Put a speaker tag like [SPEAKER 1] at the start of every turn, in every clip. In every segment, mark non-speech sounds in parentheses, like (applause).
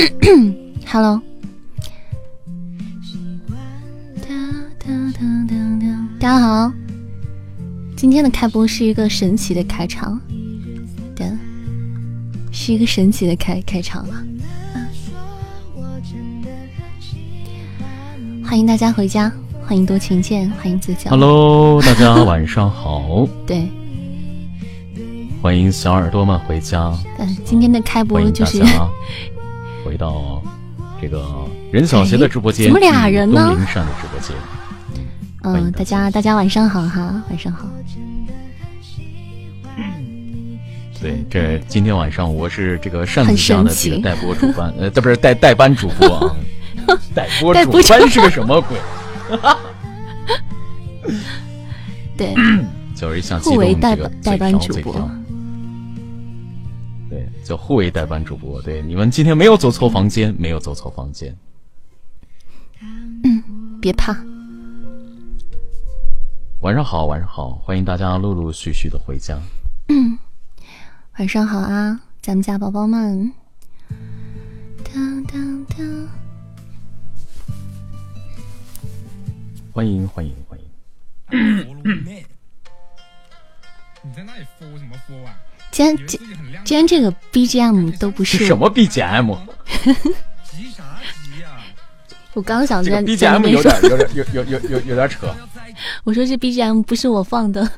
[SPEAKER 1] (coughs) Hello，大家好，今天的开播是一个神奇的开场，对，是一个神奇的开开场啊！欢迎大家回家，欢迎多情剑，欢迎自教。
[SPEAKER 2] Hello，大家晚上好。(laughs)
[SPEAKER 1] 对，
[SPEAKER 2] 欢迎小耳朵们回家。
[SPEAKER 1] 嗯，今天的开播就是
[SPEAKER 2] 这个任小邪的直播间，
[SPEAKER 1] 怎么俩人呢？
[SPEAKER 2] 东林善的直播间。
[SPEAKER 1] 嗯，大家大家晚上好哈，晚上好。
[SPEAKER 2] 对，这今天晚上我是这个扇子家的这个代播主班，呃，不是代代班主播啊。(laughs) 代播主班是个什么鬼？(laughs)
[SPEAKER 1] 对，
[SPEAKER 2] 就是一向互为
[SPEAKER 1] 代代班主播。
[SPEAKER 2] 对，叫互为代班主播。对，你们今天没有走错房间，没有走错房间。
[SPEAKER 1] 嗯，别怕。
[SPEAKER 2] 晚上好，晚上好，欢迎大家陆陆续续的回家。
[SPEAKER 1] 嗯，晚上好啊，咱们家宝宝们。
[SPEAKER 2] 欢迎欢迎欢
[SPEAKER 3] 迎！(coughs) 你在那里敷什么敷啊？
[SPEAKER 1] 今天今今天这个 BGM 都不是
[SPEAKER 2] 什么 BGM？(laughs)
[SPEAKER 1] 我刚想在
[SPEAKER 2] BGM 有点有点有有有有有点扯。(laughs)
[SPEAKER 1] 我说这 BGM 不是我放的。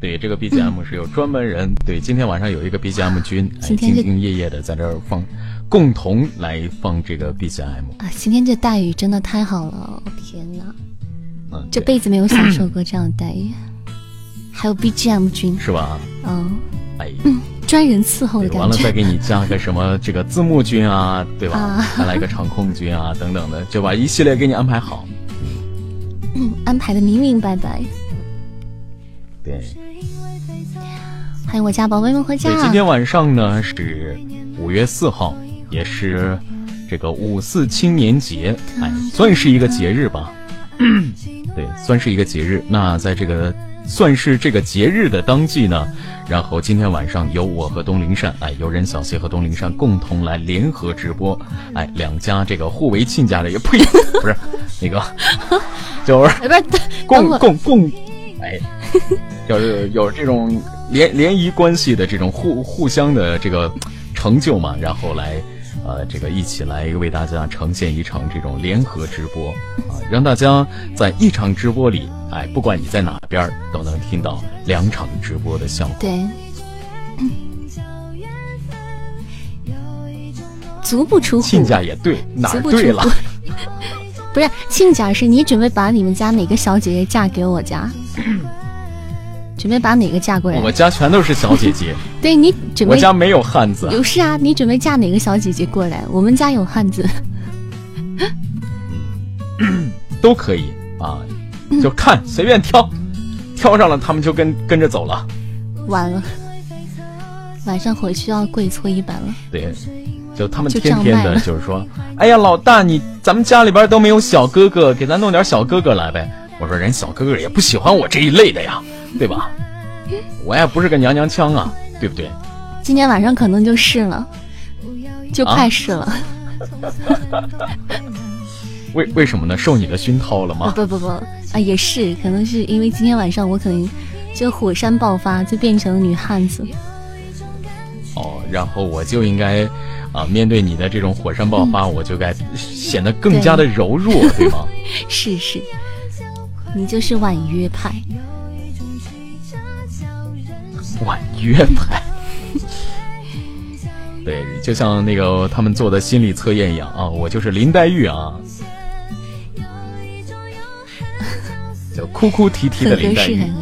[SPEAKER 2] 对，这个 BGM (laughs) 是有专门人对。今天晚上有一个 BGM 君，兢兢业业的在这儿放。共同来放这个 BGM
[SPEAKER 1] 啊！今天这待遇真的太好了，天哪！嗯，这辈子没有享受过这样的待遇，还有 BGM 君
[SPEAKER 2] 是吧？
[SPEAKER 1] 嗯，哎，嗯专人伺候的感觉。
[SPEAKER 2] 完了再给你加个什么这个字幕君啊，(laughs) 对吧？再来一个场控君啊，等等的，就把一系列给你安排好。
[SPEAKER 1] 嗯，安排的明明白白。
[SPEAKER 2] 对，
[SPEAKER 1] 欢迎我家宝贝们回家。
[SPEAKER 2] 今天晚上呢是五月四号。也是这个五四青年节，哎，算是一个节日吧。(coughs) 对，算是一个节日。那在这个算是这个节日的当季呢，然后今天晚上由我和东林善，哎，由任小谢和东林善共同来联合直播，哎，两家这个互为亲家的，也呸，不是那个，(laughs) 就是共共共，哎，(laughs) 就是有这种联联谊关系的这种互互相的这个成就嘛，然后来。呃，这个一起来为大家呈现一场这种联合直播啊，让大家在一场直播里，哎，不管你在哪边，都能听到两场直播的效果。
[SPEAKER 1] 对，(coughs) 足不出户。
[SPEAKER 2] 亲家也对，哪对了？(laughs)
[SPEAKER 1] 不是亲家，是你准备把你们家哪个小姐姐嫁给我家？(laughs) 准备把哪个嫁过来？
[SPEAKER 2] 我家全都是小姐姐。(laughs)
[SPEAKER 1] 对你准备？
[SPEAKER 2] 我家没有汉子。
[SPEAKER 1] 有是啊，你准备嫁哪个小姐姐过来？我们家有汉子。(coughs)
[SPEAKER 2] 都可以啊，就看随便挑，挑上了他们就跟跟着走了。
[SPEAKER 1] 完了，晚上回去要跪搓衣板了。
[SPEAKER 2] 对，就他们天天的就是说，哎呀，老大你咱们家里边都没有小哥哥，给咱弄点小哥哥来呗。我说人小哥哥也不喜欢我这一类的呀。对吧？我也不是个娘娘腔啊，对不对？
[SPEAKER 1] 今天晚上可能就是了，就快是了。(laughs)
[SPEAKER 2] 为为什么呢？受你的熏陶了吗？
[SPEAKER 1] 不不不啊，也是，可能是因为今天晚上我可能就火山爆发，就变成了女汉子。
[SPEAKER 2] 哦，然后我就应该啊，面对你的这种火山爆发，我就该显得更加的柔弱，对吗？(laughs)
[SPEAKER 1] 是是，你就是婉约派。
[SPEAKER 2] 婉约派，(laughs) 对，就像那个他们做的心理测验一样啊，我就是林黛玉啊，(laughs) 就哭哭啼啼的林黛玉。(coughs)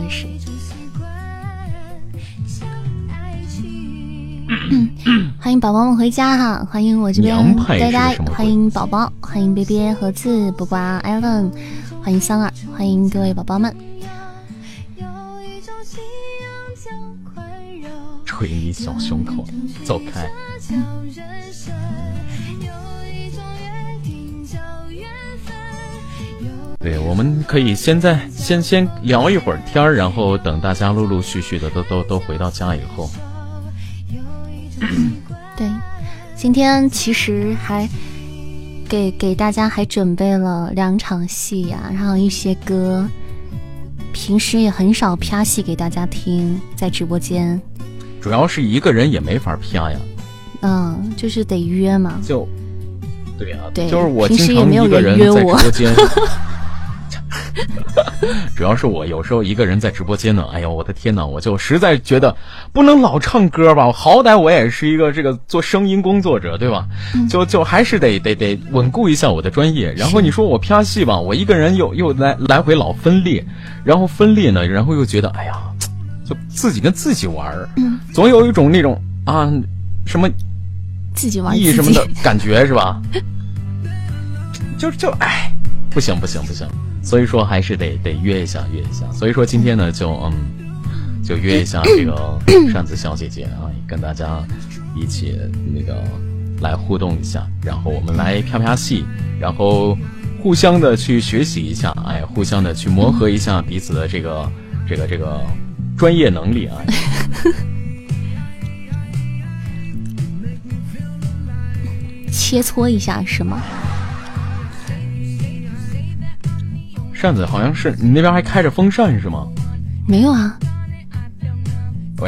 [SPEAKER 1] 欢迎宝宝们回家哈！欢迎我这边呆呆，欢迎宝宝，欢迎别别盒子波波艾伦，欢迎香儿，欢迎各位宝宝们。
[SPEAKER 2] 回你小胸口，走开！对，我们可以现在先先聊一会儿天儿，然后等大家陆陆续续的都都都回到家以后。(coughs)
[SPEAKER 1] 对，今天其实还给给大家还准备了两场戏呀，然后一些歌，平时也很少啪戏给大家听，在直播间。
[SPEAKER 2] 主要是一个人也没法啪呀。
[SPEAKER 1] 嗯，就是得约嘛。
[SPEAKER 2] 就，对呀，
[SPEAKER 1] 对，
[SPEAKER 2] 就是我
[SPEAKER 1] 平时也没有
[SPEAKER 2] 人
[SPEAKER 1] 约我。(laughs)
[SPEAKER 2] 主要是我有时候一个人在直播间呢，哎呦我的天呐，我就实在觉得不能老唱歌吧，好歹我也是一个这个做声音工作者，对吧？就就还是得得得稳固一下我的专业。然后你说我啪戏吧，我一个人又又来来回老分裂，然后分裂呢，然后又觉得哎呀，就自己跟自己玩儿，总有一种那种啊什么
[SPEAKER 1] 自己玩
[SPEAKER 2] 意什么的 (laughs) 感觉是吧？就就哎，不行不行不行。所以说还是得得约一下约一下，所以说今天呢就嗯就约一下这个 (coughs) 扇子小姐姐啊，跟大家一起那个来互动一下，然后我们来啪啪戏，然后互相的去学习一下，哎，互相的去磨合一下彼此的这个这个这个专业能力啊，(laughs)
[SPEAKER 1] 切磋一下是吗？
[SPEAKER 2] 扇子好像是你那边还开着风扇是吗？
[SPEAKER 1] 没有啊，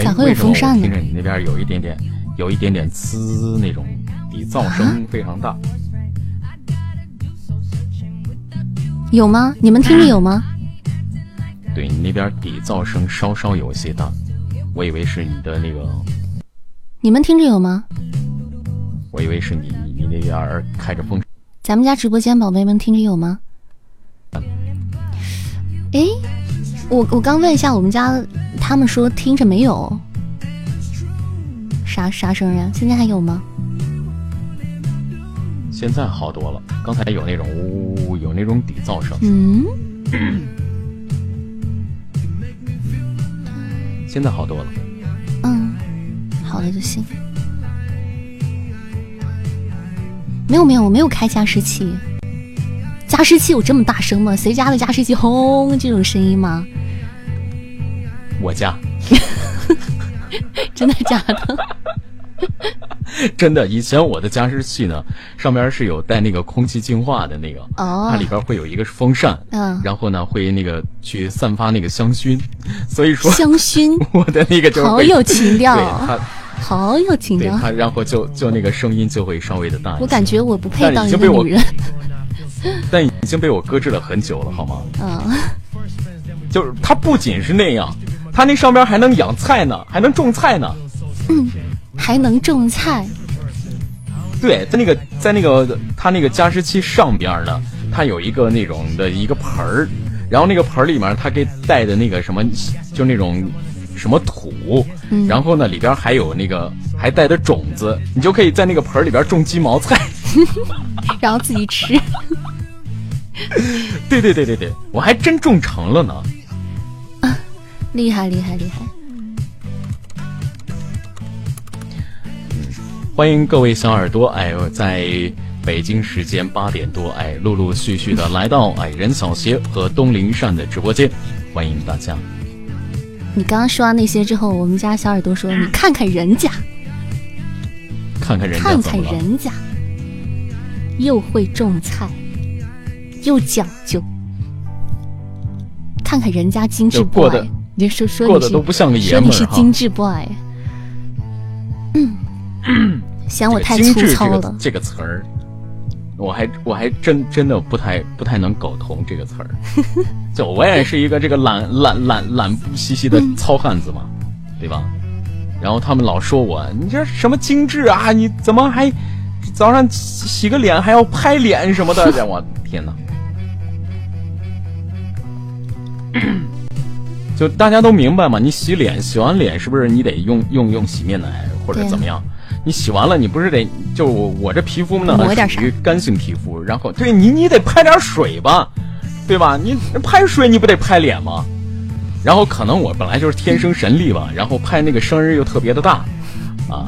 [SPEAKER 1] 咋会有风扇
[SPEAKER 2] 呢？听着你那边有一点点，有一点点滋那种底噪声非常大。
[SPEAKER 1] 有吗？你们听着有吗？
[SPEAKER 2] 对你那边底噪声稍稍有些大，我以为是你的那个。
[SPEAKER 1] 你们听着有吗？
[SPEAKER 2] 我以为是你你那边开着风。
[SPEAKER 1] 咱们家直播间宝贝们听着有吗？哎，我我刚问一下我们家，他们说听着没有，啥啥声呀？现在还有吗？
[SPEAKER 2] 现在好多了，刚才有那种呜呜呜，有那种底噪声。
[SPEAKER 1] 嗯，(clears throat)
[SPEAKER 2] 现在好多了。
[SPEAKER 1] 嗯，好了就行。没有没有，我没有开加湿器。加湿器有这么大声吗？谁家的加湿器轰这种声音吗？
[SPEAKER 2] 我家，(laughs)
[SPEAKER 1] 真的假的？(laughs)
[SPEAKER 2] 真的。以前我的加湿器呢，上边是有带那个空气净化的那个，
[SPEAKER 1] 哦，
[SPEAKER 2] 它里边会有一个风扇，
[SPEAKER 1] 嗯，
[SPEAKER 2] 然后呢会那个去散发那个香薰，所以说
[SPEAKER 1] 香薰，(laughs)
[SPEAKER 2] 我的那个就
[SPEAKER 1] 好有情调，
[SPEAKER 2] 它
[SPEAKER 1] 好有情调，
[SPEAKER 2] 它然后就就那个声音就会稍微的大一
[SPEAKER 1] 点。我感觉我不配当一个女人。(laughs)
[SPEAKER 2] 但已经被我搁置了很久了，好吗？
[SPEAKER 1] 嗯，
[SPEAKER 2] 就是它不仅是那样，它那上边还能养菜呢，还能种菜呢。
[SPEAKER 1] 嗯，还能种菜。
[SPEAKER 2] 对，在那个在那个它那个加湿器上边呢，它有一个那种的一个盆儿，然后那个盆儿里面它给带的那个什么，就那种什么土，然后呢里边还有那个还带的种子，你就可以在那个盆儿里边种鸡毛菜。(laughs)
[SPEAKER 1] 然后自己吃。
[SPEAKER 2] 对对对对对，我还真种成了呢。
[SPEAKER 1] 啊，厉害厉害厉害！
[SPEAKER 2] 欢迎各位小耳朵，哎，在北京时间八点多，哎，陆陆续续的来到哎任小邪和东林善的直播间，欢迎大家。
[SPEAKER 1] 你刚刚说完那些之后，我们家小耳朵说：“你看看人家，
[SPEAKER 2] 看看人家，
[SPEAKER 1] 看看人家。”又会种菜，又讲究，看看人家精致 boy，你说说你是说你是精致 boy，嗯，(clears throat) 嫌我太粗糙了。
[SPEAKER 2] 这个词儿，我还我还真真的不太不太能苟同这个词儿。(laughs) 就我也是一个这个懒懒懒懒不兮兮的糙汉子嘛，对吧？然后他们老说我，你这什么精致啊？你怎么还？早上洗个脸还要拍脸什么的，(laughs) 我天哪！(coughs) 就大家都明白嘛，你洗脸洗完脸是不是你得用用用洗面奶或者怎么样？你洗完了你不是得就我我这皮肤呢属于干性皮肤，然后对你你得拍点水吧，对吧？你拍水你不得拍脸吗？然后可能我本来就是天生神力吧，然后拍那个声音又特别的大，啊。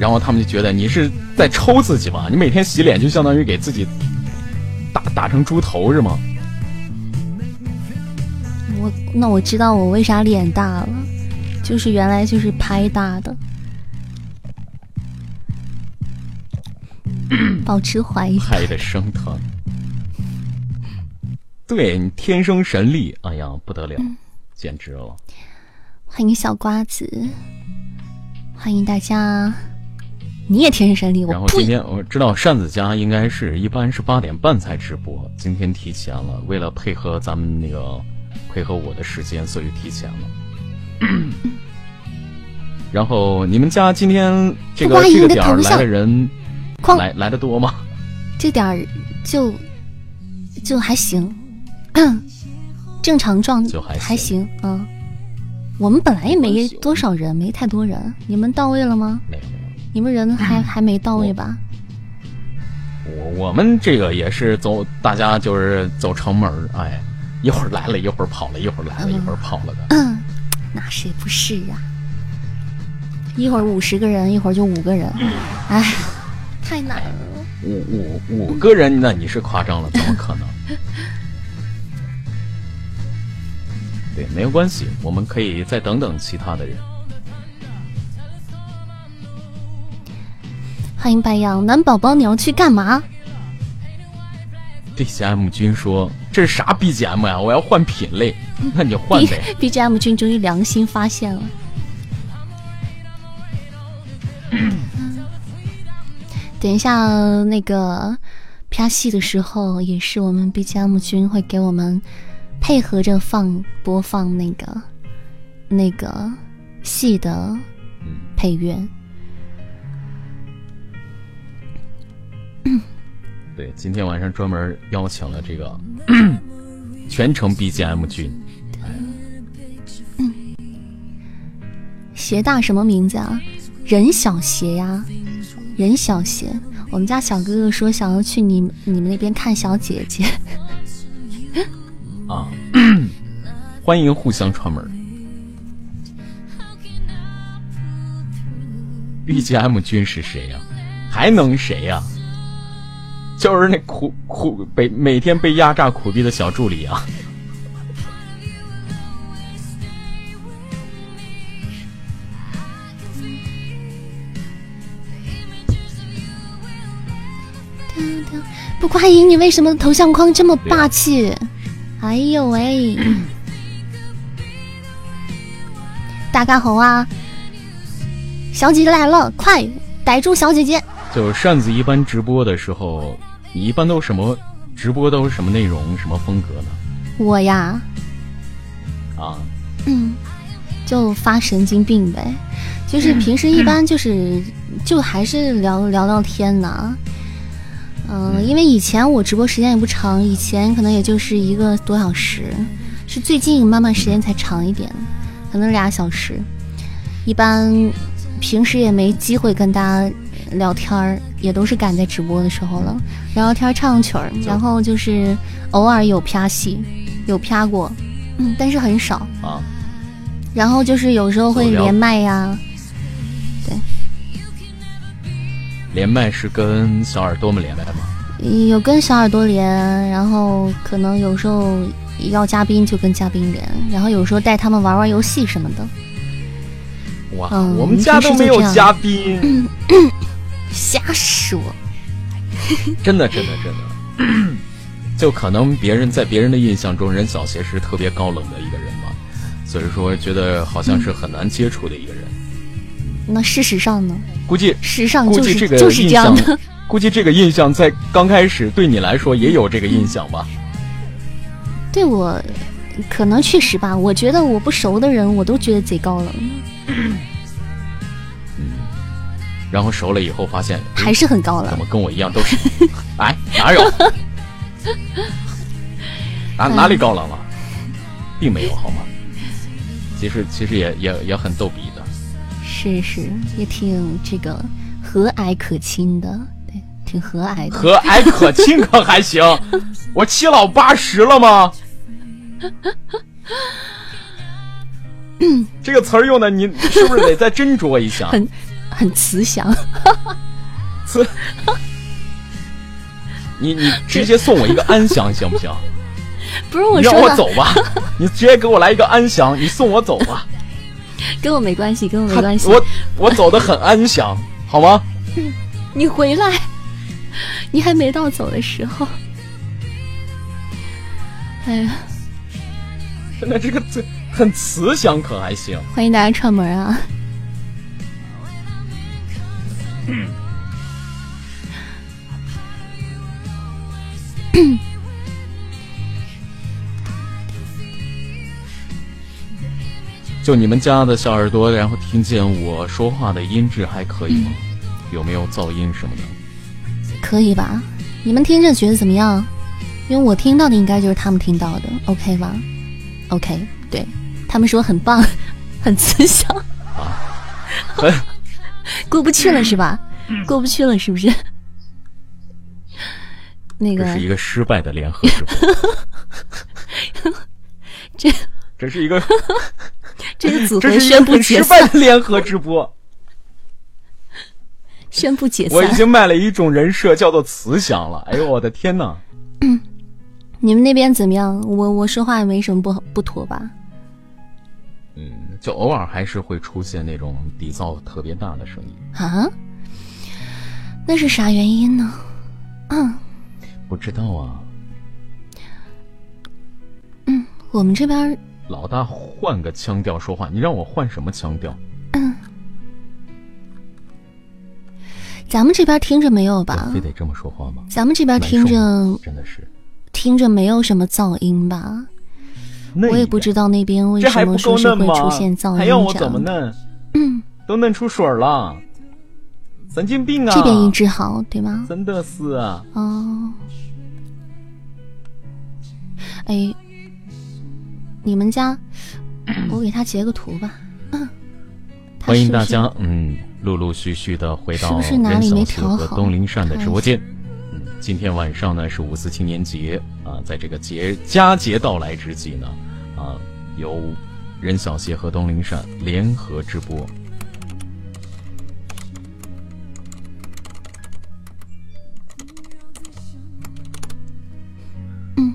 [SPEAKER 2] 然后他们就觉得你是在抽自己吧？你每天洗脸就相当于给自己打打成猪头是吗？
[SPEAKER 1] 我那我知道我为啥脸大了，就是原来就是拍大的。(clears throat) 保持怀疑。
[SPEAKER 2] 拍的生疼。对你天生神力，哎呀不得了，简直了！
[SPEAKER 1] 欢迎小瓜子，欢迎大家。你也天生神力，我
[SPEAKER 2] 然后今天我知道扇子家应该是一般是八点半才直播，今天提前了，为了配合咱们那个配合我的时间，所以提前了。(clears throat) 然后你们家今天这个这个点儿来的人
[SPEAKER 1] 哐
[SPEAKER 2] 来来的多吗？
[SPEAKER 1] 这点儿就就还行，(clears throat) 正常状
[SPEAKER 2] 就还行
[SPEAKER 1] 还行，嗯。我们本来也没多少人，没太多人。你们到位了吗？
[SPEAKER 2] 没有没有。
[SPEAKER 1] 你们人还还没到位吧？
[SPEAKER 2] 我我们这个也是走，大家就是走城门儿，哎，一会儿来了，一会儿跑了，一会儿来了，一会儿跑了的。
[SPEAKER 1] 嗯，那谁不是呀、一会儿五十个人，一会儿就五个人，哎，太难了。
[SPEAKER 2] 五五五个人，那你是夸张了，怎么可能？(laughs) 对，没有关系，我们可以再等等其他的人。
[SPEAKER 1] 欢迎白羊男宝宝，你要去干嘛
[SPEAKER 2] ？BGM 君说：“这是啥 BGM 呀？我要换品类。(laughs) 那你换呗。
[SPEAKER 1] B G M 君终于良心发现了。(coughs) (laughs) 等一下，那个拍戏的时候，也是我们 B G M 君会给我们配合着放播放那个那个戏的配乐。
[SPEAKER 2] 对，今天晚上专门邀请了这个全程 BGM 君。
[SPEAKER 1] 鞋大什么名字啊？任小鞋呀，任小些。我们家小哥哥说想要去你你们那边看小姐姐。
[SPEAKER 2] 啊，(laughs) 欢迎互相串门。BGM 君是谁呀、还能谁呀、就是那苦苦被每天被压榨苦逼的小助理啊！
[SPEAKER 1] 不夸迎你为什么头像框这么霸气？哎呦喂！大家好啊！小姐姐来了，快逮住小姐姐！
[SPEAKER 2] 就扇子一般直播的时候，你一般都什么直播都是什么内容、什么风格呢？
[SPEAKER 1] 我呀，
[SPEAKER 2] 啊，
[SPEAKER 1] 嗯，就发神经病呗，就是平时一般就是就还是聊聊聊天呐。嗯、因为以前我直播时间也不长，以前可能也就是一个多小时，是最近慢慢时间才长一点，可能俩小时。一般平时也没机会跟大家聊天儿，也都是赶在直播的时候了，聊聊天儿唱曲儿，然后就是偶尔有啪戏，有啪过，嗯，但是很少。
[SPEAKER 2] 啊，
[SPEAKER 1] 然后就是有时候会连麦呀，
[SPEAKER 2] 连麦是跟小耳朵们连麦吗？
[SPEAKER 1] 有跟小耳朵连，然后可能有时候要嘉宾就跟嘉宾连，然后有时候带他们玩玩游戏什么的。
[SPEAKER 2] 哇，
[SPEAKER 1] 嗯
[SPEAKER 2] 我们家都没有嘉宾，
[SPEAKER 1] 瞎说，
[SPEAKER 2] 真的，真的，真的。就可能别人在别人的印象中，任小邪是特别高冷的一个人嘛，所以说觉得好像是很难接触的一个人。
[SPEAKER 1] 那事实上呢？
[SPEAKER 2] 估计
[SPEAKER 1] 事实上
[SPEAKER 2] 估计这个
[SPEAKER 1] 就是这样的。(laughs)
[SPEAKER 2] 估计这个印象在刚开始对你来说也有这个印象吧？
[SPEAKER 1] 对我，可能确实吧。我觉得我不熟的人，我都觉得贼高冷，
[SPEAKER 2] 然后熟了以后发现，
[SPEAKER 1] 还是很高冷。
[SPEAKER 2] 怎么跟我一样都是？(laughs) 哎，哪有？(laughs) 哪哪里高冷了？并没有，好吗？其实其实也也也很逗逼的。
[SPEAKER 1] 是是，也挺这个和蔼可亲的，对，挺和蔼的。
[SPEAKER 2] 和蔼可亲可还行？(laughs) 我七老八十了吗？(laughs) 这个词儿用的，你是不是得再斟酌一下？
[SPEAKER 1] 很很慈祥，
[SPEAKER 2] 慈，你你直接送我一个安详行不行？
[SPEAKER 1] 不是我
[SPEAKER 2] 你让
[SPEAKER 1] 说的，
[SPEAKER 2] 我走吧，你直接给我来一个安详，你送我走吧。(laughs)
[SPEAKER 1] 跟我没关系，跟我没关系。
[SPEAKER 2] 我我走的很安详，好吗？(laughs)
[SPEAKER 1] 你回来，你还没到走的时候。哎呀，
[SPEAKER 2] 现在这个最很慈祥，可还行？
[SPEAKER 1] 欢迎大家串门啊！(laughs)
[SPEAKER 2] 就你们家的小耳朵，然后听见我说话的音质还可以吗？有没有噪音什么的？
[SPEAKER 1] 可以吧？你们听着觉得怎么样？因为我听到的应该就是他们听到的，OK 吧？OK，对他们说很棒，(laughs) 很慈祥。
[SPEAKER 2] 啊很 (laughs)
[SPEAKER 1] 过不去了是吧？过不去了是不是？那个
[SPEAKER 2] 这是一个失败的联合直播，(laughs)
[SPEAKER 1] 这
[SPEAKER 2] 这是一个 (laughs)
[SPEAKER 1] 这个组合宣布解散，
[SPEAKER 2] 联合直播。(laughs)
[SPEAKER 1] 宣布解散。
[SPEAKER 2] 我已经卖了一种人设，叫做慈祥了。哎呦我的天哪！
[SPEAKER 1] 你们那边怎么样？我我说话也没什么不不妥吧？
[SPEAKER 2] 嗯，就偶尔还是会出现那种底噪特别大的声音。
[SPEAKER 1] 啊？那是啥原因呢？嗯
[SPEAKER 2] 不知道啊，
[SPEAKER 1] 嗯，我们这边
[SPEAKER 2] 老大换个腔调说话，你让我换什么腔调？
[SPEAKER 1] 咱们这边听着没有吧
[SPEAKER 2] 非？得这么说话吗？
[SPEAKER 1] 咱们这边听着
[SPEAKER 2] 真的是，
[SPEAKER 1] 听着没有什么噪音吧？我也不知道那边为什么会出现？噪音
[SPEAKER 2] 还要我。怎么嫩？
[SPEAKER 1] 嗯，(clears throat)
[SPEAKER 2] 都弄出水了，神经病啊！
[SPEAKER 1] 这边音质好对吗？
[SPEAKER 2] 真的是啊，
[SPEAKER 1] 哦，哎，你们家，我给他截个图吧。(laughs)
[SPEAKER 2] 欢迎大家，嗯，陆陆续续的回到
[SPEAKER 1] 是不是哪里
[SPEAKER 2] 任小雪
[SPEAKER 1] 没调
[SPEAKER 2] 和东林善的直播间。嗯，今天晚上呢是五四青年节啊，在这个节佳节到来之际呢，啊，由任小谢和东林善联合直播。
[SPEAKER 1] 嗯，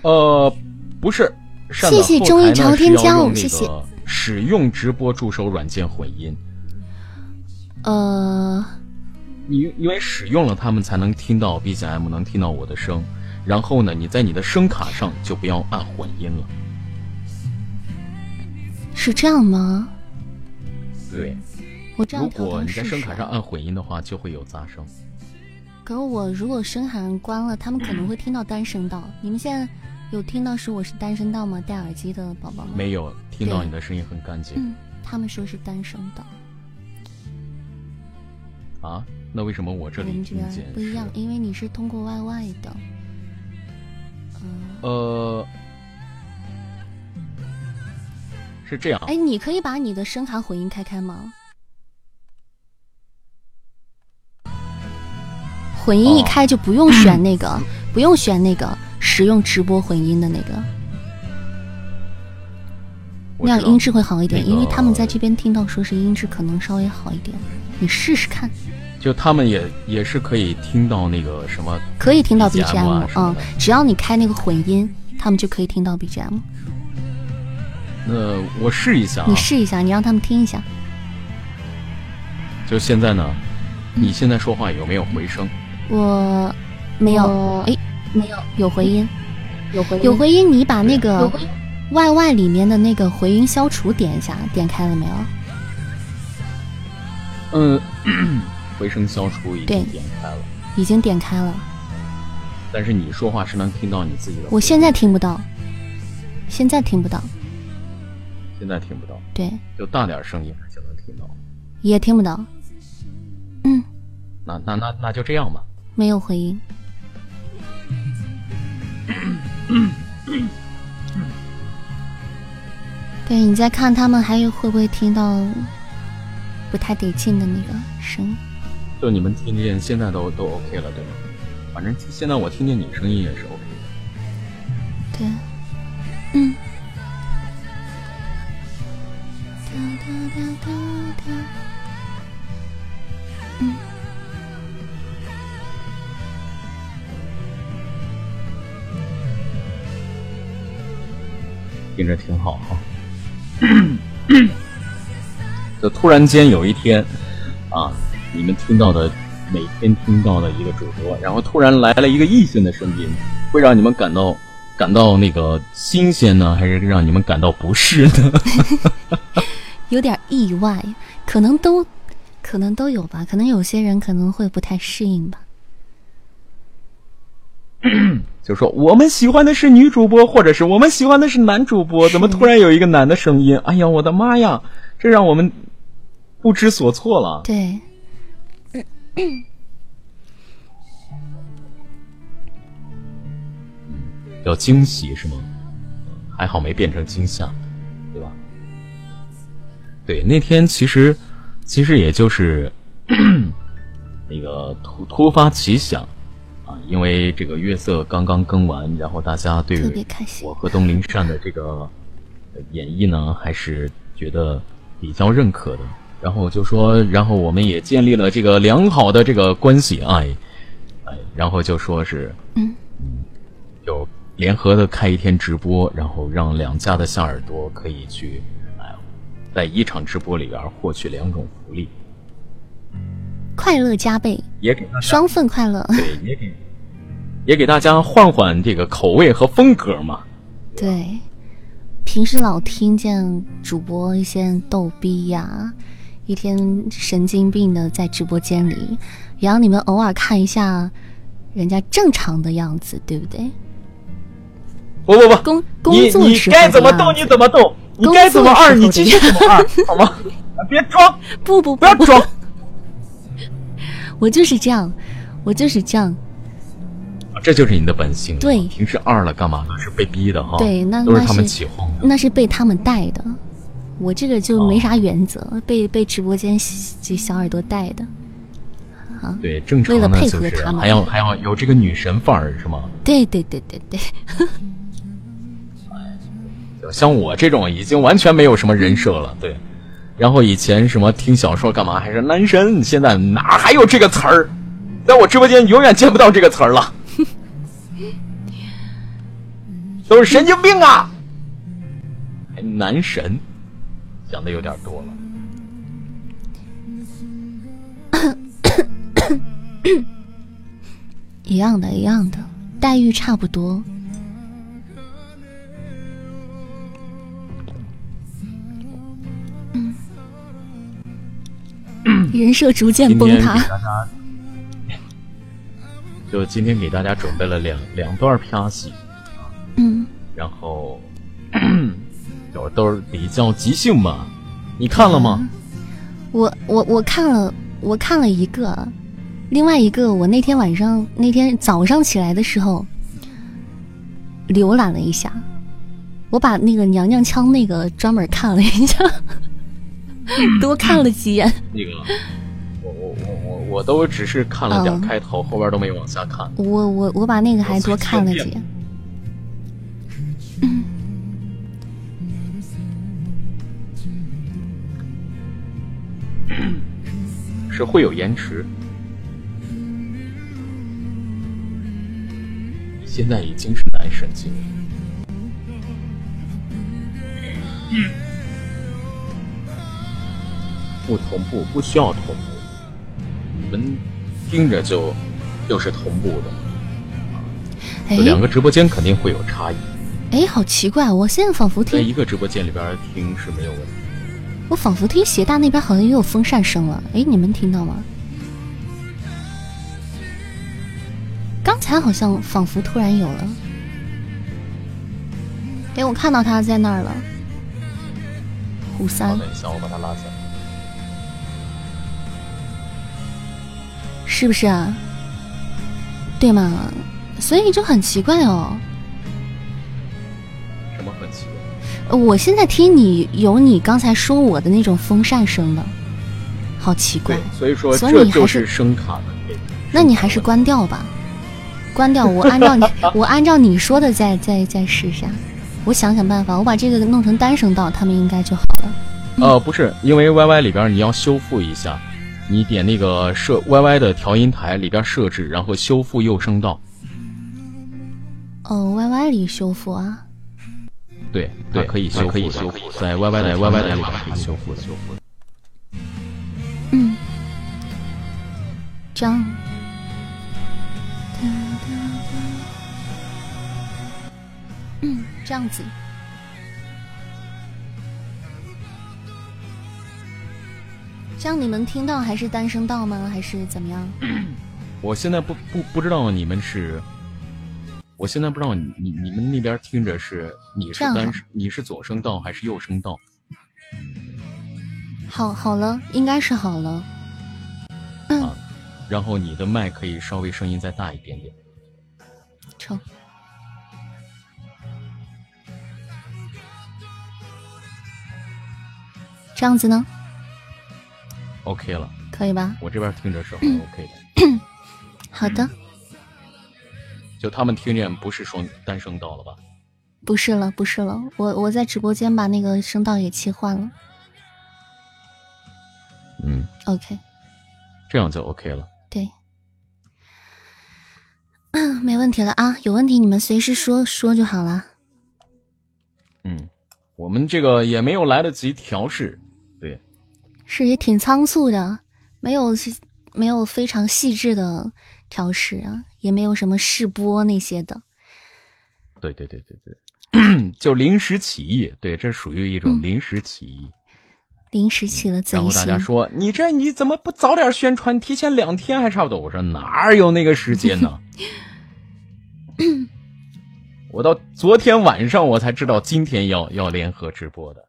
[SPEAKER 2] 呃，不是，
[SPEAKER 1] 谢谢中意朝天椒谢谢
[SPEAKER 2] 个使用直播助手软件混音。
[SPEAKER 1] 呃，
[SPEAKER 2] 你因为使用了他们才能听到 BGM，能听到我的声。然后呢，你在你的声卡上就不要按混音了。
[SPEAKER 1] 是这样吗？
[SPEAKER 2] 对，
[SPEAKER 1] 我这样
[SPEAKER 2] 如
[SPEAKER 1] 调
[SPEAKER 2] 果你在声卡上按混音的话，就会有杂声。
[SPEAKER 1] 可是我如果声卡关了，他们可能会听到单声道。你们现在有听到是我是单声道吗？戴耳机的宝宝们？
[SPEAKER 2] 没有听到你的声音很干净
[SPEAKER 1] 嗯，他们说是单声道。
[SPEAKER 2] 啊？那为什么我这里
[SPEAKER 1] 我们这边
[SPEAKER 2] 听见
[SPEAKER 1] 不一样，因为你是通过 YY 的。嗯、
[SPEAKER 2] 呃，是这样。
[SPEAKER 1] 哎，你可以把你的声卡混音开开吗？混音一
[SPEAKER 2] 哦
[SPEAKER 1] 开就不用选那个，(clears throat) 不用选那个使用直播混音的那个，那样音质会好一点，
[SPEAKER 2] 那个
[SPEAKER 1] 因为他们在这边听到说是音质可能稍微好一点，你试试看，
[SPEAKER 2] 就他们也也是可以听到那个什么
[SPEAKER 1] 可以听到
[SPEAKER 2] BGM
[SPEAKER 1] 嗯只要你开那个混音，他们就可以听到 BGM。
[SPEAKER 2] 那我试一下啊
[SPEAKER 1] 你。试一下，你让他们听一下。
[SPEAKER 2] 就现在呢，你现在说话有没有回声？
[SPEAKER 1] 我没有，
[SPEAKER 4] 我
[SPEAKER 1] 哎，没有，有回音，
[SPEAKER 4] 有回
[SPEAKER 1] 有回音。你把那个 YY 里面的那个回音消除点一下，点开了没有？
[SPEAKER 2] 嗯，(coughs) 回声消除已经点开了，
[SPEAKER 1] 已经点开了。
[SPEAKER 2] 但是你说话是能听到你自己的。
[SPEAKER 1] 我现在听不到，现在听不到，
[SPEAKER 2] 现在听不到，
[SPEAKER 1] 对，
[SPEAKER 2] 就大点声音就能听到。
[SPEAKER 1] 也听不到。嗯，
[SPEAKER 2] 那那那那就这样吧。
[SPEAKER 1] 没有回音。(coughs) 对你再看他们还有会不会听到不太得劲的那个声音？
[SPEAKER 2] 就你们听见现在都都 OK 了，对吗？反正现在我听见你声音也是 OK 的。
[SPEAKER 1] 对，
[SPEAKER 2] 着挺好哈。(coughs) 就突然间有一天，啊，你们听到的每天听到的一个主播，然后突然来了一个异性的声音，会让你们感到感到那个新鲜呢，还是让你们感到不适呢？
[SPEAKER 1] 有点意外，可能都可能都有吧，可能有些人可能会不太适应吧。(coughs) (coughs)
[SPEAKER 2] 就说我们喜欢的是女主播，或者是我们喜欢的是男主播，怎么突然有一个男的声音？哎呀，我的妈呀！这让我们不知所措了。
[SPEAKER 1] 对，
[SPEAKER 2] 要惊喜是吗？还好没变成惊吓，对吧？对，那天其实其实也就是 (coughs) 那个突突发奇想啊，因为这个月色刚刚更完，然后大家对我和东林善的这个呃演绎呢，还是觉得比较认可的。然后就说，然后我们也建立了这个良好的这个关系，哎哎，然后就说是
[SPEAKER 1] 嗯
[SPEAKER 2] 就联合的开一天直播，然后让两家的小耳朵可以去，哎，在一场直播里边获取两种福利，
[SPEAKER 1] 快乐加倍，
[SPEAKER 2] 也给大家
[SPEAKER 1] 双份快乐。
[SPEAKER 2] 对，也给也给大家换换这个口味和风格嘛。
[SPEAKER 1] 对，平时老听见主播一些逗逼呀，一天神经病的在直播间里，也让你们偶尔看一下人家正常的样子，对不对？
[SPEAKER 2] 不不不，
[SPEAKER 1] 工工作时
[SPEAKER 2] 该怎么动
[SPEAKER 1] 的样子
[SPEAKER 2] 你怎么逗，你该怎么二你继续怎么二，好吗？啊 (laughs) 别装，
[SPEAKER 1] 不不不
[SPEAKER 2] 不要装。
[SPEAKER 1] 我就是这样，我就是这样。
[SPEAKER 2] 啊这就是你的本性。
[SPEAKER 1] 对
[SPEAKER 2] 平时二了干嘛呢？是被逼的哈。
[SPEAKER 1] 对那
[SPEAKER 2] 都是他们起哄的。
[SPEAKER 1] 那是被他们带的，我这个就没
[SPEAKER 2] 哦
[SPEAKER 1] 啥原则，被被直播间这小耳朵带的。
[SPEAKER 2] 啊对，正常
[SPEAKER 1] 为了
[SPEAKER 2] 呢就是
[SPEAKER 1] 配合他们
[SPEAKER 2] 还要还要有这个女神范儿是吗？
[SPEAKER 1] 对对对对对，(laughs)
[SPEAKER 2] 像我这种已经完全没有什么人设了，对。然后以前什么听小说干嘛还是男神，现在哪还有这个词儿？在我直播间永远见不到这个词儿了，都是神经病啊！还男神，想的有点多了。(coughs)
[SPEAKER 1] 一样的，一样的，待遇差不多。嗯，人设逐渐崩塌。(laughs)
[SPEAKER 2] 就今天给大家准备了两两段啪戏，
[SPEAKER 1] 嗯，
[SPEAKER 2] 然后 (clears throat) 就都是比较即兴吧。你看了吗？
[SPEAKER 1] 我我我看了，我看了一个，另外一个我那天晚上那天早上起来的时候浏览了一下，我把那个娘娘腔那个专门看了一下，(laughs) 多看了几眼。
[SPEAKER 2] 那个，我我我我我都只是看了点
[SPEAKER 1] 嗯
[SPEAKER 2] 开头，后边都没往下看。
[SPEAKER 1] 我我我把那个还多看了几眼。
[SPEAKER 2] 是会有延迟。你现在已经是男神经了。不同步，不需要同步，你们听着就就是同步的。两个直播间肯定会有差异，
[SPEAKER 1] 哎，好奇怪，我现在仿佛听，
[SPEAKER 2] 在一个直播间里边听是没有问题。
[SPEAKER 1] 我仿佛听鞋大那边好像也有风扇声了。哎，你们听到吗？刚才好像仿佛突然有了。哎，我看到他在那儿了。胡
[SPEAKER 2] 好，
[SPEAKER 1] 三
[SPEAKER 2] 等一下，我把他拉下来。
[SPEAKER 1] 是不是啊？对吗？所以就很奇怪哦。我现在听你有你刚才说我的那种风扇声了，好奇怪
[SPEAKER 2] 对。，所以说
[SPEAKER 1] 所以你还
[SPEAKER 2] 这就是是声卡的这个。
[SPEAKER 1] 那你还是关掉吧，关掉。我按照你，(laughs) 我按照你说的再再再试一下。我想想办法，我把这个弄成单声道，他们应该就好了。
[SPEAKER 2] 呃，不是，因为 YY 里边你要修复一下，你点那个设 YY 的调音台里边设置，然后修复右声道。
[SPEAKER 1] 哦，Y Y 里修复啊，
[SPEAKER 2] 对对，可以修，可以修复，在 YY 的 YY 的里边可以修复的。
[SPEAKER 1] 嗯，这样。嗯，这样子。这样你们听到还是单声道吗？还是怎么样？
[SPEAKER 2] 我现在不不不知道你们是，我现在不知道你你你们那边听着是你是单你是左声道还是右声道？
[SPEAKER 1] 好，好了，应该是好了。嗯
[SPEAKER 2] 啊，然后你的麦可以稍微声音再大一点点。
[SPEAKER 1] 成。这样子呢
[SPEAKER 2] ，OK 了，
[SPEAKER 1] 可以吧？
[SPEAKER 2] 我这边听着是很 OK 的。
[SPEAKER 1] 好的，
[SPEAKER 2] 就他们听见不是双单声道了吧？
[SPEAKER 1] 不是了，不是了，我我在直播间把那个声道也切换了。
[SPEAKER 2] 嗯
[SPEAKER 1] ，OK，
[SPEAKER 2] 这样就 OK 了。
[SPEAKER 1] 对，嗯，(clears throat) 没问题了啊，有问题你们随时说说就好了。
[SPEAKER 2] 嗯，我们这个也没有来得及调试，对，
[SPEAKER 1] 是也挺仓促的，没有没有非常细致的调试啊，也没有什么试播那些的。
[SPEAKER 2] 对对对对对，(clears throat) 就临时起意，对，这属于一种临时起意。
[SPEAKER 1] 临时起了贼
[SPEAKER 2] 然后大家，说：“你这你怎么不早点宣传？提前两天还差不多。”我说：“哪有那个时间呢？” (laughs) 我到昨天晚上我才知道今天要要联合直播的。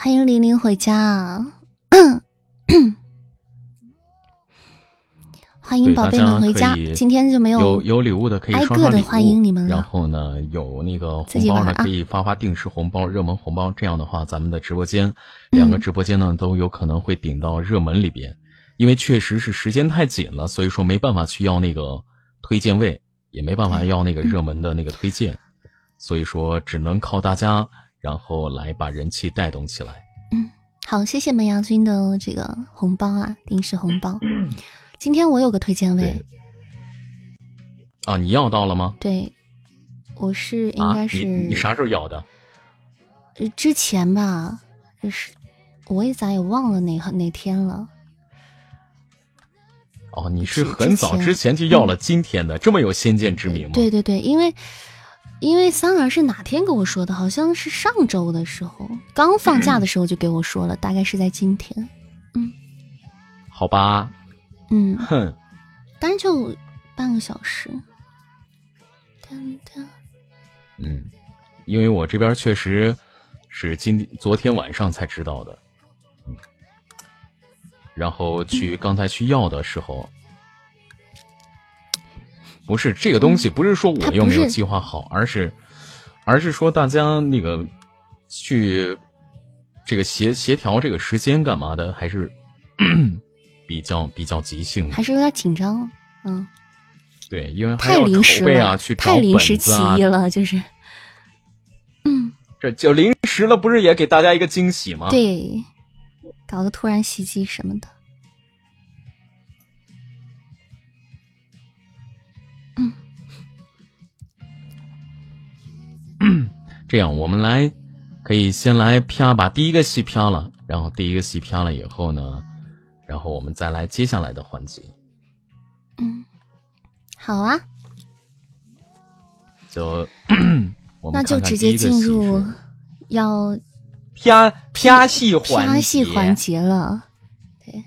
[SPEAKER 1] 欢迎玲玲回家啊！(coughs) 欢迎宝贝们回家今天就没
[SPEAKER 2] 有有有礼物的可以
[SPEAKER 1] 挨
[SPEAKER 2] 刷刷礼物，
[SPEAKER 1] 个的欢迎你们了
[SPEAKER 2] 然后呢，有那个红包呢，可以发发定时红包、热门红包。这样的话，咱们的直播间两
[SPEAKER 1] 嗯
[SPEAKER 2] 个直播间呢都有可能会顶到热门里边。因为确实是时间太紧了，所以说没办法去要那个推荐位，也没办法要那个热门的那个推荐，所以说只能靠大家，然后来把人气带动起来。
[SPEAKER 1] 嗯好，谢谢门牙君的这个红包啊，定时红包。今天我有个推荐位，
[SPEAKER 2] 啊，你要到了吗？
[SPEAKER 1] 对，我是应
[SPEAKER 2] 啊，
[SPEAKER 1] 该是、
[SPEAKER 2] 你你啥时候要的？
[SPEAKER 1] 呃之前吧，就是我也咋也忘了哪哪天了。
[SPEAKER 2] 哦，你是很早
[SPEAKER 1] 之前
[SPEAKER 2] 之前就要了今天的，这么有先见之明吗？
[SPEAKER 1] 对对对，因为因为三儿是哪天跟我说的？好像是上周的时候，刚放假的时候就给我说了，大概是在今天。
[SPEAKER 2] 嗯好吧，
[SPEAKER 1] 嗯，
[SPEAKER 2] 哼，
[SPEAKER 1] 但是就半个小时。噔噔
[SPEAKER 2] 嗯，因为我这边确实是今昨天晚上才知道的，嗯，然后去刚才去要的时候，不是这个东西，不是说我又没有计划好，而是而是说大家那个去这个协协调这个时间干嘛的，还是 (clears throat) 比较比较即兴的
[SPEAKER 1] 还。是有点紧张。嗯，
[SPEAKER 2] 对，因为还
[SPEAKER 1] 太
[SPEAKER 2] 要
[SPEAKER 1] 临时
[SPEAKER 2] 去
[SPEAKER 1] 太临时起意，了，就是。嗯，
[SPEAKER 2] 这就临时了，不是也给大家一个惊喜吗？
[SPEAKER 1] 对，搞个突然袭击什么的。
[SPEAKER 2] 这样，我们来可以先来啪把第一个戏啪了，然后第一个戏啪了以后呢，然后我们再来接下来的环节，
[SPEAKER 1] 嗯，好啊，
[SPEAKER 2] 就 (coughs)
[SPEAKER 1] 那就直接进入要
[SPEAKER 2] 啪啪戏环
[SPEAKER 1] 啪戏
[SPEAKER 2] 节
[SPEAKER 1] 环节了。
[SPEAKER 2] 对。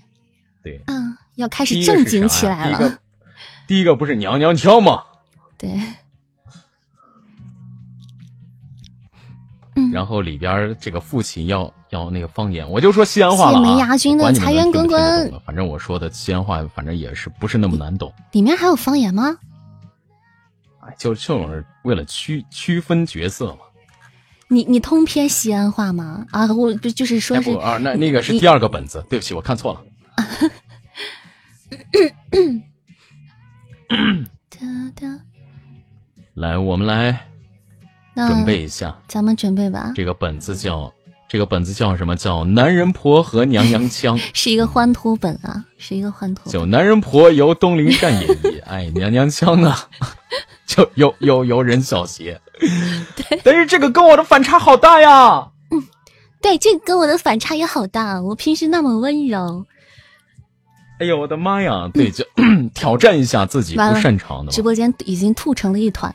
[SPEAKER 1] 对，嗯，要开始正经起来了。
[SPEAKER 2] 第一个。第一个不是娘娘腔吗？
[SPEAKER 1] 对，
[SPEAKER 2] 然后里边儿这个父亲要要那个方言，我就说西安话了、啊。
[SPEAKER 1] 谢谢梅牙君的
[SPEAKER 2] 你们
[SPEAKER 1] 财源滚滚
[SPEAKER 2] 反正我说的西安话，反正也是不是那么难懂。
[SPEAKER 1] 里面还有方言吗？
[SPEAKER 2] 哎，就就是为了区区分角色嘛。
[SPEAKER 1] 你你通篇西安话吗？啊，我不就是说是
[SPEAKER 2] 啊，那那个是第二个本子，对不起，我看错了。(laughs) 来，我们来
[SPEAKER 1] 那
[SPEAKER 2] 准备一下，
[SPEAKER 1] 咱们准备吧，
[SPEAKER 2] 这个本子叫这个本子叫什么？叫男人婆和娘娘腔。(laughs)
[SPEAKER 1] 是一个欢脱本啊，是一个欢脱本。
[SPEAKER 2] 就男人婆由东林善演绎，哎，娘娘腔啊，(laughs) 就由由由任小邪。对但是这个跟我的反差好大呀。
[SPEAKER 1] 嗯对，这跟我的反差也好大。我平时那么温柔，
[SPEAKER 2] 哎呦我的妈呀！对，就 (clears throat) 挑战一下自己不擅长的。
[SPEAKER 1] 直播间已经吐成了一团，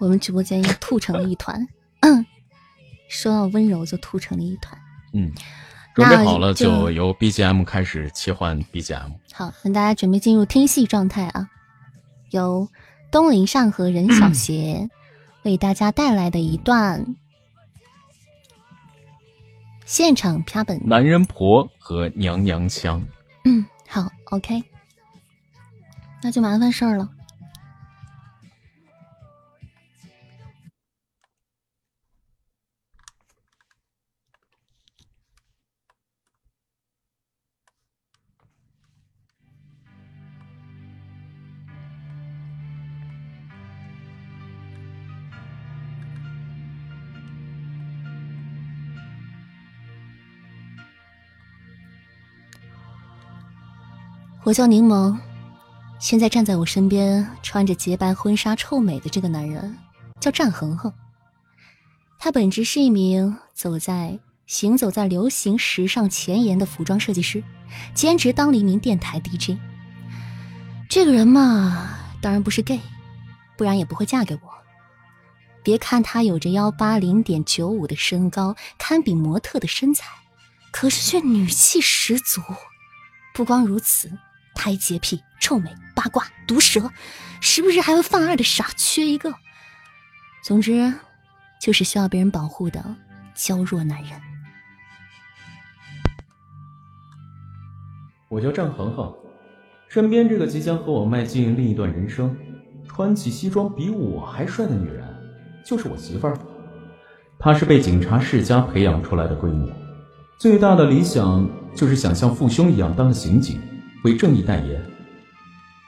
[SPEAKER 1] 我们直播间又吐成了一团。嗯，说到温柔就吐成了一团。
[SPEAKER 2] 嗯，准备
[SPEAKER 1] 那
[SPEAKER 2] 好了
[SPEAKER 1] 就
[SPEAKER 2] 就由 BGM 开始切换 BGM。
[SPEAKER 1] 好，那大家准备进入听戏状态啊！由东林善和任小 (clears throat) 邪为大家带来的一段现场啪本。
[SPEAKER 2] 男人婆和娘娘腔。
[SPEAKER 1] 嗯，好，OK，那就麻烦事儿了。我叫柠檬，现在站在我身边，穿着洁白婚纱、臭美的这个男人叫战恒恒。他本职是一名走在行走在流行时尚前沿的服装设计师，兼职当了一名电台 DJ。这个人嘛，当然不是 gay，不然也不会嫁给我。别看他有着幺八零点九五的身高，堪比模特的身材，可是却女气十足。不光如此，他还洁癖、臭美、八卦、毒舌，时不时还会犯二的傻缺一个。总之，就是需要别人保护的娇弱男人。
[SPEAKER 2] 我叫战恒恒，身边这个即将和我迈进另一段人生，穿起西装比我还帅的女人，就是我媳妇儿。她是被警察世家培养出来的闺女，最大的理想就是想像父兄一样当个刑警，为正义代言。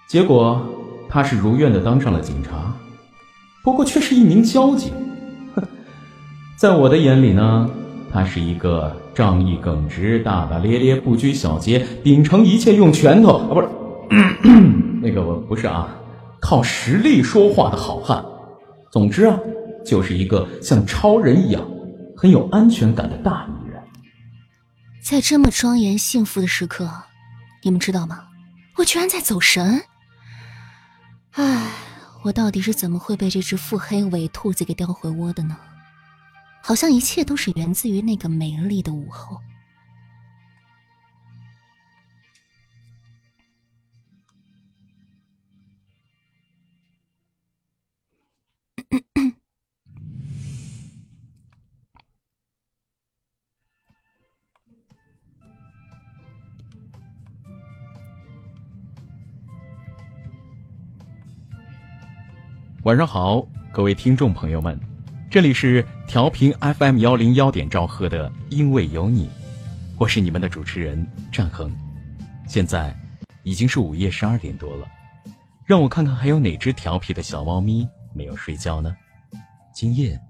[SPEAKER 2] 结果她是如愿的当上了警察，不过却是一名交警。(laughs) 在我的眼里呢，她是一个仗义耿直、大大咧咧、不拘小节、秉承一切用拳头啊，不是，(clears throat) 那个我不是啊，靠实力说话的好汉。总之啊，就是一个像超人一样很有安全感的大女人。
[SPEAKER 1] 在这么庄严幸福的时刻，你们知道吗？我居然在走神！唉，我到底是怎么会被这只腹黑伪兔子给叼回窝的呢？好像一切都是源自于那个美丽的午后。
[SPEAKER 2] 晚上好，各位听众朋友们，这里是调频 FM 幺零幺点兆赫的《因为有你》，我是你们的主持人战恒。现在已经是午夜十二点多了，让我看看还有哪只调皮的小猫咪没有睡觉呢？今夜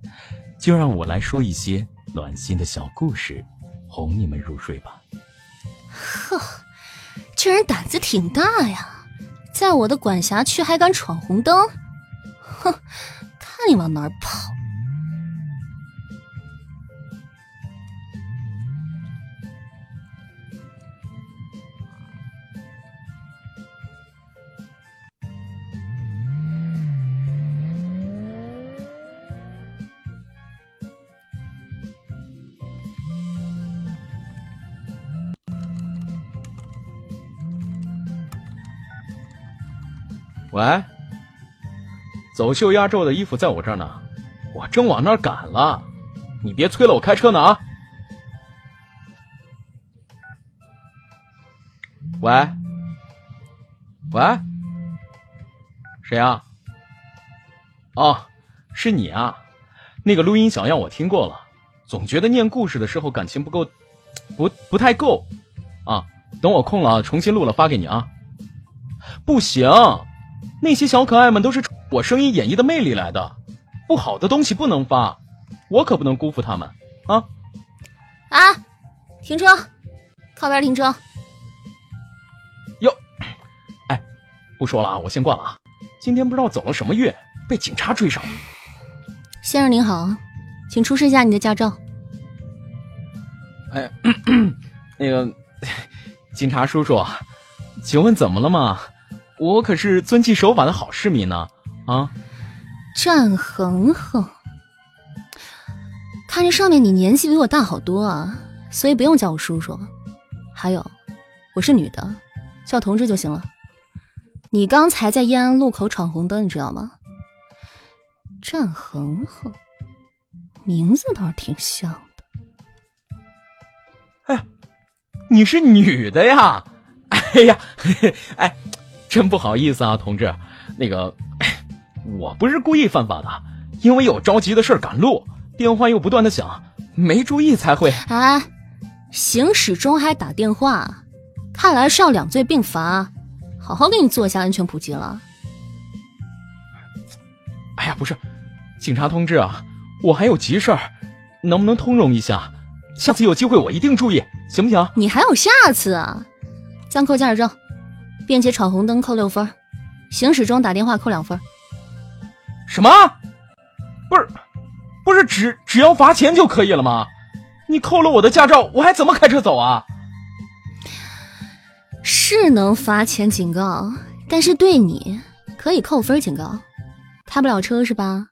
[SPEAKER 2] 就让我来说一些暖心的小故事，哄你们入睡吧。
[SPEAKER 1] 呵，这人胆子挺大呀，在我的管辖区还敢闯红灯，哼，看你往哪儿跑！
[SPEAKER 2] 喂，走秀压轴的衣服在我这儿呢，我正往那儿赶了，你别催了，我开车呢啊。喂，喂，谁啊？哦，是你啊，那个录音小样我听过了，总觉得念故事的时候感情不够，不不太够，啊，等我空了重新录了发给你啊。不行。那些小可爱们都是我声音演绎的魅力来的，不好的东西不能发，我可不能辜负他们啊！
[SPEAKER 1] 啊，停车，靠边停车。
[SPEAKER 2] 哟，哎，不说了啊，我先挂了啊。今天不知道走了什么运，被警察追上了。
[SPEAKER 1] 先生您好，请出示一下你的驾照。
[SPEAKER 2] 哎，(coughs) 那个 (laughs) 警察叔叔，请问怎么了吗？我可是遵纪守法的好市民呢。啊，
[SPEAKER 1] 战恒恒，看着上面你年纪比我大好多啊，所以不用叫我叔叔。还有，我是女的，叫同志就行了。你刚才在延安路口闯红灯，你知道吗？战恒恒，名字倒是挺像的。
[SPEAKER 2] 哎，你是女的呀？哎呀，(laughs) 哎，真不好意思啊，同志，那个。我不是故意犯法的，因为有着急的事赶路，电话又不断的响，没注意才会。
[SPEAKER 1] 哎，行驶中还打电话，看来是要两罪并罚，好好给你做一下安全普及了。
[SPEAKER 2] 哎呀，不是，警察同志啊，我还有急事儿，能不能通融一下？下次有机会我一定注意，行不行？
[SPEAKER 1] 你还有下次啊？暂扣驾驶证，便捷闯红灯扣六分，行驶中打电话扣两分。
[SPEAKER 2] 什么？不是，不是只只要罚钱就可以了吗？你扣了我的驾照，我还怎么开车走啊？
[SPEAKER 1] 是能罚钱警告，但是对你可以扣分警告，开不了车是吧？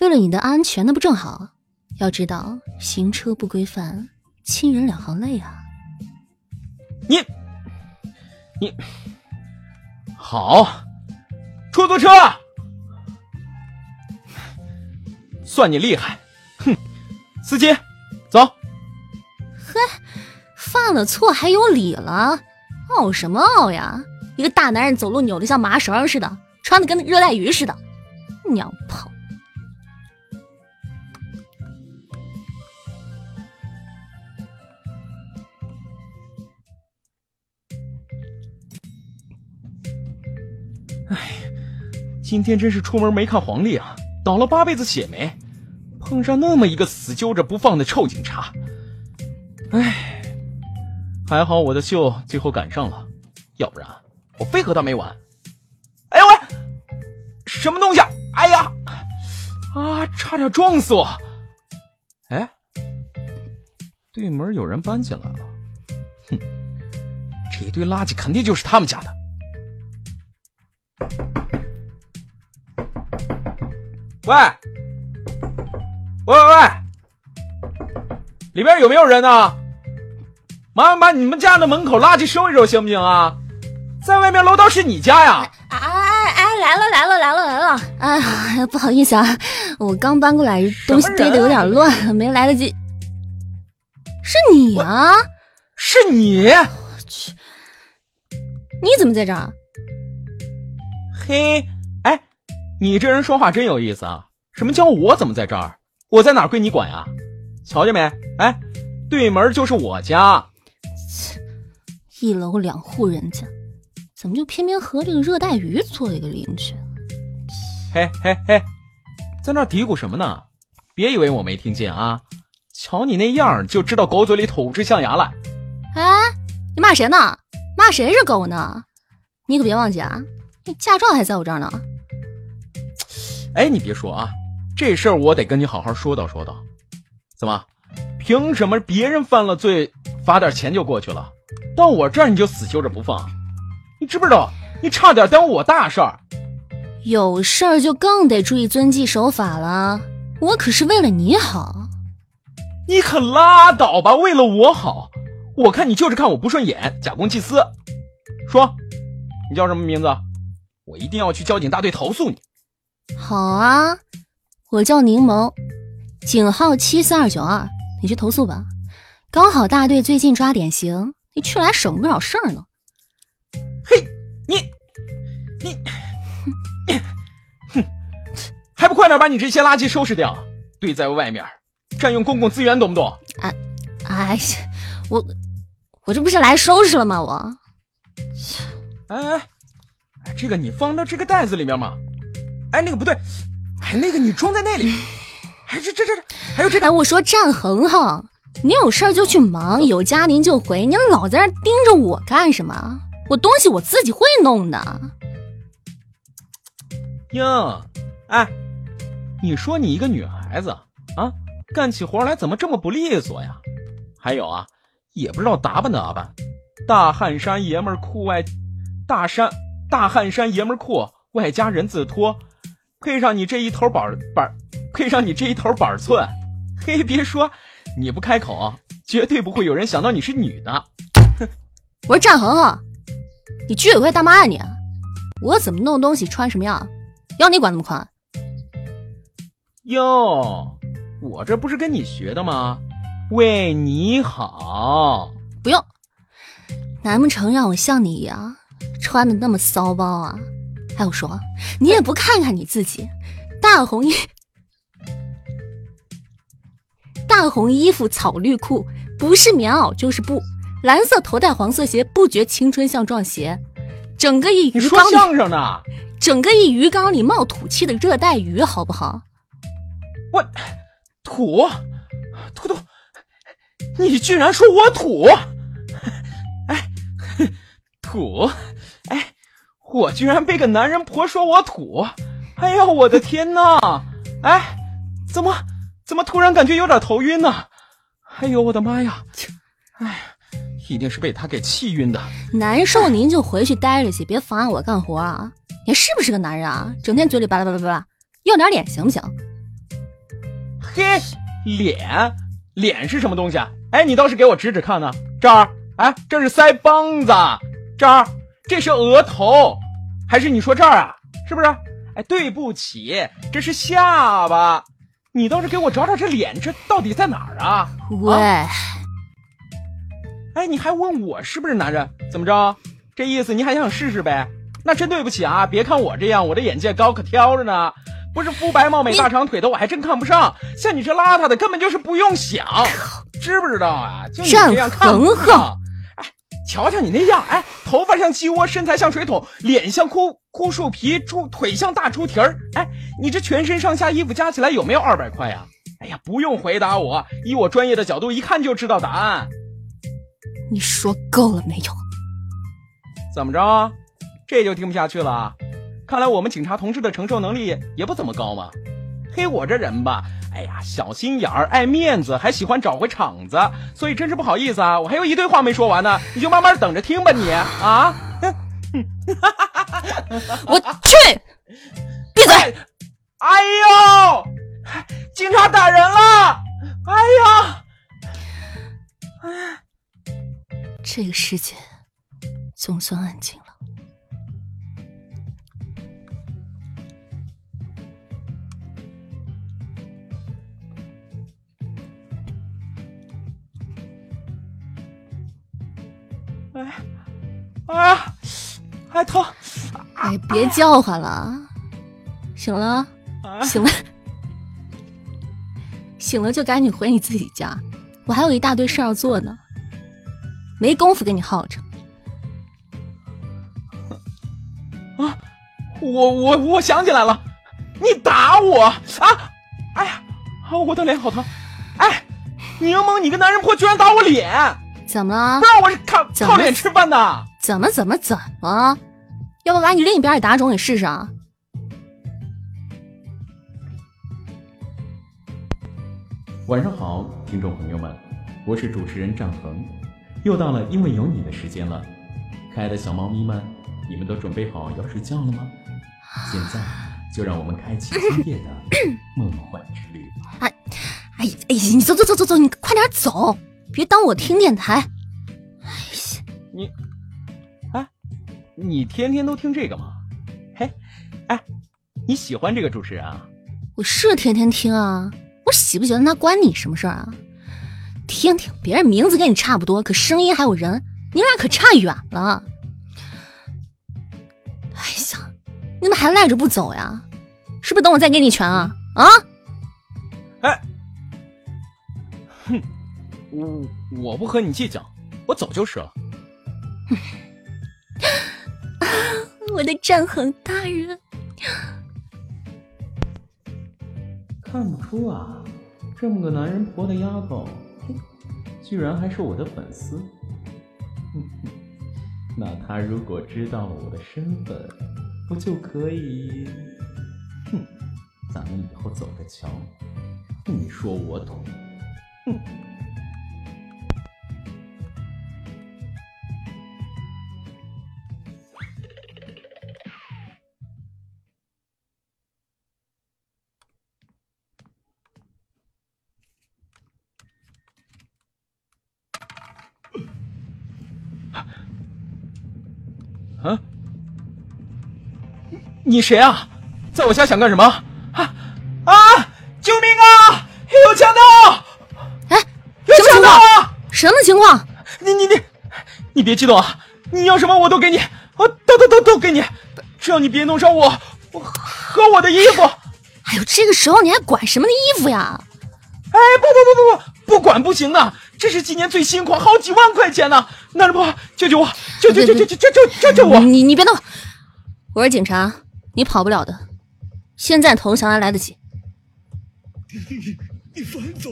[SPEAKER 1] 为了你的安全，那不正好？要知道，行车不规范，亲人两行泪啊！
[SPEAKER 2] 你，你，好，出租车。算你厉害，哼！司机，走。
[SPEAKER 1] 嘿，犯了错还有理了？傲什么傲呀？一个大男人走路扭的像麻绳似的，穿的跟热带鱼似的，娘炮！
[SPEAKER 2] 今天真是出门没看黄历啊，倒了八辈子血霉。碰上那么一个死揪着不放的臭警察，哎，还好我的秀最后赶上了，要不然我非和他没完。哎呦喂，什么东西？哎呀，啊，差点撞死我！哎，对门有人搬进来了，哼，这一堆垃圾肯定就是他们家的。喂。喂喂喂，里边有没有人呢？麻烦把你们家的门口垃圾收一收，行不行啊？在外面楼道是你家呀？
[SPEAKER 1] 哎哎哎，来了来了来了来了！哎呀，不好意思啊，我刚搬过来，东西堆的有点乱，没来得及。是你啊？
[SPEAKER 2] 是你？
[SPEAKER 1] 我去，你怎么在这儿？
[SPEAKER 2] 嘿，哎，你这人说话真有意思啊！什么叫我怎么在这儿？我在哪归你管呀？瞧见没？哎，对门就是我家。
[SPEAKER 1] 切一楼两户人家，怎么就偏偏和这个热带鱼做一个邻居？
[SPEAKER 2] 嘿嘿嘿，在那嘀咕什么呢？别以为我没听见啊！瞧你那样，就知道狗嘴里吐不出象牙来。
[SPEAKER 1] 哎，你骂谁呢？骂谁是狗呢？你可别忘记啊，你驾照还在我这儿呢。
[SPEAKER 2] 哎，你别说啊。这事儿我得跟你好好说道说道，怎么？凭什么别人犯了罪，罚点钱就过去了，到我这儿你就死揪着不放？你知不知道？你差点耽误我大事儿。
[SPEAKER 1] 有事儿就更得注意遵纪守法了。我可是为了你好。
[SPEAKER 2] 你可拉倒吧！为了我好，我看你就是看我不顺眼，假公济私。说，你叫什么名字？我一定要去交警大队投诉你。
[SPEAKER 1] 好啊。我叫柠檬，警号七四二九二，你去投诉吧。刚好大队最近抓典型，你去来省不少事儿呢。
[SPEAKER 2] 嘿，你你你，哼，还不快点把你这些垃圾收拾掉，堆在外面，占用公共资源，懂不懂？
[SPEAKER 1] 哎哎呀，我我这不是来收拾了吗？我，
[SPEAKER 2] 哎哎，这个你放到这个袋子里面吗？哎，那个不对。哎，那个你装在那里，(sighs) 哎，这这这，还有这个，
[SPEAKER 1] 我说战恒恒，你有事儿就去忙，有家您就回，你老在那盯着我干什么？我东西我自己会弄的。
[SPEAKER 2] 哟，哎，你说你一个女孩孩子啊，干起活来怎么这么不利索呀？还有啊，也不知道打扮打扮，大汉衫爷们裤外，大衫大汉衫爷们裤外加人字拖，配上你这一头板板，配上你这一头板寸，嘿，别说，你不开口，绝对不会有人想到你是女的。
[SPEAKER 1] 我说战恒，你居委会大妈呀你！我怎么弄东西穿什么样，要你管那么宽？
[SPEAKER 2] 哟，我这不是跟你学的吗？为，你好。
[SPEAKER 1] 不用，难不成让我像你一样穿的那么骚包啊？还有说，你也不看看你自己，大红衣，大红衣服，草绿裤，不是棉袄就是布，蓝色头戴黄色鞋，不觉青春像撞鞋，整个一
[SPEAKER 2] 你说
[SPEAKER 1] 鱼缸里，
[SPEAKER 2] 相声呢？
[SPEAKER 1] 整个一鱼缸里冒土气的热带鱼，好不好？
[SPEAKER 2] 我土土土，你居然说我土？(laughs) 哎，(laughs) 土，哎，我居然被个男人婆说我土！哎呀，我的天呐！哎，怎么怎么突然感觉有点头晕呢？哎呦，我的妈呀！哎呀，一定是被他给气晕的。
[SPEAKER 1] 难受您就回去待着去，别妨碍我干活啊！你是不是个男人啊？整天嘴里巴拉巴拉巴拉，要点脸行不行？
[SPEAKER 2] 嘿，脸脸是什么东西啊？哎，你倒是给我指指看呢。这儿，哎，这是腮帮子，这儿这是额头，还是你说这儿啊？是不是？哎，对不起，这是下巴。你倒是给我找找这脸，这到底在哪儿啊？
[SPEAKER 1] 喂，
[SPEAKER 2] 哎，你还问我是不是男人？怎么着？这意思你还想试试呗？那真对不起啊！别看我这样，我的眼界高，可挑着呢。不是肤白貌美、大长腿的，我还真看不上。像你这邋遢的，根本就是不用想，知不知道啊？就你这样看不上。哎，瞧瞧你那样，哎，头发像鸡窝，身材像水桶，脸像枯枯树皮，猪腿像大猪蹄儿。哎，你这全身上下衣服加起来有没有二百块呀？哎呀，不用回答我，以我专业的角度一看就知道答案。
[SPEAKER 1] 你说够了没有？
[SPEAKER 2] 怎么着？这就听不下去了？看来我们警察同志的承受能力也不怎么高嘛。嘿，我这人吧，哎呀，小心眼儿，爱面子，还喜欢找回场子，所以真是不好意思啊，我还有一堆话没说完呢，你就慢慢等着听吧你啊。(laughs)
[SPEAKER 1] 我去，闭嘴！
[SPEAKER 2] 哎哎呦，警察打人了！哎呀，
[SPEAKER 1] 这个世界总算安静了。
[SPEAKER 2] 哎，哎呀，还疼！
[SPEAKER 1] 哎，别叫唤了啊！醒了，
[SPEAKER 2] 哎
[SPEAKER 1] 醒了，醒了就赶紧回你自己家，我还有一大堆事儿要做呢，没工夫跟你耗着。
[SPEAKER 2] 啊我我我想起来了，你打我啊！哎呀，啊，我的脸好疼！哎，柠檬，你个男人婆居然打我脸，
[SPEAKER 1] 怎么了
[SPEAKER 2] 不？让我是靠
[SPEAKER 1] 怎么
[SPEAKER 2] 靠脸吃饭的。
[SPEAKER 1] 怎么怎么怎么？要不把你另一边也打肿给试试啊？
[SPEAKER 2] 晚上好，听众朋友们，我是主持人战恒，又到了因为有你的时间了。可爱的小猫咪们，你们都准备好要睡觉了吗？现在就让我们开启今夜的梦幻之旅。
[SPEAKER 1] 哎呀哎呀，你走走走走走，你快点走，别耽误我听电台。哎呀，
[SPEAKER 2] 你，哎，你天天都听这个吗？嘿，哎，你喜欢这个主持人啊？
[SPEAKER 1] 我是天天听啊，我喜不喜欢他关你什么事儿啊？听听，别人名字跟你差不多，可声音还有人，你俩可差远了。哎呀，你怎么还赖着不走呀？是不是等我再给你一拳啊？啊？
[SPEAKER 2] 哎，哼，我我不和你计较，我走就是了。(laughs)
[SPEAKER 1] 我的战恒大人，
[SPEAKER 2] 看不出啊，这么个男人婆的丫头，居然还是我的粉丝。哼哼，那他如果知道了我的身份，不就可以？哼，咱们以后走着瞧。你说我懂？哼！啊！你谁啊？在我家想干什么？啊啊！救命啊！有强盗！
[SPEAKER 1] 哎，
[SPEAKER 2] 有强盗啊！
[SPEAKER 1] 什么情况？
[SPEAKER 2] 你你你，你别激动啊！你要什么我都给你，我都都都都给你，只要你别弄伤我，我和我的衣服。
[SPEAKER 1] 哎呦，这个时候你还管什么的衣服呀？
[SPEAKER 2] 哎，不不不不不，不管不行的，这是今年最新款，好几万块钱呢！男人婆，救救我！救救救救救救救救救我！
[SPEAKER 1] 你你别动，我是警察，你跑不了的。现在投降还来得及。
[SPEAKER 3] 你你放走！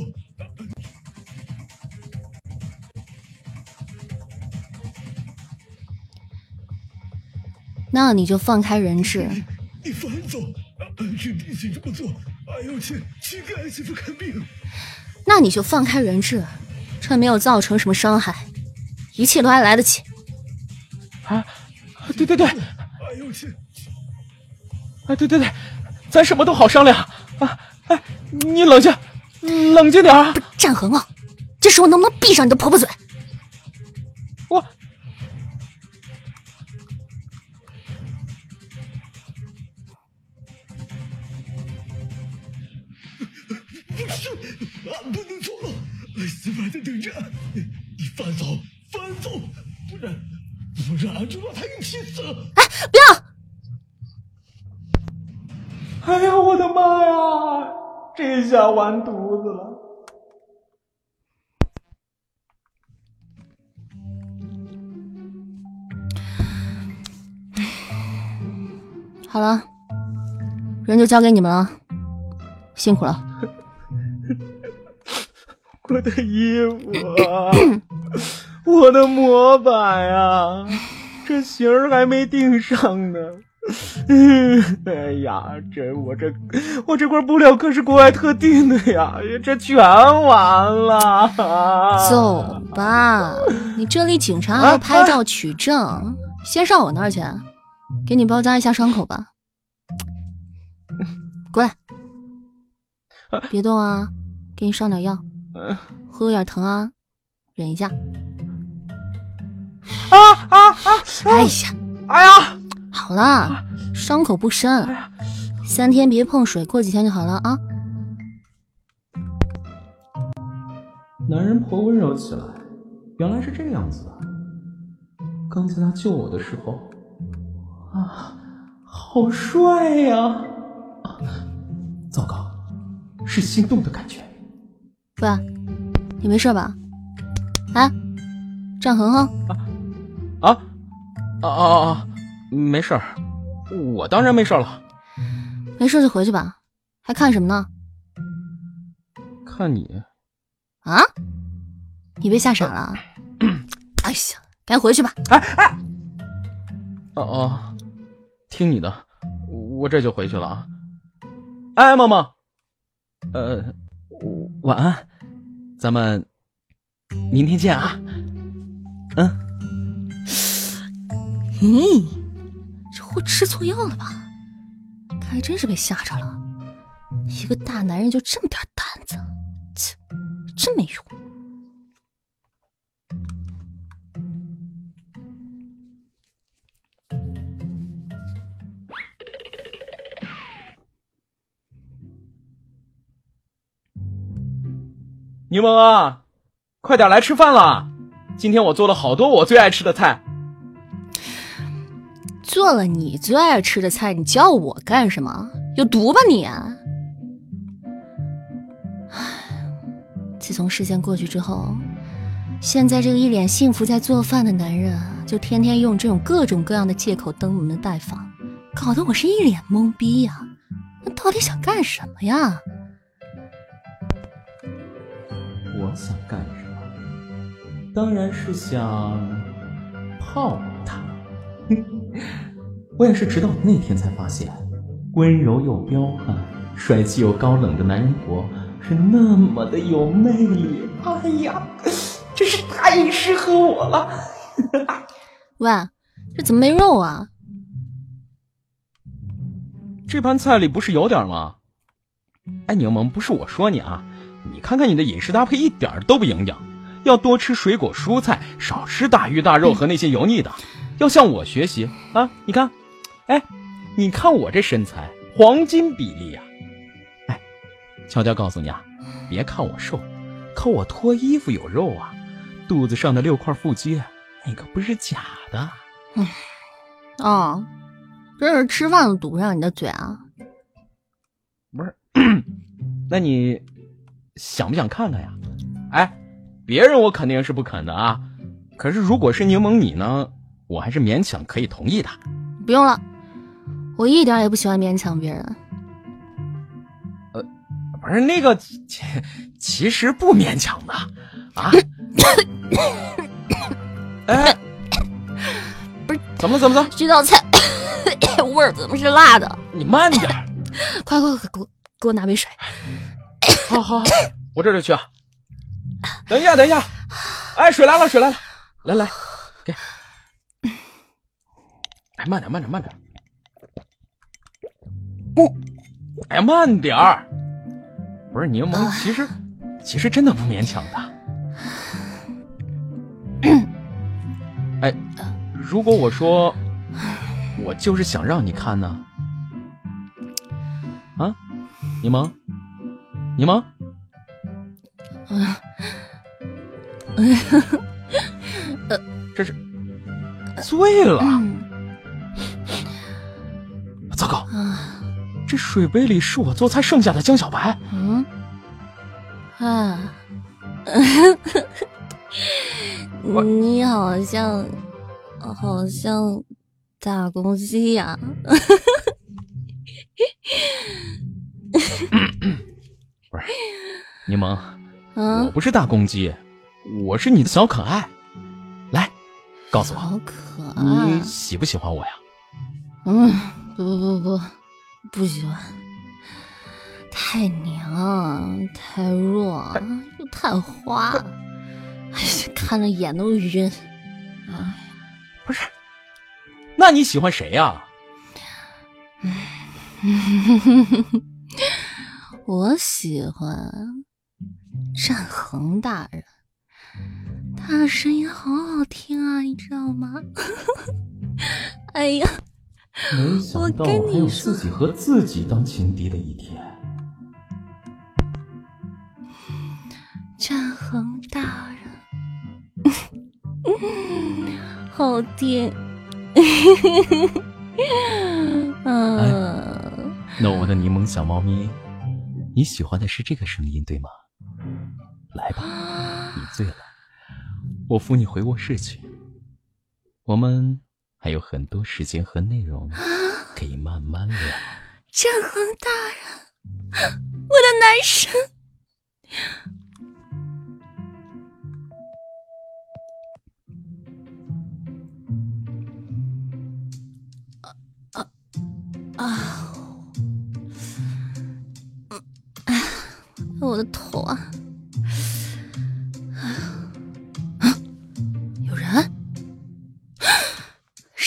[SPEAKER 1] 那你就放开人质。
[SPEAKER 3] 你放走！是必须这么做，俺要去去给俺媳妇看病。
[SPEAKER 1] 那你就放开人质，趁没有造成什么伤害，一切都还来得及。
[SPEAKER 2] 啊，对对对，
[SPEAKER 3] 哎呦我去。
[SPEAKER 2] 哎，对对对，咱什么都好商量啊！哎，你冷静，冷静点啊！
[SPEAKER 1] 战恒啊，这时候能不能闭上你的婆婆嘴？
[SPEAKER 2] 我。
[SPEAKER 3] 不是，俺不能走了，俺媳妇还在等着。你放走，放走，不然不然俺就让他给气死。
[SPEAKER 1] 哎，不要！
[SPEAKER 2] 哎呀，我的妈呀！这下完犊子了。
[SPEAKER 1] 好了，人就交给你们了，辛苦了。(laughs)
[SPEAKER 2] 我的衣服啊，(coughs) (laughs) 我的模板呀，这型儿还没定上呢。(laughs) 哎呀，这我这我这块布料可是国外特定的呀，这全完了。
[SPEAKER 1] 走吧，你这里警察还要拍照取证，先上我那儿去，给你包扎一下伤口吧。过来，(laughs) 别动啊，给你上点药，会有点疼啊，忍一下。
[SPEAKER 2] 啊啊啊！
[SPEAKER 1] 哎呀，
[SPEAKER 2] 哎呀！
[SPEAKER 1] 好了，伤口不深，三天别碰水，过几天就好了啊。
[SPEAKER 2] 男人婆温柔起来，原来是这样子的。刚才他救我的时候，啊，好帅呀！糟糕，是心动的感觉。
[SPEAKER 1] 喂，你没事吧？哎，战恒恒。
[SPEAKER 2] 啊啊啊啊啊！没事儿，我当然没事了。
[SPEAKER 1] 没事就回去吧，还看什么呢？
[SPEAKER 2] 看你。
[SPEAKER 1] 啊？你被吓傻了？(coughs) 哎呀，赶紧回去吧。
[SPEAKER 2] 哎哎。哦哦，听你的，我这就回去了啊。哎，萌萌。呃，晚安，咱们明天见啊。嗯。
[SPEAKER 1] 嗯。我吃错药了吧？还真是被吓着了。一个大男人就这么点胆子，切，真没用。
[SPEAKER 2] 柠檬啊，快点来吃饭了！今天我做了好多我最爱吃的菜。
[SPEAKER 1] 做了你最爱吃的菜，你叫我干什么？有毒吧你！唉，自从事件过去之后，现在这个一脸幸福在做饭的男人，就天天用这种各种各样的借口登门拜访，搞得我是一脸懵逼呀！他到底想干什么呀？
[SPEAKER 2] 我想干什么？当然是想泡他。哼我也是直到那天才发现，温柔又彪悍、帅气又高冷的男人婆，
[SPEAKER 3] 是那么的有魅力。哎呀，真是太适合我了。
[SPEAKER 1] 喂，这怎么没肉啊？
[SPEAKER 2] 这盘菜里不是有点吗？哎，柠檬，不是我说你啊，你看看你的饮食搭配一点都不营养，要多吃水果蔬菜，少吃大鱼大肉和那些油腻的，要向我学习啊！你看，哎，你看我这身材，黄金比例呀！哎，悄悄告诉你啊，别看我瘦，可我脱衣服有肉啊，肚子上的六块腹肌，那可不是假的。
[SPEAKER 1] 嗯，哦，真是吃饭都堵不上你的嘴啊？
[SPEAKER 2] 不是。(coughs) 那你想不想看看呀？哎，别人我肯定是不肯的啊。可是如果是柠檬你呢，我还是勉强可以同意的。
[SPEAKER 1] 不用了，我一点也不喜欢勉强别人。
[SPEAKER 2] 呃，不是那个，其实不勉强的啊。(coughs) 哎，
[SPEAKER 1] 不是，
[SPEAKER 2] 怎么了？怎么了？
[SPEAKER 1] 这道菜 (coughs) 味儿怎么是辣的？
[SPEAKER 2] 你慢点。(coughs)
[SPEAKER 1] 快快快，给我给我拿杯水。
[SPEAKER 2] 好好好，我这就去啊。等一下，等一下，哎，水来了，水来了，来来，给。哎，慢点，慢点，慢点。不，哎呀，慢点儿。不是柠檬，其实其实真的不勉强的。(coughs) 哎，如果我说我就是想让你看呢？啊，柠檬，柠檬，
[SPEAKER 1] 啊，
[SPEAKER 2] 呃，这是醉了，水杯里是我做菜剩下的江小白。
[SPEAKER 1] 嗯，啊，你好像好像大公鸡呀。(coughs)
[SPEAKER 2] 不是，柠檬，我不是大公鸡，我是你的小可爱。来，告诉我，
[SPEAKER 1] 好可爱，
[SPEAKER 2] 你喜不喜欢我呀？
[SPEAKER 1] 嗯，不不不不，不喜欢，太娘，太弱，又太花，(laughs) 哎呀，看着眼都晕。哎，
[SPEAKER 2] 不是，那你喜欢谁呀？(laughs)
[SPEAKER 1] 我喜欢战恒大人，他的声音好好听啊，你知道吗？(laughs) 哎呀，(laughs)
[SPEAKER 3] 没想到还有自己和自己当情敌的一天。
[SPEAKER 1] 战恒大人，(laughs) 好听。
[SPEAKER 2] 嗯。那我的柠檬小猫咪，你喜欢的是这个声音对吗？来吧，你醉了，我扶你回卧室去。我们还有很多时间和内容可以慢慢聊。
[SPEAKER 1] 战恒大人，我的男神。啊啊啊！我的头啊！啊，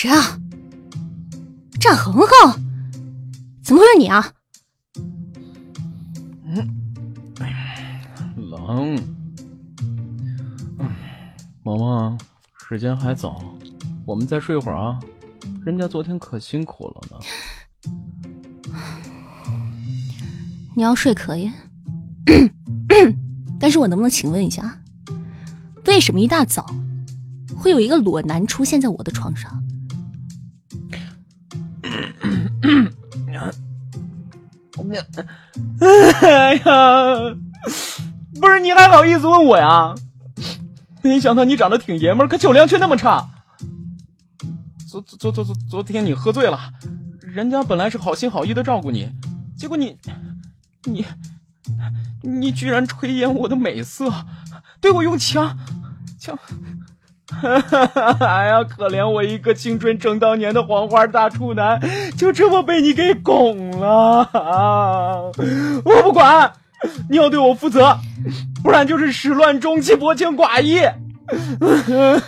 [SPEAKER 1] 谁啊？战恒恒？怎么会是你啊？
[SPEAKER 2] 嗯，冷。萌萌，时间还早，我们再睡会儿啊。人家昨天可辛苦了呢。(sighs)
[SPEAKER 1] 你要睡可以。但是我能不能请问一下，为什么一大早会有一个裸男出现在我的床上？
[SPEAKER 2] 哎呀，不是你还好意思问我呀？没想到你长得挺爷们儿，可酒量却那么差。昨昨昨昨昨天你喝醉了，人家本来是好心好意的照顾你，结果你你。你居然垂涎我的美色，对我用枪，枪！哈哈哈哎呀，可怜我一个青春正当年的黄花大处男，就这么被你给拱了！我不管，你要对我负责，不然就是始乱终弃、薄情寡义。不
[SPEAKER 1] 是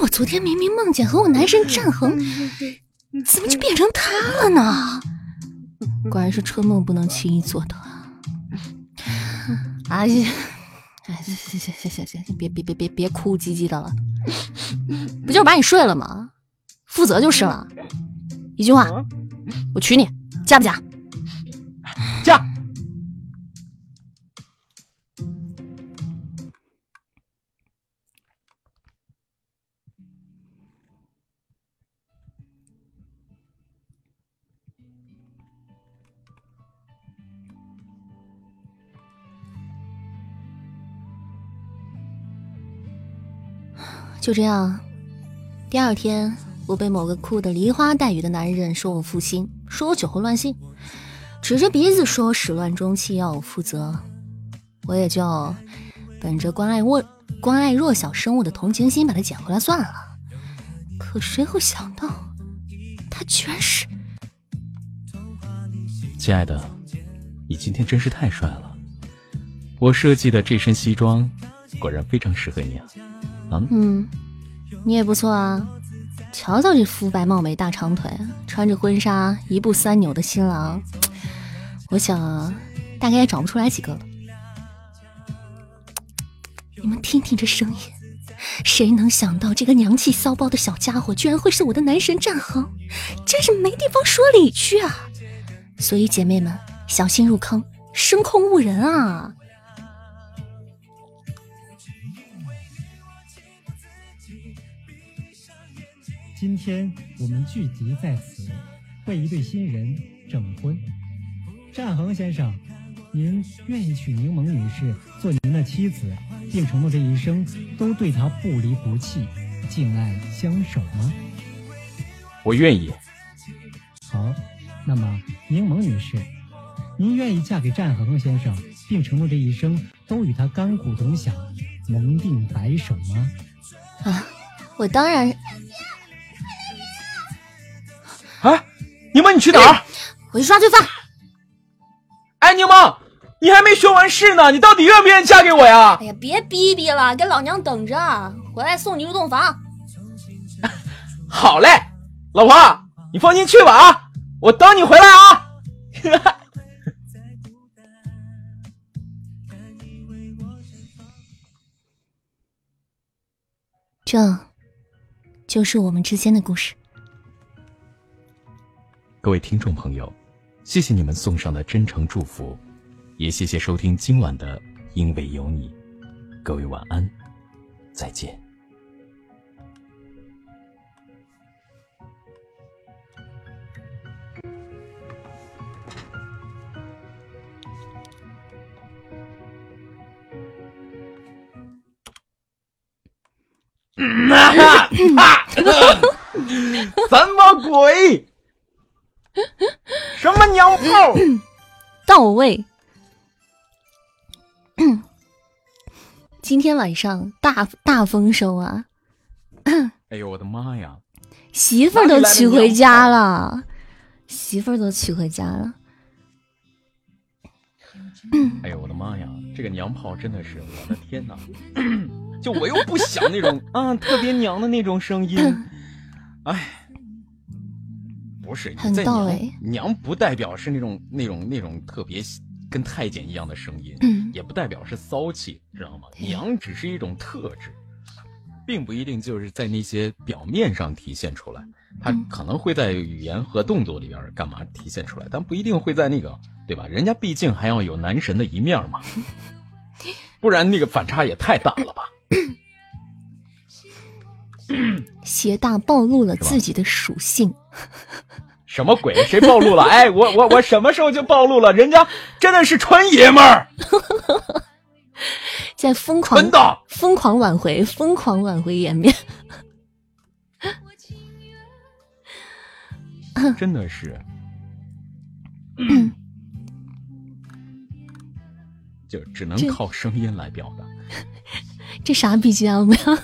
[SPEAKER 1] 我昨天明明梦见和我男神战恒，怎么就变成他了呢？果然是春梦不能轻易做到啊！哎呀，哎，行行行行行行，别别别别别哭唧唧的了，不就是把你睡了吗？负责就是了。一句话，我娶你，嫁不嫁？
[SPEAKER 2] 嫁。
[SPEAKER 1] 就这样，第二天，我被某个酷的梨花带雨的男人说我负心，说我酒后乱性，指着鼻子说我始乱终弃，要我负责。我也就本着关爱弱关爱弱小生物的同情心，把他捡回来算了。可谁会想到，他居然是……
[SPEAKER 2] 亲爱的，你今天真是太帅了，我设计的这身西装果然非常适合你啊。
[SPEAKER 1] 嗯，你也不错啊！瞧瞧这肤白貌美大长腿，穿着婚纱一步三扭的新郎，我想大概也找不出来几个了。你们听听这声音，谁能想到这个娘气骚包的小家伙居然会是我的男神战恒？真是没地方说理去啊！所以姐妹们小心入坑，声控误人啊！
[SPEAKER 4] 今天我们聚集在此，为一对新人证婚。战恒先生，您愿意娶柠檬女士做您的妻子，并承诺这一生都对她不离不弃、敬爱相守吗？
[SPEAKER 2] 我愿意。
[SPEAKER 4] 好，那么柠檬女士，您愿意嫁给战恒先生，并承诺这一生都与他甘苦同享、盟定白首吗？
[SPEAKER 1] 啊，我当然。
[SPEAKER 2] 哎，柠檬，你去哪儿？
[SPEAKER 1] 我去刷罪犯。
[SPEAKER 2] 哎，柠檬，你还没学完试呢，你到底愿不愿意嫁给我呀？
[SPEAKER 1] 哎呀，别逼逼了，给老娘等着，回来送你入洞房。(laughs)
[SPEAKER 2] 好嘞，老婆，你放心去吧啊，我等你回来啊。(laughs)
[SPEAKER 1] 这，就是我们之间的故事。
[SPEAKER 2] 各位听众朋友，谢谢你们送上的真诚祝福，也谢谢收听今晚的《因为有你》。各位晚安，再见。(laughs) (laughs) (laughs) 什么鬼？什么娘炮？(clears throat)
[SPEAKER 1] 到位！(clears throat) 今天晚上大大丰收啊！(clears throat)
[SPEAKER 2] 哎呦我的妈呀！
[SPEAKER 1] 媳妇儿都娶回家了，媳妇儿都娶回家了。
[SPEAKER 2] 哎呦我的妈呀！这个娘炮真的是我的天哪！就我又不想那种啊特别娘的那种声音，哎。不是，
[SPEAKER 1] 很到位。
[SPEAKER 2] 娘不代表是那种那种那种特别跟太监一样的声音，也不代表是骚气，知道吗？娘只是一种特质，并不一定就是在那些表面上体现出来，它可能会在语言和动作里边干嘛体现出来，但不一定会在那个，对吧？人家毕竟还要有男神的一面嘛，(laughs) 不然那个反差也太大了吧？(laughs) (clears throat)
[SPEAKER 1] 邪大暴露了自己的属性。
[SPEAKER 2] 什么鬼？谁暴露了？哎，我我我什么时候就暴露了？人家真的是纯爷们儿，(laughs)
[SPEAKER 1] 在疯狂疯狂挽回，疯狂挽回颜面，(laughs)
[SPEAKER 2] 真的是，(clears throat) 就只能靠声音来表达。(laughs)
[SPEAKER 1] 这啥 BGM 呀？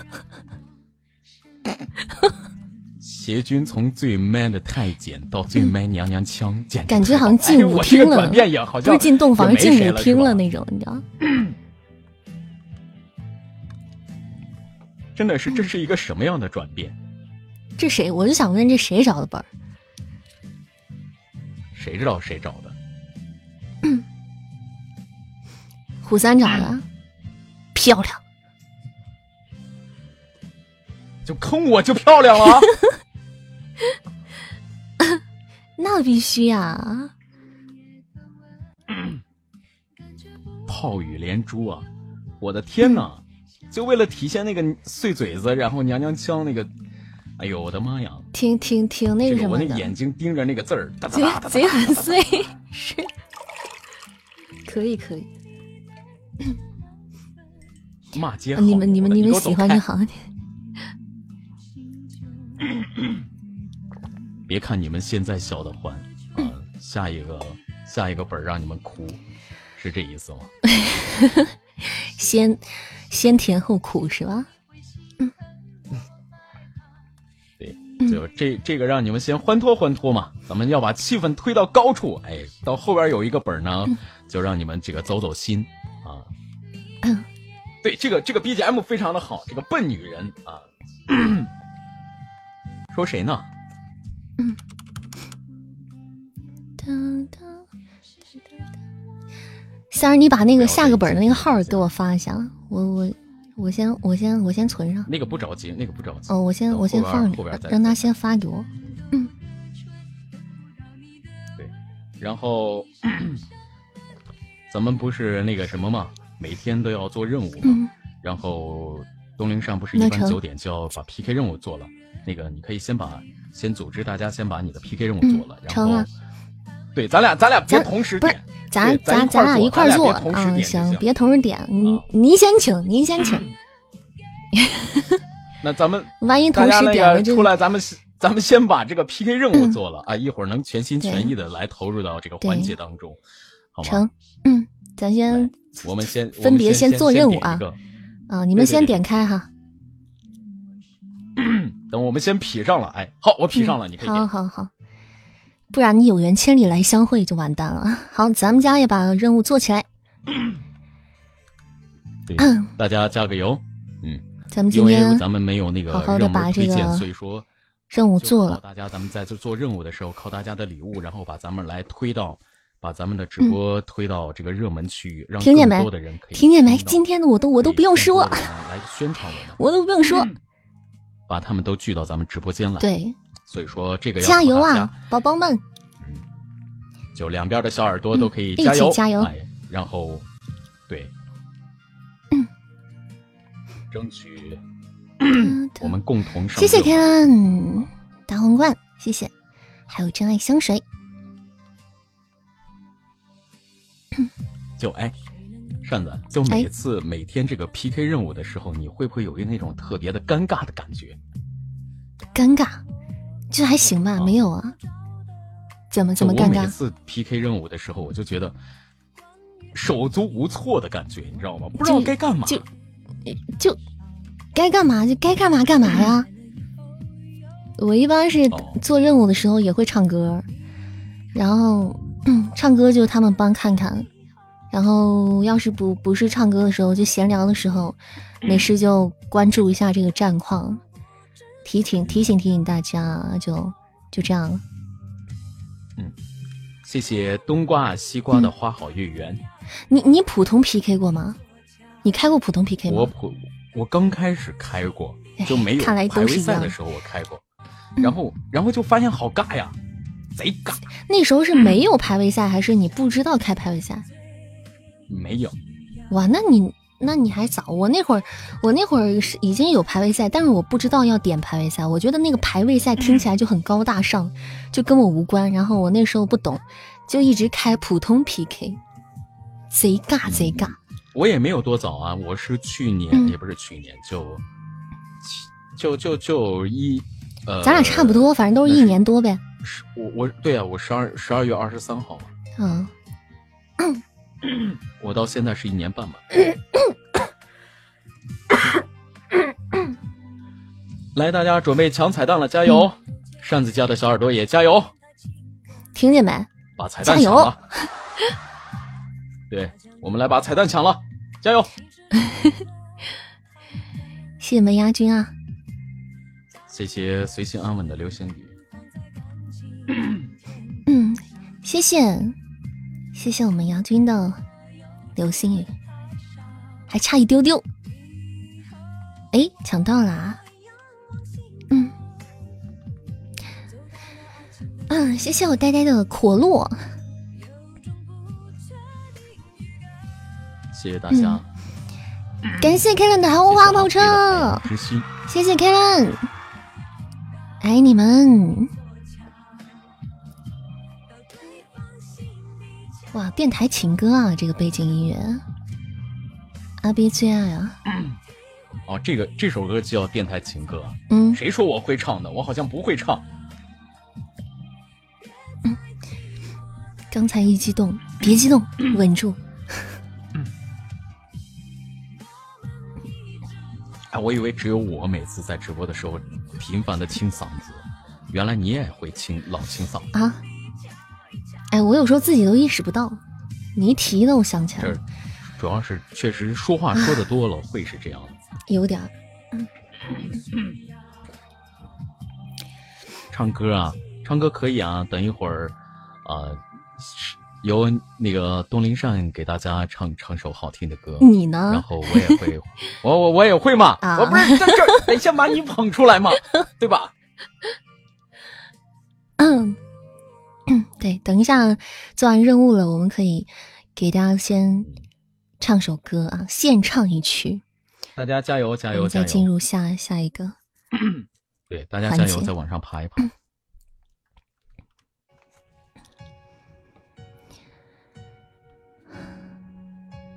[SPEAKER 1] (laughs)
[SPEAKER 2] 邪君从最 man 的太监到最 man 娘娘腔，简直
[SPEAKER 1] 感觉好像进舞厅了，
[SPEAKER 2] 转变也好像
[SPEAKER 1] 不是进洞房，进舞厅了那种，你知道？(coughs)
[SPEAKER 2] 真的是这是一个什么样的转变？
[SPEAKER 1] 这谁？我就想问，这谁找的本儿？
[SPEAKER 2] 谁知道谁找的？(coughs)
[SPEAKER 1] 虎三找的，(coughs) 漂亮。
[SPEAKER 2] 就坑我就漂亮了啊！(laughs)
[SPEAKER 1] 那必须呀！(clears throat)
[SPEAKER 2] 炮雨连珠啊！我的天哪！就为了体现那个碎嘴子，然后娘娘腔那个，哎呦我的妈呀！
[SPEAKER 1] 挺挺挺那什么的，
[SPEAKER 2] 那眼睛盯着那个字儿，哒哒
[SPEAKER 1] 嘴
[SPEAKER 2] 哒哒哒
[SPEAKER 1] 嘴很碎，(laughs) 是可以可以。
[SPEAKER 2] 骂街好。
[SPEAKER 1] 你们你们你们喜欢就好。(clears throat)
[SPEAKER 2] 别看你们现在笑得欢啊，下一个下一个本儿让你们哭，是这意思吗？(laughs)
[SPEAKER 1] 先先甜后苦是吧？(laughs)
[SPEAKER 2] 对，
[SPEAKER 1] 嗯
[SPEAKER 2] 就这这个让你们先欢脱欢脱嘛，咱们要把气氛推到高处。哎，到后边有一个本儿呢，就让你们这个走走心啊。
[SPEAKER 1] 嗯
[SPEAKER 2] 对，这个这个 BGM 非常的好，这个笨女人啊。说谁呢？
[SPEAKER 1] 三儿，你把那个下个本的那个号给我发一下，我我我先我先我先存上。
[SPEAKER 2] 那个不着急，那个不着急。
[SPEAKER 1] 哦，我先我先放着让他先发给我。
[SPEAKER 2] 对，然后咱们不是那个什么嘛，每天都要做任务嘛。
[SPEAKER 1] 嗯
[SPEAKER 2] 然后东陵上不是一般九点就要把 PK 任务做了，那个你可以先把先组织大家先把你的 PK 任务做了，然后
[SPEAKER 1] 嗯成了
[SPEAKER 2] 对，咱俩咱俩别
[SPEAKER 1] 咱
[SPEAKER 2] 同时
[SPEAKER 1] 不是
[SPEAKER 2] 点，
[SPEAKER 1] 咱
[SPEAKER 2] 咱
[SPEAKER 1] 咱俩一块做啊，
[SPEAKER 2] 点
[SPEAKER 1] 行，别同时点，您先请，您先请，(laughs)
[SPEAKER 2] 那咱们 (laughs)
[SPEAKER 1] 万一同时点
[SPEAKER 2] 出来，咱们咱们先把这个 PK 任务做了、啊，一会儿能全心全意的来投入到这个环节当中，好吗？
[SPEAKER 1] 成，嗯，咱先
[SPEAKER 2] 我们先
[SPEAKER 1] 分别
[SPEAKER 2] 先
[SPEAKER 1] 先做任务啊啊，你们先点开哈，
[SPEAKER 2] 等我们先匹上了，哎，好，我匹上了，
[SPEAKER 1] 嗯
[SPEAKER 2] 你可以。
[SPEAKER 1] 好好好，不然你有缘千里来相会就完蛋了。(laughs) 好，咱们家也把任务做起来，
[SPEAKER 2] 对
[SPEAKER 1] 嗯，
[SPEAKER 2] 大家加个油，嗯，
[SPEAKER 1] 咱们
[SPEAKER 2] 因为
[SPEAKER 1] 今天
[SPEAKER 2] 咱们没有那个
[SPEAKER 1] 好好地
[SPEAKER 2] 任务
[SPEAKER 1] 把这
[SPEAKER 2] 推荐，
[SPEAKER 1] 个
[SPEAKER 2] 所以说
[SPEAKER 1] 任务做了，
[SPEAKER 2] 大家咱们在做做任务的时候，靠大家的礼物，然后把咱们来推到，把咱们的直播推到这个热门区域，让更多的人可以
[SPEAKER 1] 听见没？
[SPEAKER 2] 听到。
[SPEAKER 1] 今天的我都我都不用说，
[SPEAKER 2] 来宣传我们，
[SPEAKER 1] 我都不用说，
[SPEAKER 2] 把他们都聚到咱们直播间来。，
[SPEAKER 1] 对，
[SPEAKER 2] 所以说这个要
[SPEAKER 1] 加油啊，宝宝们！
[SPEAKER 2] 嗯就两边的小耳朵都可以
[SPEAKER 1] 嗯
[SPEAKER 2] 加油，
[SPEAKER 1] 一起加油。
[SPEAKER 2] 哎，然后，对，
[SPEAKER 1] 嗯。
[SPEAKER 2] 争取 (clears throat) 我们共同上
[SPEAKER 1] 谢谢
[SPEAKER 2] 热门
[SPEAKER 1] Ken 大皇冠，谢谢，还有真爱香水，
[SPEAKER 2] 就哎，扇子，就每
[SPEAKER 1] 哎
[SPEAKER 2] 次每天这个 PK 任务的时候，你会不会有一那种特别的尴尬的感觉？
[SPEAKER 1] 尴尬，这还行吧？没有啊？怎么怎么尴尬？
[SPEAKER 2] 每次 PK 任务的时候，我就觉得手足无措的感觉，你知道吗？不知道该干嘛。
[SPEAKER 1] 就就该干嘛就该干嘛干嘛呀。我一般是
[SPEAKER 2] 哦
[SPEAKER 1] 做任务的时候也会唱歌，然后、嗯、唱歌就他们帮看看，然后要是不不是唱歌的时候，就闲聊的时候，没事就关注一下这个战况，提醒提醒提醒大家，就就这样了。
[SPEAKER 2] 谢谢冬瓜西瓜的花好月圆。
[SPEAKER 1] 你你普通 PK 过吗？你开过普通 PK 吗？
[SPEAKER 2] 我普我刚开始开过
[SPEAKER 1] 哎，
[SPEAKER 2] 就没有
[SPEAKER 1] 看来
[SPEAKER 2] 排位
[SPEAKER 1] 都是
[SPEAKER 2] 赛的时候我开过，然后然后就发现好尬呀，贼尬。
[SPEAKER 1] 那时候是没有排位赛，还是你不知道开排位赛？
[SPEAKER 2] 没有，
[SPEAKER 1] 哇，那你那你还早。我那会儿我那会儿是已经有排位赛，但是我不知道要点排位赛。我觉得那个排位赛听起来就很高大上，就跟我无关。然后我那时候不懂，就一直开普通 PK，贼尬贼尬。
[SPEAKER 2] 我也没有多早啊，我是去年、
[SPEAKER 1] 嗯
[SPEAKER 2] 也不是去年，就就就就一呃，
[SPEAKER 1] 咱俩差不多，反正都是一年多呗。
[SPEAKER 2] 是我我对啊，我十二十二月二十三号嘛，
[SPEAKER 1] 嗯，(clears throat)
[SPEAKER 2] 我到现在是一年半吧。(coughs) 来，大家准备抢彩蛋了，加油！扇子家的小耳朵也加油，
[SPEAKER 1] 听见没？
[SPEAKER 2] 把彩蛋抢了。(laughs) 对，我们来把彩蛋抢了，加油！(laughs)
[SPEAKER 1] 谢谢门牙君啊，
[SPEAKER 2] 谢谢随心安稳的流星雨。
[SPEAKER 1] 嗯，谢谢，谢谢我们杨军的流星雨，还差一丢丢。哎，抢到了！嗯嗯，谢谢我呆呆的可乐，
[SPEAKER 2] 谢谢大家，
[SPEAKER 1] 感谢 Karen 的豪华跑车，谢谢 Karen，爱你们！哇，电台情歌啊，这个背景音乐，阿 B 最爱啊！
[SPEAKER 2] 哦，这个这首歌叫电台情歌，
[SPEAKER 1] 嗯，
[SPEAKER 2] 谁说我会唱的？我好像不会唱。
[SPEAKER 1] 刚才一激动，别激动，稳住。
[SPEAKER 2] 哎，我以为只有我每次在直播的时候频繁的清嗓子，原来你也会清老清嗓
[SPEAKER 1] 啊！哎，我有时候自己都意识不到，你一提呢，我想起来了。
[SPEAKER 2] 主要是确实说话说的多了，会是这样的。
[SPEAKER 1] 有点。
[SPEAKER 2] 唱歌啊，唱歌可以啊。等一会儿，呃，由那个东林善给大家唱唱首好听的歌。
[SPEAKER 1] 你呢？
[SPEAKER 2] 然后我也会，(laughs) 我我我也会嘛。
[SPEAKER 1] 啊、
[SPEAKER 2] 我不是在这儿，得先把你捧出来嘛，(laughs) 对吧？
[SPEAKER 1] 嗯，(laughs) (coughs) 对，等一下做完任务了，我们可以给大家先唱首歌啊，现唱一曲。
[SPEAKER 2] 大家加油加油加油！
[SPEAKER 1] 再进入下下一个。
[SPEAKER 2] 对，大家加油，再往上爬一爬。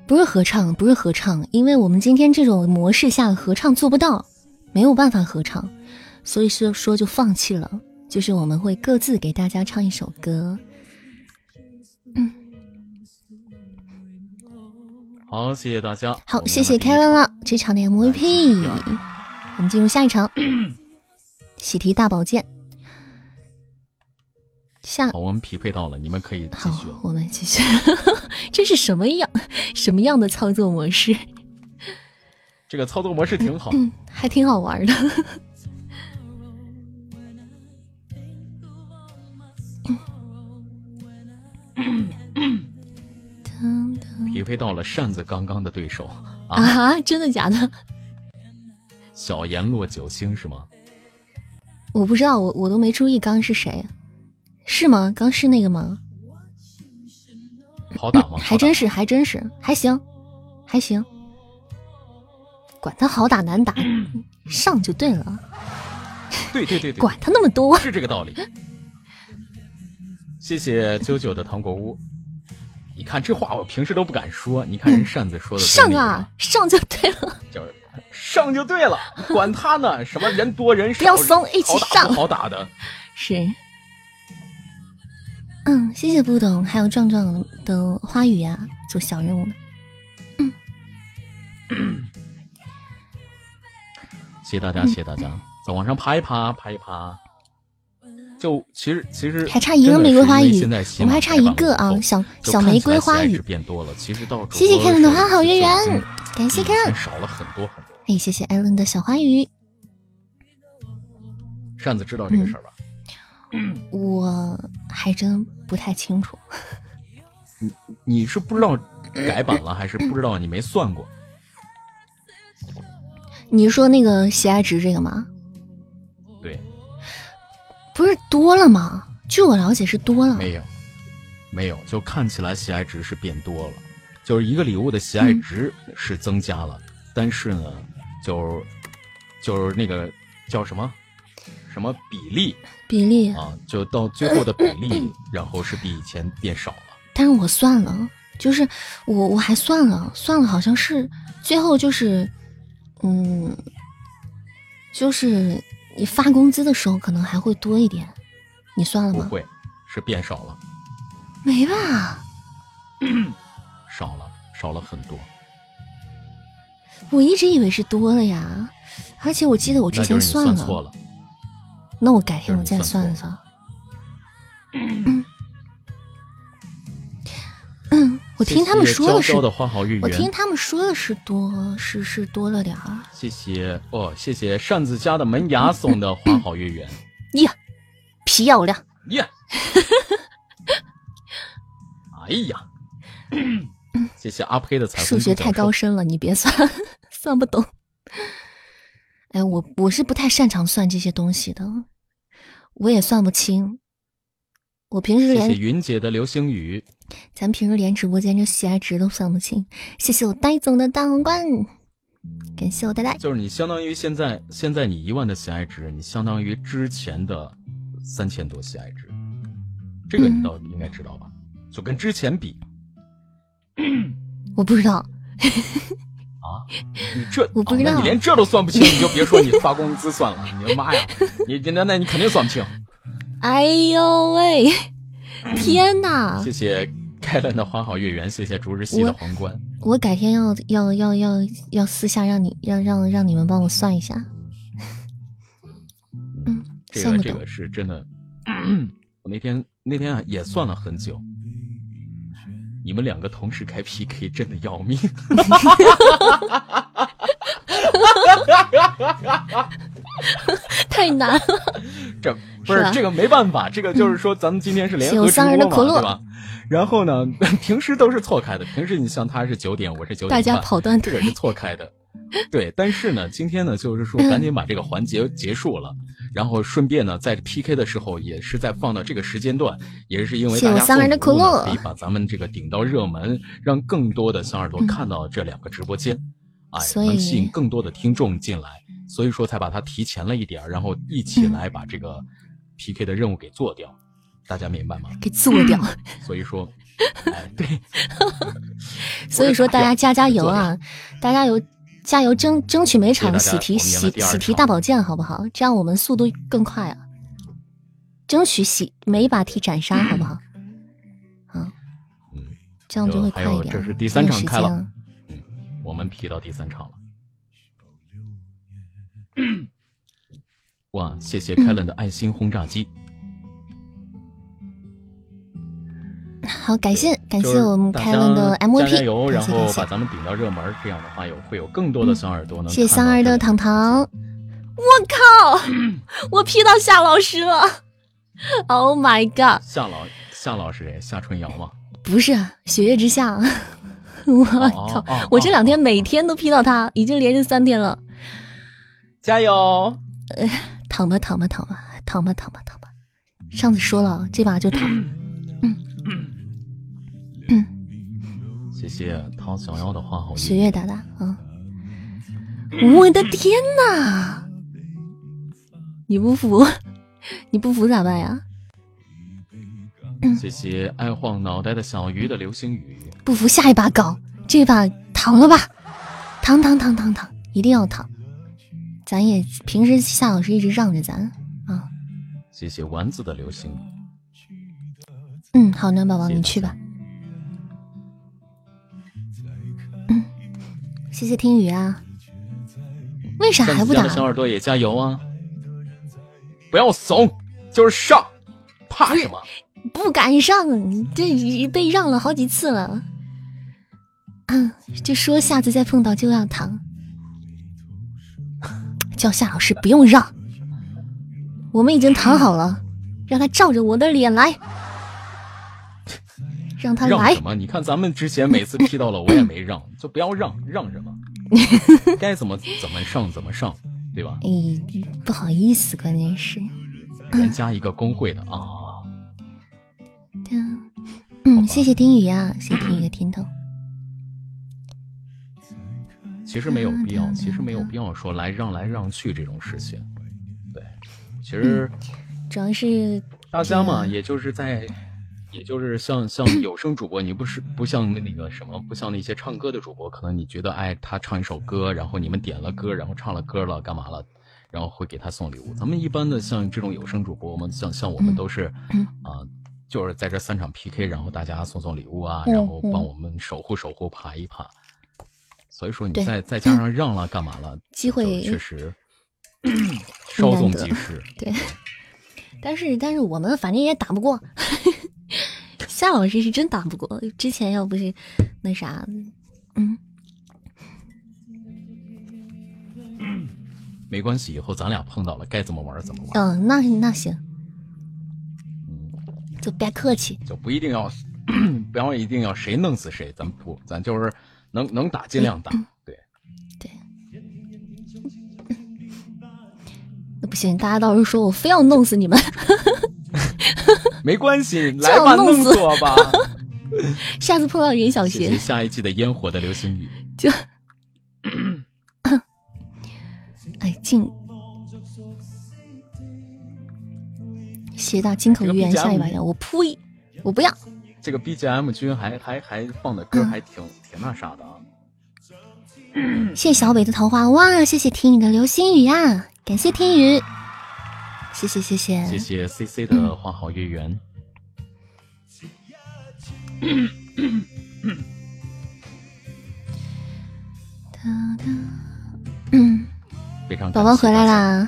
[SPEAKER 1] 不是合唱，不是合唱，因为我们今天这种模式下合唱做不到，没有办法合唱，所以说说就放弃了。就是我们会各自给大家唱一首歌。嗯，
[SPEAKER 2] 好，谢谢大家。
[SPEAKER 1] 好，谢谢 Kevin 了，这场的 MVP。我们进入下一场，(clears throat) 喜提大宝剑。下，
[SPEAKER 2] 好，我们匹配到了，你们可以继续。
[SPEAKER 1] 我们继续。(laughs) 这是什么样什么样的操作模式？
[SPEAKER 2] 这个操作模式挺好，
[SPEAKER 1] 嗯，还挺好玩的。
[SPEAKER 2] 匹配到了扇子刚刚的对手
[SPEAKER 1] 啊！真的假的？
[SPEAKER 2] 小阎罗九星是吗？
[SPEAKER 1] 我不知道，我我都没注意刚刚是谁，是吗？刚是那个吗？
[SPEAKER 2] 好打吗？
[SPEAKER 1] 还真是，还真是，还行，还行。管他好打难打，上就对了。
[SPEAKER 2] 对对对对，(laughs)
[SPEAKER 1] 管他那么多，
[SPEAKER 2] 是这个道理。谢谢啾啾的糖果屋。你看这话我平时都不敢说，你看人扇子说的、
[SPEAKER 1] 嗯、上啊，上就对了，
[SPEAKER 2] 就是上就对了，管他呢，(laughs) 什么人多人少，
[SPEAKER 1] 不要怂，一起上，
[SPEAKER 2] 好打的。
[SPEAKER 1] 是，嗯，谢谢不懂，还有壮壮的花语啊，做小任务的，
[SPEAKER 2] 嗯，谢谢大家，谢谢大家，再往上爬一爬，爬一爬。就其实其实
[SPEAKER 1] 还差一个玫瑰花语，我们还差一个啊，小
[SPEAKER 2] 小
[SPEAKER 1] 玫瑰花语
[SPEAKER 2] 变多了。其实到
[SPEAKER 1] 谢谢 Karen 的花好月圆，感谢 Karen
[SPEAKER 2] 少了很多很多。
[SPEAKER 1] 哎，谢谢 Allen 的小花语。
[SPEAKER 2] 扇子知道这个事儿吧？
[SPEAKER 1] 嗯，我还真不太清楚。(laughs)
[SPEAKER 2] 你你是不知道改版了，还是不知道你没算过？
[SPEAKER 1] 你是说那个喜爱值这个吗？
[SPEAKER 2] 对。
[SPEAKER 1] 不是多了吗？据我了解是多了。
[SPEAKER 2] 没有，没有，就看起来喜爱值是变多了，就是一个礼物的喜爱值是增加了，嗯、但是呢，就就是那个叫什么什么比例
[SPEAKER 1] 比例
[SPEAKER 2] 啊，就到最后的比例，(clears throat) 然后是比以前变少了。
[SPEAKER 1] 但是我算了，就是我我还算了算了，好像是最后就是嗯，就是。你发工资的时候可能还会多一点，你算了吗？
[SPEAKER 2] 不会，是变少了。
[SPEAKER 1] 没吧？(clears throat)
[SPEAKER 2] 少了，少了很多。
[SPEAKER 1] 我一直以为是多了呀，而且我记得我之前
[SPEAKER 2] 算
[SPEAKER 1] 了。
[SPEAKER 2] 错了。
[SPEAKER 1] 那我改天我再算算。嗯，(coughs) (coughs) 我听他们说的是，我听他们说的是多，是是多了点儿。
[SPEAKER 2] 谢谢哦，谢谢扇子家的门牙送的花好月圆。(coughs)
[SPEAKER 1] 呀，漂亮！
[SPEAKER 2] 呀，(laughs) 哎呀，谢谢阿呸的彩虹。
[SPEAKER 1] 数学太高深了，你别算，(laughs) 算不懂。哎，我我是不太擅长算这些东西的，我也算不清。我平时连
[SPEAKER 2] 云姐的流星雨，
[SPEAKER 1] 咱平时连直播间这喜爱值都算不清。谢谢我呆总的大皇冠，感谢我呆呆。
[SPEAKER 2] 就是你相当于现在现在你一万的喜爱值，你相当于之前的三千多喜爱值，这个你倒应该知道吧？就跟之前比，(clears throat)
[SPEAKER 1] 我不知道。
[SPEAKER 2] 啊，你这 (laughs)
[SPEAKER 1] 我不知道，
[SPEAKER 2] 你连这都算不清，你就别说你发工资算了。你的妈呀，(laughs) 你那那你肯定算不清。
[SPEAKER 1] 哎呦喂！天哪！
[SPEAKER 2] 谢谢 (laughs) 开了那花好月圆，谢谢逐日熙的皇冠。
[SPEAKER 1] 我改天要要要要要私下让你让让让你们帮我算一下。嗯，
[SPEAKER 2] 这个这个是真的。我那天那天啊也算了很久。你们两个同时开 PK 真的要命。(laughs)
[SPEAKER 1] 太难了，
[SPEAKER 2] 这不是这个没办法，这个就是说咱们今天是联合直播嘛，对吧？然后呢，(laughs) 平时都是错开的，平时你像他是九点，我是九点，
[SPEAKER 1] 大家跑断
[SPEAKER 2] 这个是错开的，对。但是呢，今天呢，就是说赶紧把这个环节结束了，然后顺便呢，在 PK 的时候也是在放到这个时间段，也是因为大家送礼物可以把咱们这个顶到热门，让更多的小耳朵看到这两个直播间，哎，能吸引更多的听众进来。所以说才把它提前了一点然后一起来把这个 PK 的任务给做掉，大家明白吗？
[SPEAKER 1] 给做掉。
[SPEAKER 2] 所以说，(laughs) 哎，对。(laughs)
[SPEAKER 1] 所以说大家加加油啊！大家油加油，争争取每场喜提喜喜提大宝剑，好不好？这样我们速度更快啊！争取喜每一把提斩杀，好不好？啊，嗯，这样就会快一点。
[SPEAKER 2] 这是第三场开了，嗯，我们 P 到第三场了。(clears throat) 哇！谢谢开伦的爱心轰炸机。
[SPEAKER 1] 好，感谢感谢我们开伦的 MVP，
[SPEAKER 2] 加油，然后把咱们顶到热门，这样的话有会有更多的小耳朵能。
[SPEAKER 1] 谢谢香儿的糖糖。我靠！我 P 到夏老师了！(laughs) Oh my god！
[SPEAKER 2] 夏老夏老师谁？夏春瑶吗？
[SPEAKER 1] 不是，雪月之下。(laughs) 我靠！我这两天每天都 P 到他，已经连续三天了。
[SPEAKER 2] 加油！
[SPEAKER 1] 呃，躺吧，躺吧，躺吧，躺吧，躺吧，躺吧。上次说了，这把就躺。嗯
[SPEAKER 2] 嗯。谢谢唐小妖的花好。
[SPEAKER 1] 雪月大大啊！我的天呐！你不服？你不服咋办呀？
[SPEAKER 2] 谢谢爱晃脑袋的小鱼的流星雨。
[SPEAKER 1] 不服下一把搞，这把躺了吧？躺躺躺躺躺，一定要躺。咱也平时夏老师一直让着咱啊。
[SPEAKER 2] 谢谢丸子的流星。
[SPEAKER 1] 嗯，好，暖宝宝你去吧。嗯，谢谢听雨啊。为啥还不打？
[SPEAKER 2] 小耳朵也加油啊！不要怂，就是上，怕什么？(laughs)
[SPEAKER 1] 不敢上，这被让了好几次了。嗯，就说下次再碰到就要躺。叫夏老师不用让，我们已经谈好了，让他照着我的脸来，让他来。
[SPEAKER 2] 什么？你看咱们之前每次踢到了，我也没让，(laughs) 就不要让，让什么？(laughs) 该怎么怎么上怎么上，对吧？
[SPEAKER 1] 哎，不好意思，关键是，
[SPEAKER 2] 再加一个工会的啊。
[SPEAKER 1] 嗯，谢谢丁宇啊，谢谢丁宇的甜头。
[SPEAKER 2] 其实没有必要，其实没有必要说来让来让去这种事情。对，其实
[SPEAKER 1] 主要是
[SPEAKER 2] 大家嘛，也就是在，也就是像像有声主播，你不是不像那个什么，不像那些唱歌的主播，可能你觉得哎，他唱一首歌，然后你们点了歌，然后唱了歌了，干嘛了，然后会给他送礼物。咱们一般的像这种有声主播，我们像像我们都是啊，就是在这三场 PK，然后大家送送礼物啊，然后帮我们守护守护，爬一爬。所以说你再再加上 (laughs) 让了干嘛了？
[SPEAKER 1] 机会
[SPEAKER 2] 确实 (clears throat) (clears throat) 稍纵即逝。(laughs)
[SPEAKER 1] 对，但是但是我们反正也打不过，(laughs) 夏老师是真打不过。之前要不是那啥，嗯，
[SPEAKER 2] 没关系，以后咱俩碰到了该怎么玩怎么玩。
[SPEAKER 1] 嗯，那那行，就别客气，
[SPEAKER 2] 就不一定要，(clears throat) 不要一定要谁弄死谁，咱不，咱就是能能打尽量打。对
[SPEAKER 1] 对，那不行，大家到时候说我非要弄死你们，(laughs)
[SPEAKER 2] 没关系，来吧，弄死我吧。(laughs)
[SPEAKER 1] 下次碰到任小
[SPEAKER 2] 贤，下一季的烟火的流星雨
[SPEAKER 1] 就。(laughs) 哎，进邪大金口玉言，下一把药，我呸！我不要。
[SPEAKER 2] 这个 BGM 君还还还放的歌还挺挺那啥的啊！
[SPEAKER 1] 谢谢小北的桃花哇！谢谢听雨的流星雨呀！感谢听雨，谢谢谢谢
[SPEAKER 2] 谢谢 CC 的花好月圆。嗯。
[SPEAKER 1] 宝宝回来啦！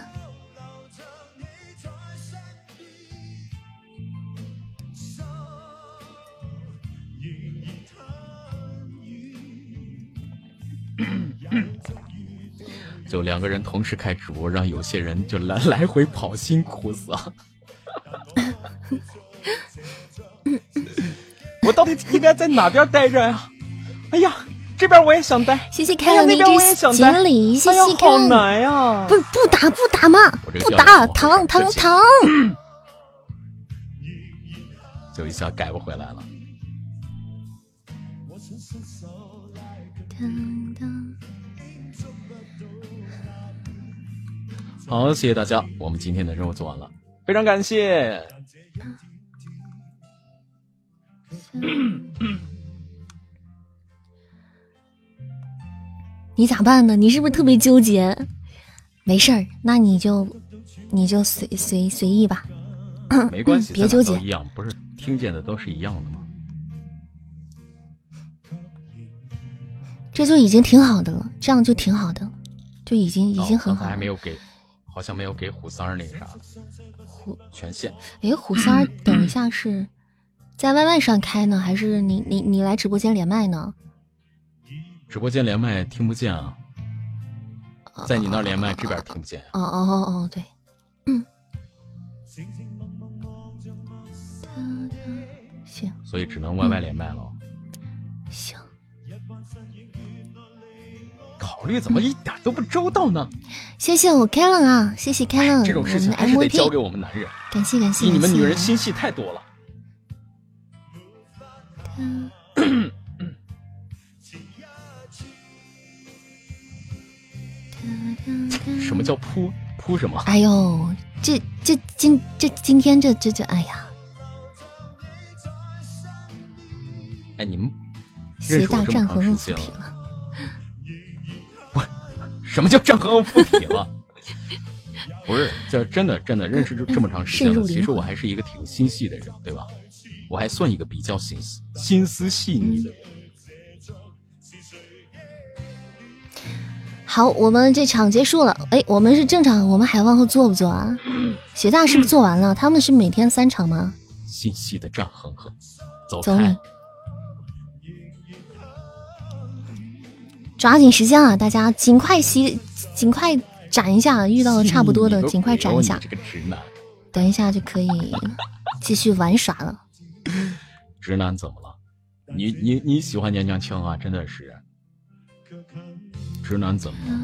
[SPEAKER 1] (coughs)
[SPEAKER 2] 就两个人同时开直播，让有些人就来来回跑，辛苦死了。(coughs) 我到底应该在哪边待着呀？哎呀！这边我也想待，
[SPEAKER 1] 谢谢开了那只锦鲤，谢谢开。
[SPEAKER 2] 好难呀！
[SPEAKER 1] 不不打不打嘛，不打，糖糖糖。(coughs)
[SPEAKER 2] 就一下改不回来了。好，谢谢大家，我们今天的任务做完了，非常感谢。(coughs)
[SPEAKER 1] 你咋办呢？你是不是特别纠结？没事儿，那你就你就随随随意吧，
[SPEAKER 2] 没关系，
[SPEAKER 1] 别纠结。
[SPEAKER 2] 一样不是听见的都是一样的吗？
[SPEAKER 1] 这就已经挺好的了，这样就挺好的，就已经已经很好了。
[SPEAKER 2] 还没有给，好像没有给虎三儿那个啥
[SPEAKER 1] 虎
[SPEAKER 2] 权限。
[SPEAKER 1] 哎，虎三儿，(clears throat) 等一下是在 YY 上开呢，还是你你你来直播间连麦呢？
[SPEAKER 2] 直播间连麦听不见啊，在你那连麦这边听不见。
[SPEAKER 1] 哦哦哦哦，对，嗯，行，
[SPEAKER 2] 所以只能 YY 连麦了。虑怎么一点都不周到呢？
[SPEAKER 1] 谢谢我 Kellen 啊，谢谢 Kellen，
[SPEAKER 2] 这种事情还是得交给我们男人。
[SPEAKER 1] 感谢感谢，
[SPEAKER 2] 比你们女人心细太多了。(coughs) 什么叫扑扑什么？
[SPEAKER 1] 哎呦，这这今这今天这这这，哎呀！
[SPEAKER 2] 哎，你们
[SPEAKER 1] 邪大战横横
[SPEAKER 2] 附
[SPEAKER 1] 体了？
[SPEAKER 2] 不，什么叫战横横附体了？(laughs) 不是，这真的真的认识这么长时间了，其实我还是一个挺心细的人，对吧？我还算一个比较心心思细腻的人。
[SPEAKER 1] 好，我们这场结束了。哎，我们是正常，我们还往后做不做啊？学大是不是做完了？他们是每天三场吗？
[SPEAKER 2] 心细的战哼哼，走
[SPEAKER 1] 走抓紧时间啊！大家尽快洗，尽快斩一下，遇到的差不多的，尽快斩一下。等一下就可以继续玩耍了。(laughs)
[SPEAKER 2] 直男怎么了？你你你喜欢娘娘腔啊？真的是。直男怎么了？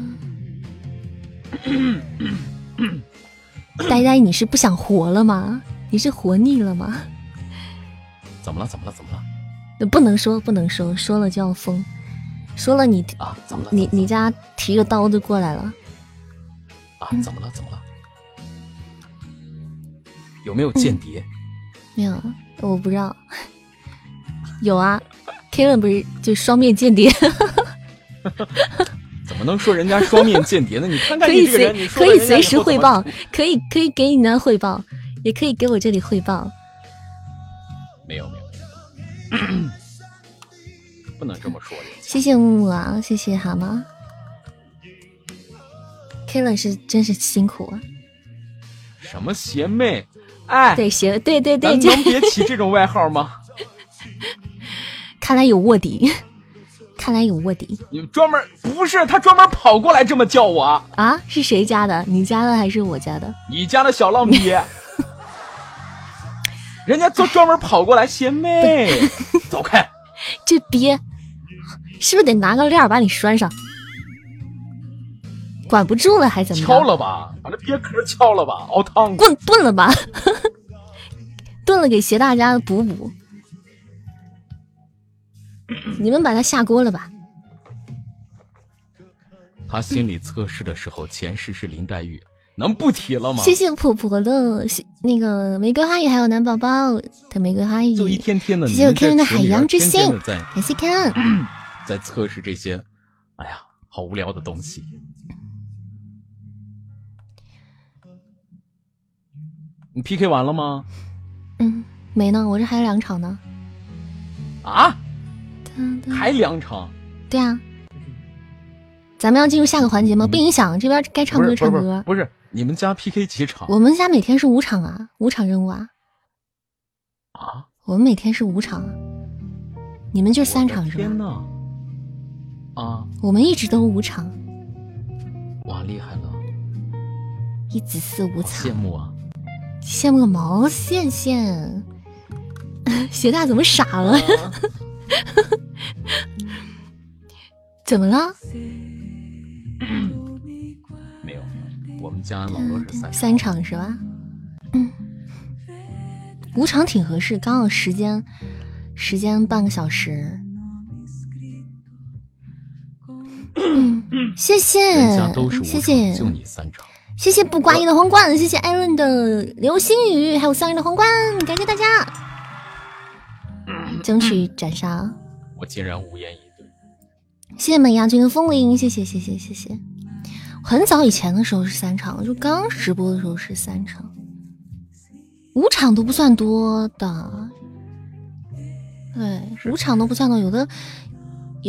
[SPEAKER 2] (coughs)
[SPEAKER 1] 呆呆，你是不想活了吗？你是活腻了吗？
[SPEAKER 2] 怎么了？怎么了？怎么了？
[SPEAKER 1] 不能说，不能说，说了就要疯。说了你
[SPEAKER 2] 啊？怎么了？
[SPEAKER 1] 你你家提个刀就过来了？
[SPEAKER 2] 啊？怎么了？怎么了？有没有间谍？
[SPEAKER 1] 没有，我不知道。(laughs) 有啊，Kevin 不是就双面间谍。(laughs)
[SPEAKER 2] 怎么能说人家双面间谍呢？你看看你这个人，你
[SPEAKER 1] 可以随时汇报，可以可以给你那汇报，也可以给我这里汇报。
[SPEAKER 2] 没有没有，(coughs) 不能这么说。
[SPEAKER 1] 谢谢木木啊，谢谢蛤蟆。K 了是真是辛苦啊。
[SPEAKER 2] 什么邪魅？哎，
[SPEAKER 1] 对邪，对对对，
[SPEAKER 2] 能别起这种外号吗？(laughs)
[SPEAKER 1] 看来有卧底，(laughs) 看来有卧底。
[SPEAKER 2] 你专门不是他专门跑过来这么叫我
[SPEAKER 1] 啊？是谁家的？你家的还是我家的？
[SPEAKER 2] 你家的小浪逼。(laughs) 人家就专门跑过来邪魅，走开！
[SPEAKER 1] 这鳖是不是得拿个链把你拴上？管不住了还怎么？
[SPEAKER 2] 敲了吧，把这鳖壳敲了吧，熬汤。
[SPEAKER 1] 炖炖了吧，(laughs) 炖了给鞋大家补补。(laughs) 你们把它下锅了吧？
[SPEAKER 2] 他心理测试的时候前世是林黛玉。能不提了吗？
[SPEAKER 1] 谢谢婆婆的那个玫瑰花语，还有男宝宝的玫瑰花语。
[SPEAKER 2] 就一天天的，
[SPEAKER 1] 谢谢我看人的海洋之心，感谢看。(clears throat)
[SPEAKER 2] 在测试这些，哎呀，好无聊的东西。你 PK 完了吗？
[SPEAKER 1] 嗯，没呢，我这还有两场呢。
[SPEAKER 2] 啊？还两场？
[SPEAKER 1] 对啊。咱们要进入下个环节吗？不影响，这边该唱歌唱
[SPEAKER 2] 歌。不是。你们家 PK 几场？
[SPEAKER 1] 我们家每天是五场啊，五场任务啊。
[SPEAKER 2] 啊？
[SPEAKER 1] 我们每天是五场，你们就三场是吧？
[SPEAKER 2] 天呐！啊！
[SPEAKER 1] 我们一直都五场。
[SPEAKER 2] 哇，厉害了！
[SPEAKER 1] 一子四五场。
[SPEAKER 2] 羡慕啊！
[SPEAKER 1] 羡慕个毛线线！鞋 (laughs) 大怎么傻了？(laughs) 怎么了？
[SPEAKER 2] 没有我们家老多是三
[SPEAKER 1] 三场是吧？嗯，五场挺合适，刚好时间时间半个小时。嗯，谢谢，谢谢，
[SPEAKER 2] 就你三场，
[SPEAKER 1] 谢谢不挂音的皇冠，谢谢艾伦的流星雨，还有三人的皇冠，感谢大家，争取斩杀。
[SPEAKER 2] 我竟然无言以对。
[SPEAKER 1] 谢谢美牙君的风铃，谢谢谢谢谢谢。很早以前的时候是三场，就刚直播的时候是三场，五场都不算多的。对，五场都不算多，有的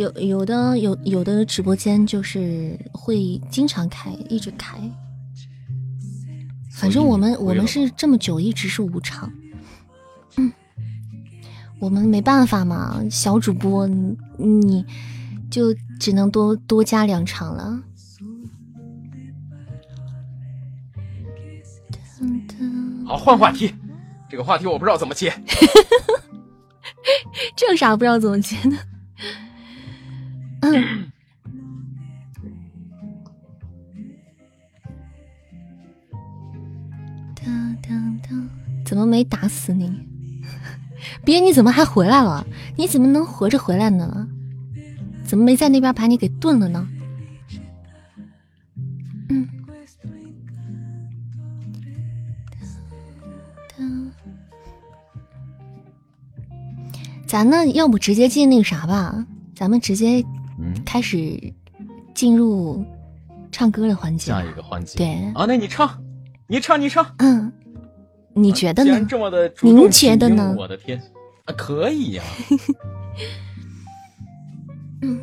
[SPEAKER 1] 有有的有有的直播间就是会经常开，一直开。反正我们我们是这么久一直是五场，嗯，我们没办法嘛，小主播你就只能多多加两场了。
[SPEAKER 2] 好，换话题。这个话题我不知道怎么接。(laughs)
[SPEAKER 1] 这有啥不知道怎么接的？嗯怎么没打死你？别，你怎么还回来了？你怎么能活着回来呢？怎么没在那边把你给炖了呢？咱呢，要不直接进那个啥吧？咱们直接开始进入唱歌的环节。
[SPEAKER 2] 下一个环节，
[SPEAKER 1] 对
[SPEAKER 2] 啊，那你唱，你唱，你唱。
[SPEAKER 1] 嗯，你觉得呢？
[SPEAKER 2] 这么的，
[SPEAKER 1] 您觉得呢？
[SPEAKER 2] 我的天，啊，可以呀。(laughs)
[SPEAKER 1] 嗯，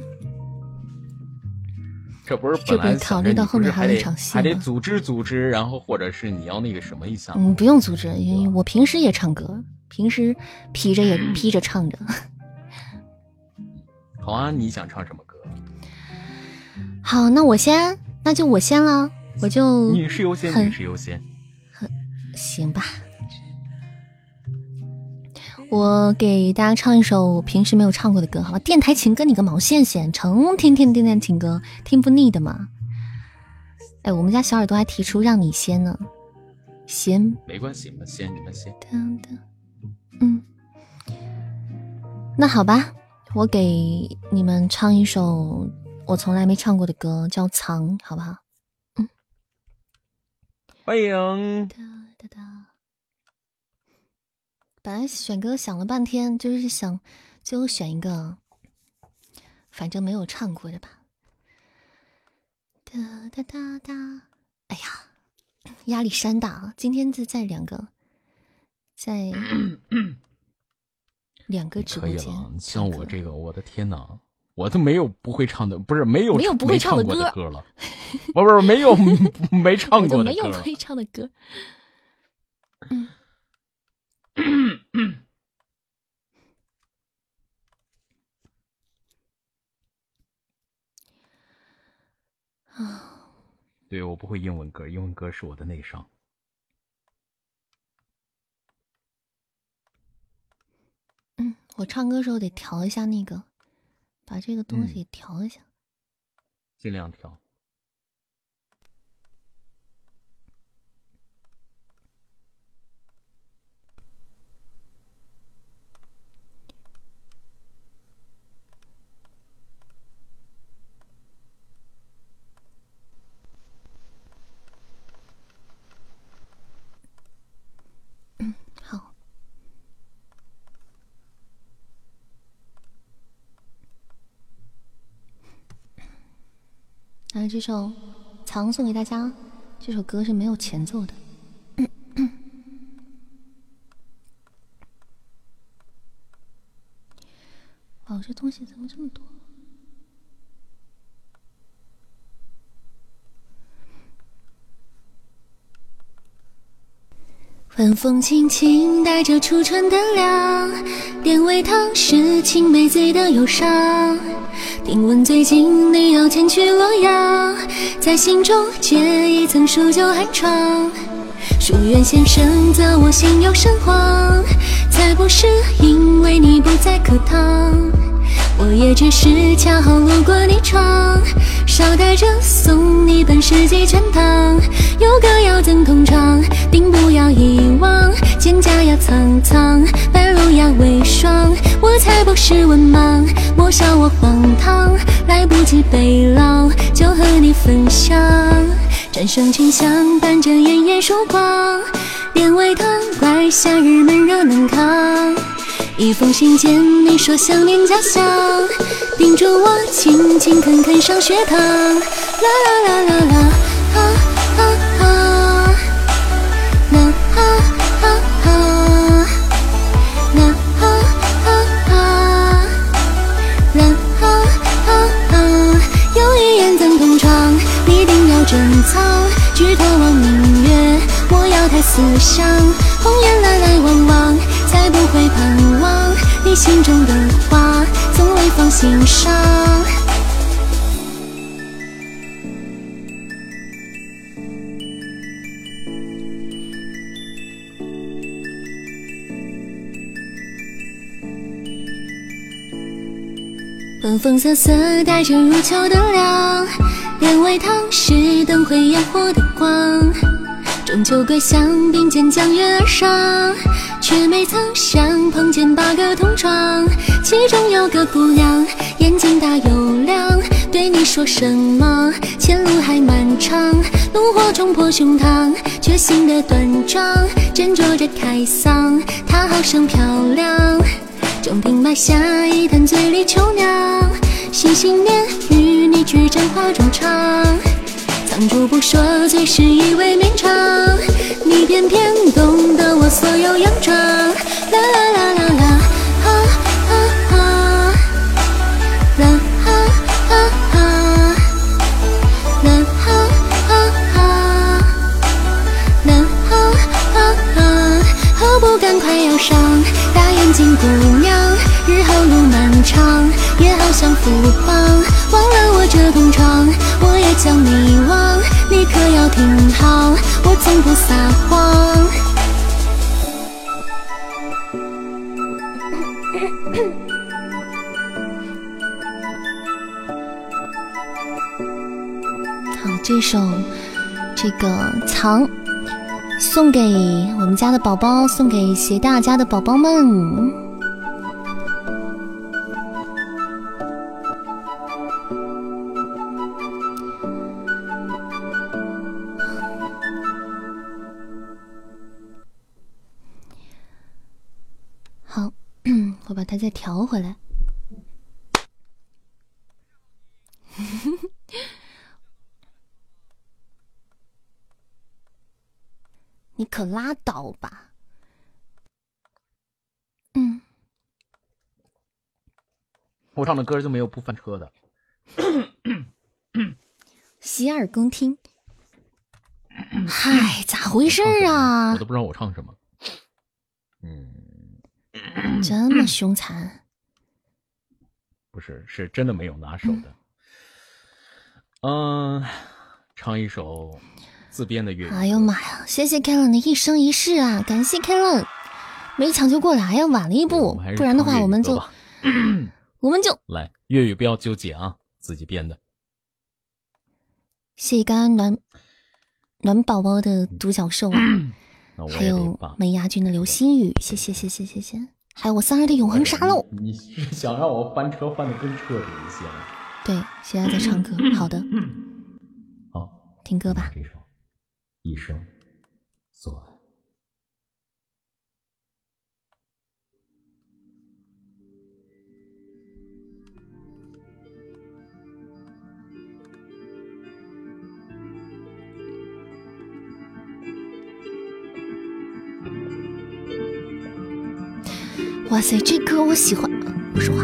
[SPEAKER 2] 这不是本来
[SPEAKER 1] 考虑到后面还有一场戏
[SPEAKER 2] 还得组织组织，然后或者是你要那个什么一下。
[SPEAKER 1] 嗯，不用组织，因为我平时也唱歌。平时披着也 (clears throat) 披着唱着，(laughs)
[SPEAKER 2] 好啊！你想唱什么歌？
[SPEAKER 1] 好，那我先，那就我先了，我就
[SPEAKER 2] 女士优先，女士优先，
[SPEAKER 1] 行吧。我给大家唱一首我平时没有唱过的歌，好吧？电台情歌，你个毛线线，成天天电台情歌，听不腻的嘛。哎，我们家小耳朵还提出让你先呢，先
[SPEAKER 2] 没关系，你们先，你们先。
[SPEAKER 1] 嗯，那好吧，我给你们唱一首我从来没唱过的歌，叫《藏》，好不好？嗯，
[SPEAKER 2] 欢迎。
[SPEAKER 1] 本来选歌想了半天，就是想最后选一个，反正没有唱过的吧。哒哒哒哒，哎呀，压力山大啊！今天就在两个。在 (clears throat) 两个直播间，
[SPEAKER 2] 像我这个，我的天哪，我都没有不会唱的，不是没有
[SPEAKER 1] 没有不会唱
[SPEAKER 2] 的
[SPEAKER 1] 歌
[SPEAKER 2] 歌了，不不是没有没唱过的歌，
[SPEAKER 1] 没有不会唱的歌。嗯。啊，
[SPEAKER 2] 对我不会英文歌，英文歌是我的内伤。
[SPEAKER 1] 嗯，我唱歌时候得调一下那个。把这个东西调一下，
[SPEAKER 2] 尽量调。
[SPEAKER 1] 这首藏送给大家。这首歌是没有前奏的。(coughs) 哦，这东西怎么这么多？晚风轻轻带着初春的凉，点味汤是青梅醉的忧伤。听闻最近你要前去洛阳，在心中结一层数九寒窗。书院先生责我心有神慌，才不是因为你不在课堂。我也只是恰好路过你窗，捎带着送你本诗集全唐。有歌谣赠同唱？定不要遗忘。蒹葭呀苍苍，白露呀微霜。我才不是文盲，莫笑我荒唐。来不及背牢，就和你分享。战胜清香，伴着炎炎曙光。莲味汤，怪夏日闷热难扛。一封信笺，你说想念家乡，叮嘱我勤勤恳恳上学堂。啦啦啦啦啦，啊啊啊，啦啊啊啊，啦啊啊啊，啦啊啊啊。有一眼怎同窗？你定要珍藏，举头望明月，莫要太思乡。红颜来来往往，不会盼望。你心中的话，从未放心上。风风瑟瑟，带着入秋的凉。莲味汤是灯会烟火的光。中秋桂香并肩将月而上，却没曾想碰见八个同窗，其中有个姑娘眼睛大又亮。对你说什么？前路还漫长，怒火冲破胸膛，决心的端庄，斟酌着开嗓，她好生漂亮。中庭埋下一坛醉里秋娘，心心念与你举盏花中唱。当初不说，最是以为绵长。你偏偏懂得我所有佯装。啦啦啦啦啦，啊啊啊，啦啊啊啊，啦啊啊啊，啦啊啊啊，何不赶快忧伤？大眼睛姑娘，日后路漫长，也好像福邦。忘了我这同窗，我也将你忘。你可要听好，我从不撒谎。好，这首这个藏送给我们家的宝宝，送给携大家的宝宝们。再调回来，你可拉倒吧！嗯，
[SPEAKER 5] 我唱的歌就没有不翻车的。(coughs)
[SPEAKER 1] 洗耳恭听。嗨，咋回事啊？
[SPEAKER 5] 我都不知道我唱什么。
[SPEAKER 1] 嗯，这么凶残？
[SPEAKER 5] 不是，是真的没有拿手的。嗯，唱一首自编的粤语。
[SPEAKER 1] 哎呦妈呀！谢谢 Kellen 的一生一世啊！感谢 Kellen，没抢救过来呀，晚了一步。不然的话，我们就 (clears throat) 我们就
[SPEAKER 5] 来粤语，不要纠结啊，自己编的。
[SPEAKER 1] 谢谢刚刚暖暖宝宝的独角兽啊，还有美牙君的流星雨，谢谢谢谢谢谢，还有我三儿的永恒沙漏。
[SPEAKER 5] 你是想让我翻车翻的更彻底一些吗？
[SPEAKER 1] 对，现在在唱歌。好的，
[SPEAKER 5] 好，
[SPEAKER 1] 听歌吧。
[SPEAKER 5] 这首《一生
[SPEAKER 1] 哇塞，这歌我喜欢。不说话，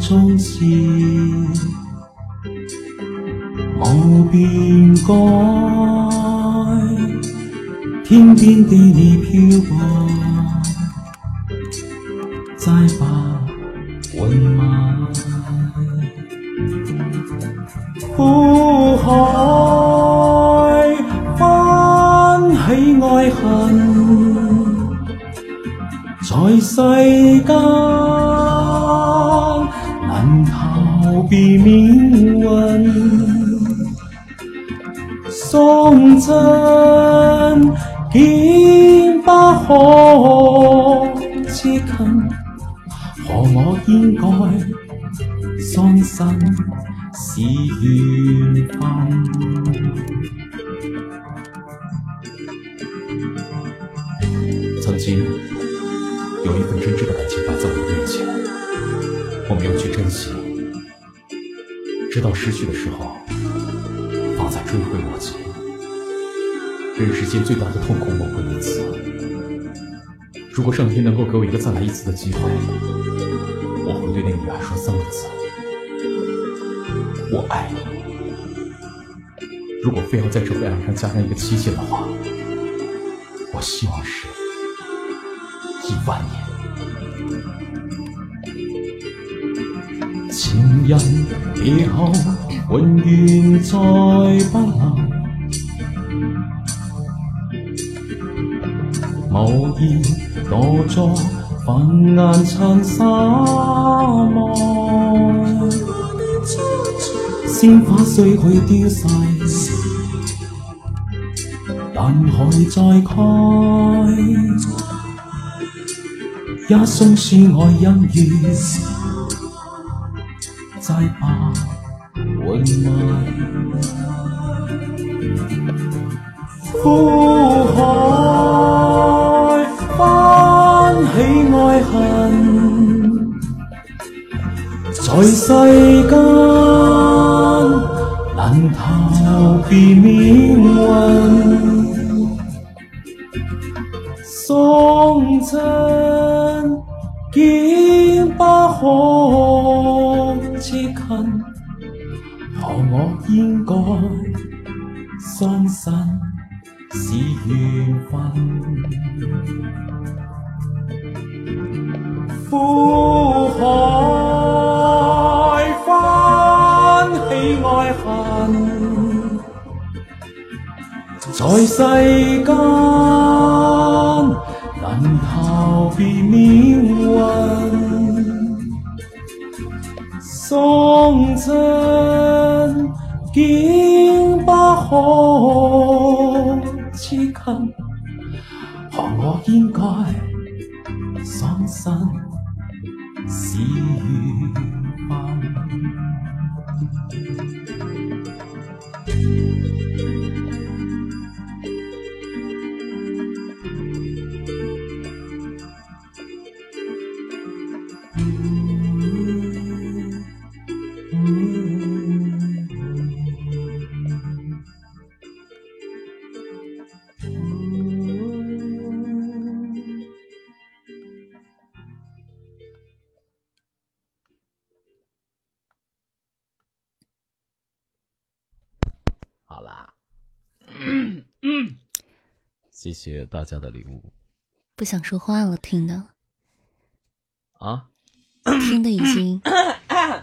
[SPEAKER 2] 踪迹何我应该伤心是缘分。曾经有一份真挚的感情摆在我面前，我没有去珍惜，直到失去的时候，方才追悔莫及。人世间最大的痛苦莫过于此。如果上天能够给我一个再来一次的机会，我会对那个女孩说三个字：我爱你。如果非要在这份爱上加上一个期限的话，我希望是。一万年，情人以后永远再不能，无言躲作粉颜尘沙外，鲜花虽去凋逝，但还在开。也送是爱恩怨，谢谢大家的礼物
[SPEAKER 1] 不想说话了，听的
[SPEAKER 2] 啊！
[SPEAKER 1] 听的已经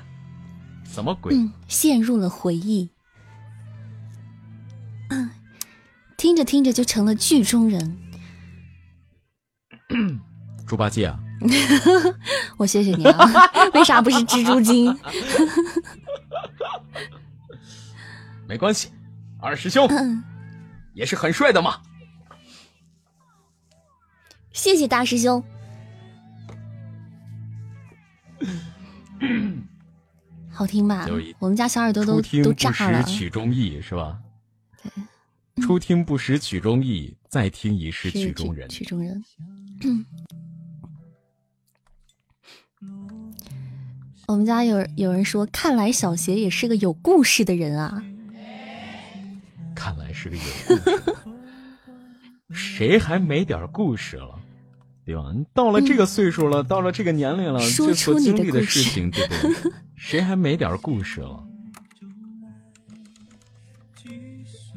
[SPEAKER 1] (coughs)
[SPEAKER 2] 什么鬼？
[SPEAKER 1] 嗯陷入了回忆，嗯，听着听着就成了剧中人。(coughs)
[SPEAKER 2] 猪八戒啊！(laughs)
[SPEAKER 1] 我谢谢你啊，(laughs) 为啥不是蜘蛛精？(laughs)
[SPEAKER 2] 没关系，二师兄
[SPEAKER 1] 嗯，
[SPEAKER 2] 也是很帅的嘛。
[SPEAKER 1] 谢谢大师兄。(coughs) 好听吧？我们家小耳朵
[SPEAKER 2] 初
[SPEAKER 1] 都都
[SPEAKER 2] 听不识
[SPEAKER 1] 炸了。
[SPEAKER 2] 曲中意是吧？对初听不识曲中意，再听已是曲中人。
[SPEAKER 1] 曲中人。(coughs) 我们家有有人说，看来小邪也是个有故事的人啊。
[SPEAKER 2] 看来是个有故事。(laughs) 谁还没点故事了？对吧？你到了这个岁数了，到了这个年龄了，
[SPEAKER 1] 嗯说
[SPEAKER 2] 这所
[SPEAKER 1] 出你的
[SPEAKER 2] 经历的
[SPEAKER 1] 事
[SPEAKER 2] 事情，对不对？(laughs) 谁还没点故事了？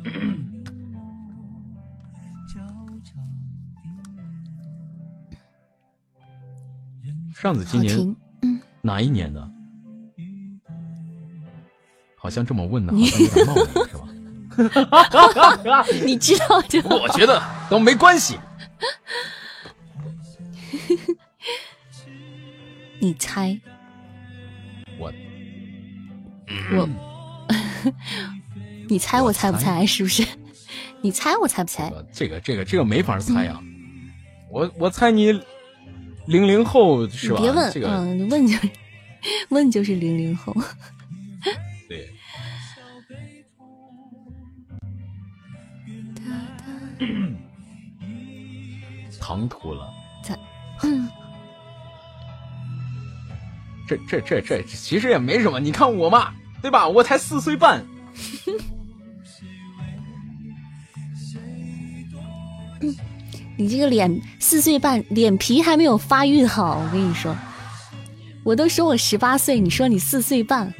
[SPEAKER 2] (coughs) 上次今年，
[SPEAKER 1] 嗯，
[SPEAKER 2] 哪一年的？好像这么问的，(laughs) 好像有点冒昧，是吧？(laughs)
[SPEAKER 1] 你知道就
[SPEAKER 2] 我觉得都没关系。(laughs)
[SPEAKER 1] 你猜，
[SPEAKER 2] 我
[SPEAKER 1] 我，(laughs) 你猜我猜不猜？是不是？(laughs) 你猜我猜不猜？
[SPEAKER 2] 这个这个这个没法猜呀、我我猜你零零后是吧？
[SPEAKER 1] 别问，
[SPEAKER 2] 这个、
[SPEAKER 1] 嗯，问就问就是零零后。
[SPEAKER 2] 对。唐突了，
[SPEAKER 1] 在，嗯，
[SPEAKER 2] 这这这这其实也没什么。你看我嘛，对吧？我才四岁半，(laughs)
[SPEAKER 1] 你这个脸四岁半，脸皮还没有发育好，我跟你说，我都说我十八岁，你说你四岁半，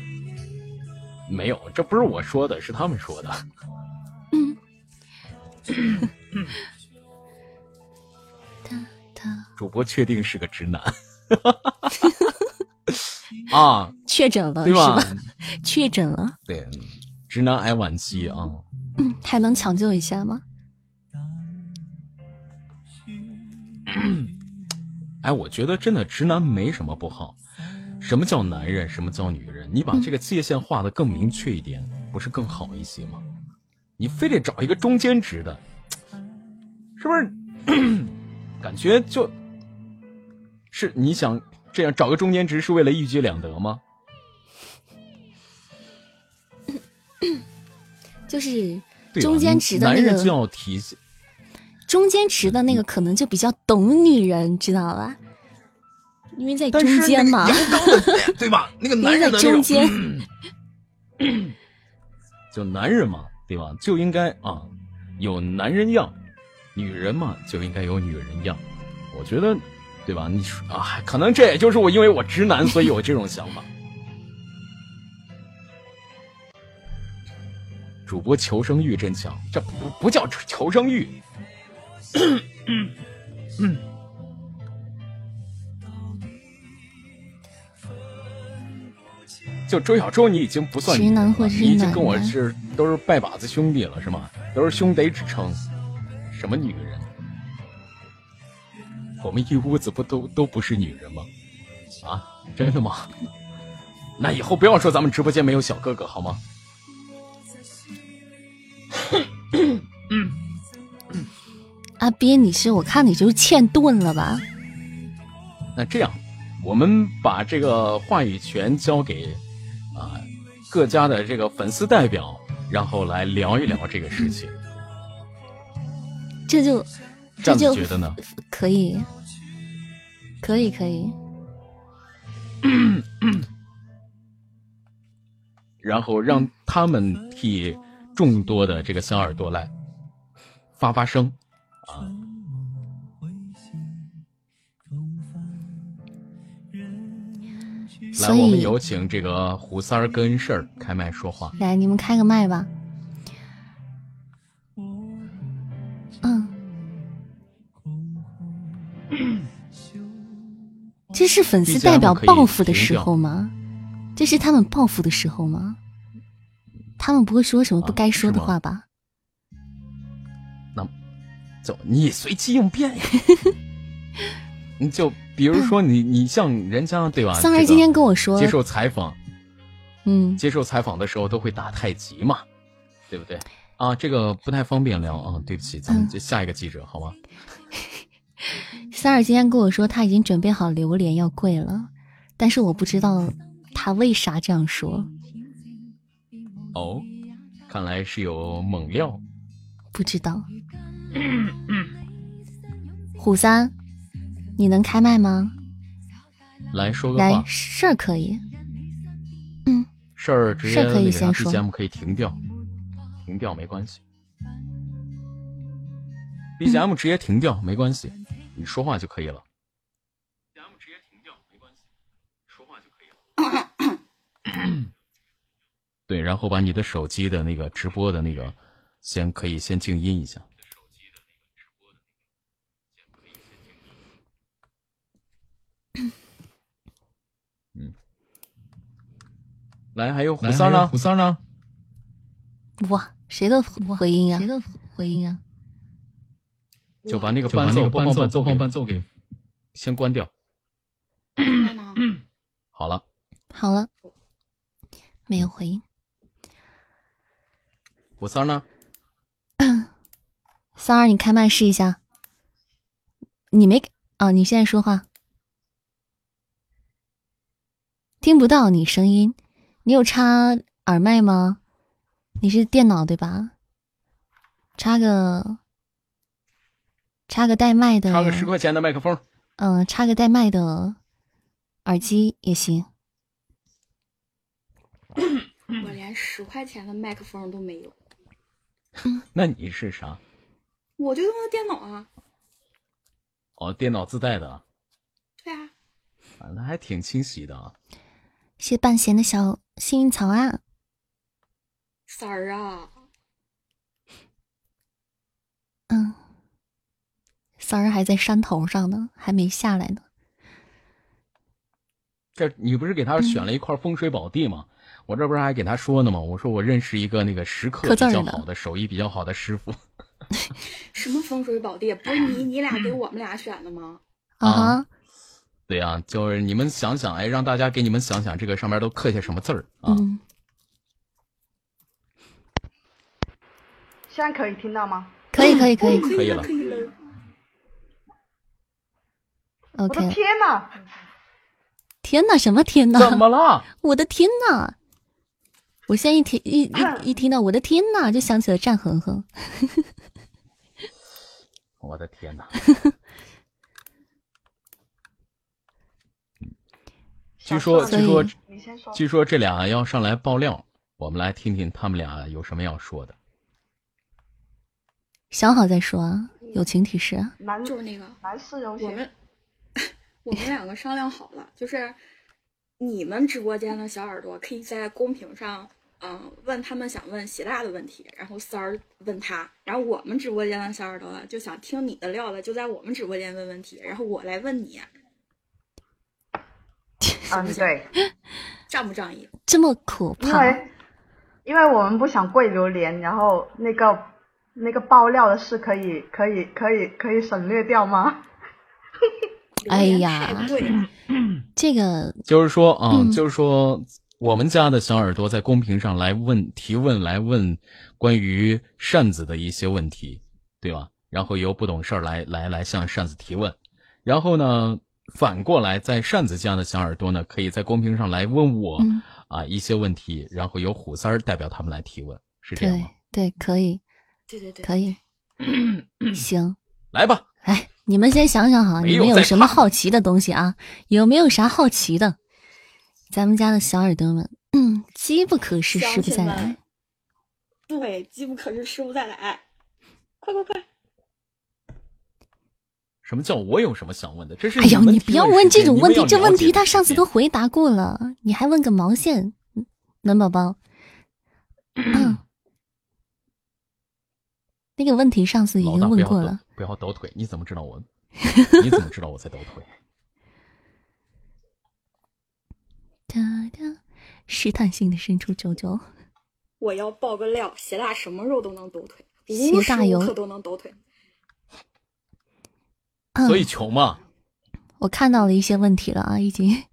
[SPEAKER 2] 没有，这不是我说的，是他们说的。
[SPEAKER 1] 嗯，(laughs)
[SPEAKER 2] 主播确定是个直男 (laughs) 啊，
[SPEAKER 1] 确诊了
[SPEAKER 2] 对吧？
[SPEAKER 1] 吧？确诊了，
[SPEAKER 2] 对，直男癌晚期啊。
[SPEAKER 1] 嗯，还能抢救一下吗？(clears throat)
[SPEAKER 2] 哎，我觉得真的直男没什么不好。什么叫男人？什么叫女人？你把这个界限画的更明确一点，不是更好一些吗？你非得找一个中间值的，是不是？感觉就，是你想这样找个中间值是为了一举两得吗？(coughs)
[SPEAKER 1] 就是中间值的那个
[SPEAKER 2] 男人就要体，
[SPEAKER 1] 中间值的那个可能就比较懂女人，知道吧？因为在中间嘛，(laughs)
[SPEAKER 2] 对吧？那个男人在
[SPEAKER 1] 中间，(coughs)
[SPEAKER 2] 就男人嘛，对吧？就应该啊，有男人样，女人嘛就应该有女人样。我觉得，对吧？你说啊，可能这也就是我因为我直男，所以有这种想法。主播求生欲真强，这不不叫求生欲。就周小周，你已经不算
[SPEAKER 1] 直男或者是
[SPEAKER 2] 你已经跟我是都是拜把子兄弟了，是吗？都是兄弟之称，什么女人？我们一屋子不都都不是女人吗？啊，真的吗？那以后不要说咱们直播间没有小哥哥好吗？
[SPEAKER 1] 阿斌，你是我看你就是欠顿了吧？
[SPEAKER 2] 那这样，我们把这个话语权交给啊各家的这个粉丝代表，然后来聊一聊这个事情。
[SPEAKER 1] 这就
[SPEAKER 2] 这
[SPEAKER 1] 这就
[SPEAKER 2] 觉得呢？
[SPEAKER 1] 可以，可以，可以。(coughs)
[SPEAKER 2] 然后让他们替众多的这个小耳朵来发发声啊。来，我们有请这个胡三儿跟事儿开麦说话。
[SPEAKER 1] 来，你们开个麦吧。嗯，这是粉丝代表报复的时候吗？这是他们报复的时候吗？他们不会说什么不该说的话吧？
[SPEAKER 2] 走，你随机应变呀。(laughs) 你就比如说你，你像人家对吧？这个
[SPEAKER 1] 桑儿今天跟我说
[SPEAKER 2] 接，受采访，
[SPEAKER 1] 嗯，
[SPEAKER 2] 接受采访的时候都会打太极嘛，对不对？啊，这个不太方便聊啊，对不起，咱们下一个记者好吗？(laughs)
[SPEAKER 1] 三儿今天跟我说他已经准备好榴莲要跪了，但是我不知道他为啥这样说，
[SPEAKER 2] 哦，看来是有猛料。
[SPEAKER 1] 不知道。(clears throat) 虎三，你能开麦吗？
[SPEAKER 2] 来说个
[SPEAKER 1] 来
[SPEAKER 2] 话，
[SPEAKER 1] 事儿可以，嗯
[SPEAKER 2] 事儿直接
[SPEAKER 1] 事儿可以
[SPEAKER 2] 那个啥
[SPEAKER 1] 先说
[SPEAKER 2] BGM 可以停掉，停掉没关系。BGM 直接停掉没关系，你说话就可以了。BGM 直接停掉没关系，说话就可以了。(coughs) 对，然后把你的手机的那个直播的那个，先可以先静音一下。嗯，来，还有胡三呢？胡三呢？
[SPEAKER 1] 哇，谁的回音啊？谁的回音啊？
[SPEAKER 2] 就把那个伴奏
[SPEAKER 3] 那个伴奏播
[SPEAKER 2] 播放
[SPEAKER 3] 放伴奏给
[SPEAKER 2] 先关掉。(coughs) 好了，
[SPEAKER 1] 好了，没有回音。
[SPEAKER 2] 我三呢？(coughs)
[SPEAKER 1] 三儿，你开麦试一下。你没啊？你现在说话，听不到你声音。你有插耳麦吗？你是电脑对吧？插个插个带麦的，
[SPEAKER 2] 插个十块钱的麦克风。
[SPEAKER 1] 嗯、插个带麦的耳机也行。
[SPEAKER 6] 我连十块钱的麦克风都没有，(laughs)
[SPEAKER 2] 那你是啥？
[SPEAKER 6] 我就用的电脑啊。
[SPEAKER 2] 哦，电脑自带的啊，
[SPEAKER 6] 对啊，
[SPEAKER 2] 啊那还挺清晰的啊。
[SPEAKER 1] 谢半闲的小幸运草啊，
[SPEAKER 6] 三儿啊，
[SPEAKER 1] 嗯，三儿还在山头上呢，还没下来呢。
[SPEAKER 2] 这你不是给他选了一块风水宝地吗？我这不是还给他说呢吗？我说我认识一个那个石刻比较好的、手艺比较好的师傅。(laughs)
[SPEAKER 6] 什么风水宝地？不是你你俩给我们俩选的吗？(coughs)
[SPEAKER 1] 啊哈，
[SPEAKER 2] 对呀、就是你们想想，哎，让大家给你们想想，这个上面都刻下什么字儿啊？
[SPEAKER 1] 嗯，
[SPEAKER 7] 现在可以听到吗？
[SPEAKER 1] 可以可以可以
[SPEAKER 6] 可
[SPEAKER 2] 以了
[SPEAKER 1] ，OK。
[SPEAKER 7] 天呐！
[SPEAKER 1] 天呐，什么天呐？
[SPEAKER 2] 怎么了？
[SPEAKER 1] 我的天呐！我现在一听一一一听到我的天呐，就想起了战恒恒。(laughs)
[SPEAKER 2] 我的天哪！(laughs) 据说，据说。据说这俩要上来爆料，我们来听听他们俩有什么要说的。
[SPEAKER 1] 想好再说啊，友情提示
[SPEAKER 6] 就是那个
[SPEAKER 7] 男四优先。
[SPEAKER 6] 我们 (laughs) 我们两个商量好了，就是你们直播间的小耳朵可以在公屏上，嗯、问他们想问习大的问题，然后三儿问他，然后我们直播间的小耳朵就想听你的料了，就在我们直播间问问题，然后我来问你，(laughs)
[SPEAKER 7] 嗯，对，
[SPEAKER 6] 仗不仗义？
[SPEAKER 1] 这么可
[SPEAKER 7] 因
[SPEAKER 1] 怕，
[SPEAKER 7] 为因为我们不想跪榴莲，然后那个那个爆料的事可以可以可以可以省略掉吗？
[SPEAKER 1] 哎呀这个
[SPEAKER 2] 就是说啊、
[SPEAKER 1] 嗯
[SPEAKER 2] 就是说我们家的小耳朵在公屏上来问提问，来问关于扇子的一些问题，对吧？然后由不懂事儿来来来向扇子提问，然后呢，反过来在扇子家的小耳朵呢，可以在公屏上来问我、
[SPEAKER 1] 嗯
[SPEAKER 2] 啊一些问题，然后由虎三儿代表他们来提问，是这样
[SPEAKER 1] 对
[SPEAKER 2] 吗？
[SPEAKER 1] 对，可以
[SPEAKER 6] 对对对，
[SPEAKER 1] 可以，(coughs) 行。
[SPEAKER 2] 来吧，
[SPEAKER 1] 哎，你们先想想好，
[SPEAKER 2] 没有在
[SPEAKER 1] 你们有什么好奇的东西啊？有没有啥好奇的？咱们家的小耳朵们，嗯，机不可失，失不再来。
[SPEAKER 6] 对，机不可失，失不再来。快快快！
[SPEAKER 2] 什么叫我有什么想问的？这是
[SPEAKER 1] 哎呦，你不要
[SPEAKER 2] 问
[SPEAKER 1] 这种问题，这问题他上次都回答过了，你还问个毛线？嗯暖宝宝，嗯，(clears throat) 那个问题上次已经问过了。
[SPEAKER 2] 不要抖腿，你怎么知道我？(laughs) 你怎么知道我在抖腿？
[SPEAKER 1] 哒哒，试探性的伸出九九，
[SPEAKER 6] 我要爆个料，鞋大什么肉都能抖腿，
[SPEAKER 1] 鞋
[SPEAKER 6] 无时无刻都能抖腿。
[SPEAKER 1] 嗯，
[SPEAKER 2] 所以穷嘛。
[SPEAKER 1] 我看到了一些问题了啊，已经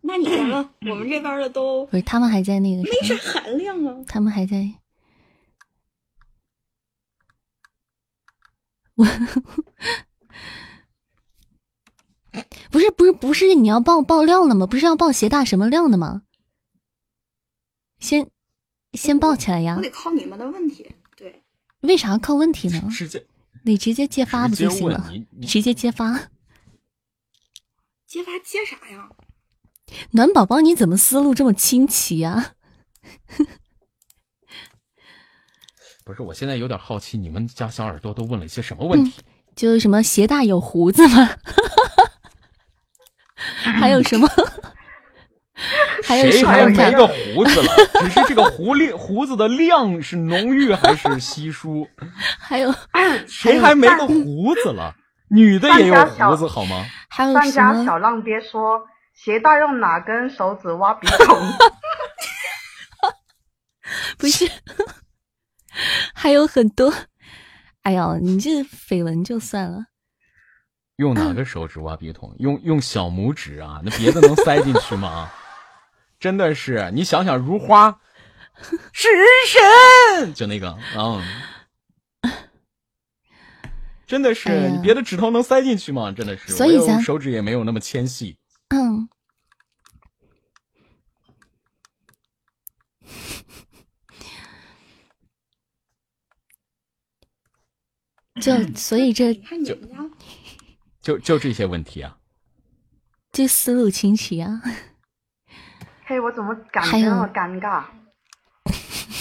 [SPEAKER 6] 那你先问，我们这边的都
[SPEAKER 1] 不是他们还在那个
[SPEAKER 6] 没
[SPEAKER 1] 什
[SPEAKER 6] 啥
[SPEAKER 1] 么，
[SPEAKER 6] 含量啊。
[SPEAKER 1] 他们还在。我 (laughs) 不是不是不是你要爆爆料了吗？不是要爆鞋大什么料的吗？先先爆起来呀
[SPEAKER 6] 我！得靠你们的问题。对，
[SPEAKER 1] 为啥要靠问题呢？
[SPEAKER 2] 直接
[SPEAKER 1] 你直接揭发不就行了？直接揭发。
[SPEAKER 6] 揭发揭啥呀？
[SPEAKER 1] 暖宝宝，你怎么思路这么清奇啊？
[SPEAKER 2] 不是，我现在有点好奇，你们家小耳朵都问了一些什么问题？
[SPEAKER 1] 就是什么鞋大有胡子吗？(laughs) 还有什么？(laughs) 还有
[SPEAKER 2] 谁
[SPEAKER 1] 什么？看
[SPEAKER 2] 还没个胡子了？(laughs) 只是这个胡量胡子的量是浓郁还是稀疏？
[SPEAKER 1] 还有
[SPEAKER 2] 谁还没个胡子了？女的也有胡子好吗？
[SPEAKER 1] 还有什
[SPEAKER 7] 范家？小浪爹说：“鞋大用哪根手指挖鼻孔
[SPEAKER 1] 不是，还有很多。哎呦，你这绯闻就算了。
[SPEAKER 2] 用哪个手指挖鼻孔？用用小拇指啊？那别的能塞进去吗？(laughs) 真的是，你想想，如花食神，就那个，嗯，真的是，
[SPEAKER 1] 哎
[SPEAKER 2] 你别的指头能塞进去吗？真的是，
[SPEAKER 1] 所以咱
[SPEAKER 2] 手指也没有那么纤细。
[SPEAKER 1] 嗯，(laughs) 就所以这
[SPEAKER 6] 你看你们家 (laughs)
[SPEAKER 2] 就就这些问题啊，
[SPEAKER 1] 这思路清奇啊！？”
[SPEAKER 7] 嘿，我怎么感觉那么尴尬？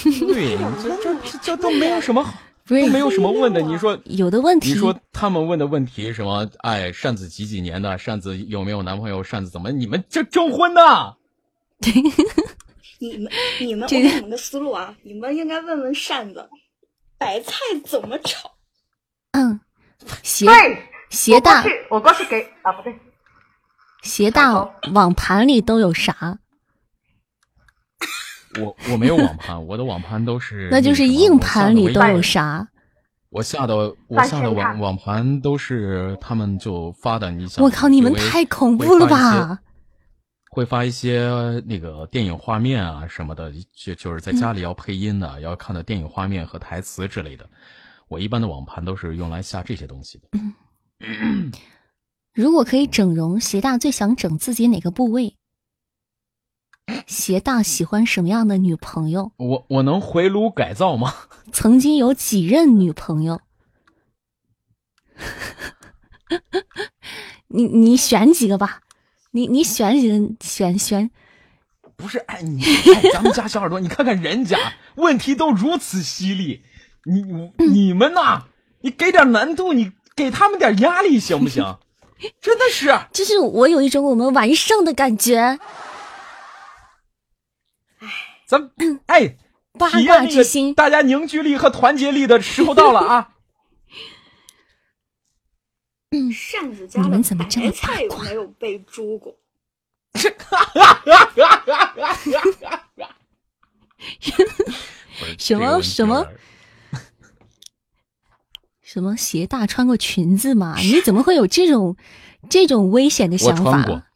[SPEAKER 2] 对，这这这这都没有什么好，
[SPEAKER 1] 不是
[SPEAKER 2] 都没有什么问的。你说，
[SPEAKER 1] 有的问题，
[SPEAKER 2] 你说他们问的问题什么？哎，扇子几几年的？扇子有没有男朋友？扇子怎么？你们这征婚的？
[SPEAKER 6] 你们你们，我
[SPEAKER 1] 这个
[SPEAKER 6] 给你们个思路啊，你们应该问问扇子，白菜怎么炒？
[SPEAKER 1] 嗯，鞋，鞋大
[SPEAKER 7] 我过去，给啊，不对，
[SPEAKER 1] 鞋大网盘里都有啥？
[SPEAKER 2] 我我没有网盘，我的网盘都是
[SPEAKER 1] 那就是硬盘里都有。啥？
[SPEAKER 2] 我下的我下的网网盘都是他们就发的，你想，
[SPEAKER 1] 我靠，你们太恐怖了吧！
[SPEAKER 2] 会发一些那个电影画面啊什么的，就就是在家里要配音的，要看的电影画面和台词之类的。我一般的网盘都是用来下这些东西的。
[SPEAKER 1] 如果可以整容，鞋大最想整自己哪个部位？鞋大喜欢什么样的女朋友？
[SPEAKER 2] 我我能回炉改造吗？(laughs)
[SPEAKER 1] 曾经有几任女朋友？(laughs) 你你选几个吧，你你选几个？选选
[SPEAKER 2] 不是，哎，你哎，咱们家小耳朵，你看看人家问题都如此犀利，你 (laughs) 你们呐，你给点难度，你给他们点压力行不行？真的是，(laughs)
[SPEAKER 1] 就是我有一种我们完胜的感觉。
[SPEAKER 2] 咱们 (clears throat) 哎，
[SPEAKER 1] 八卦之心，
[SPEAKER 2] 大家凝聚力和团结力的时候到了啊！(laughs)
[SPEAKER 6] 嗯扇子家的
[SPEAKER 1] 你们怎么这么
[SPEAKER 6] 白菜有没有被猪过？
[SPEAKER 1] 什么什么什么鞋大穿过裙子吗？(laughs) 你怎么会有这种这种危险的
[SPEAKER 2] 我
[SPEAKER 1] 想
[SPEAKER 2] 穿过
[SPEAKER 1] 法？，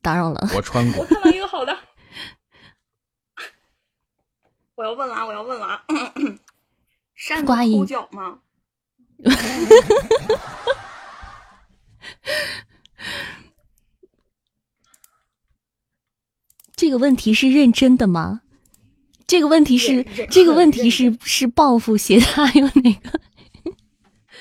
[SPEAKER 1] 打扰了，
[SPEAKER 2] 我穿过
[SPEAKER 6] 我，看到一个好的，我要问了啊，我要问了啊，(coughs) 扇子抠脚吗？(laughs)
[SPEAKER 1] 这个问题是认真的吗？这个问题是这个问题是是报复鞋大有哪个？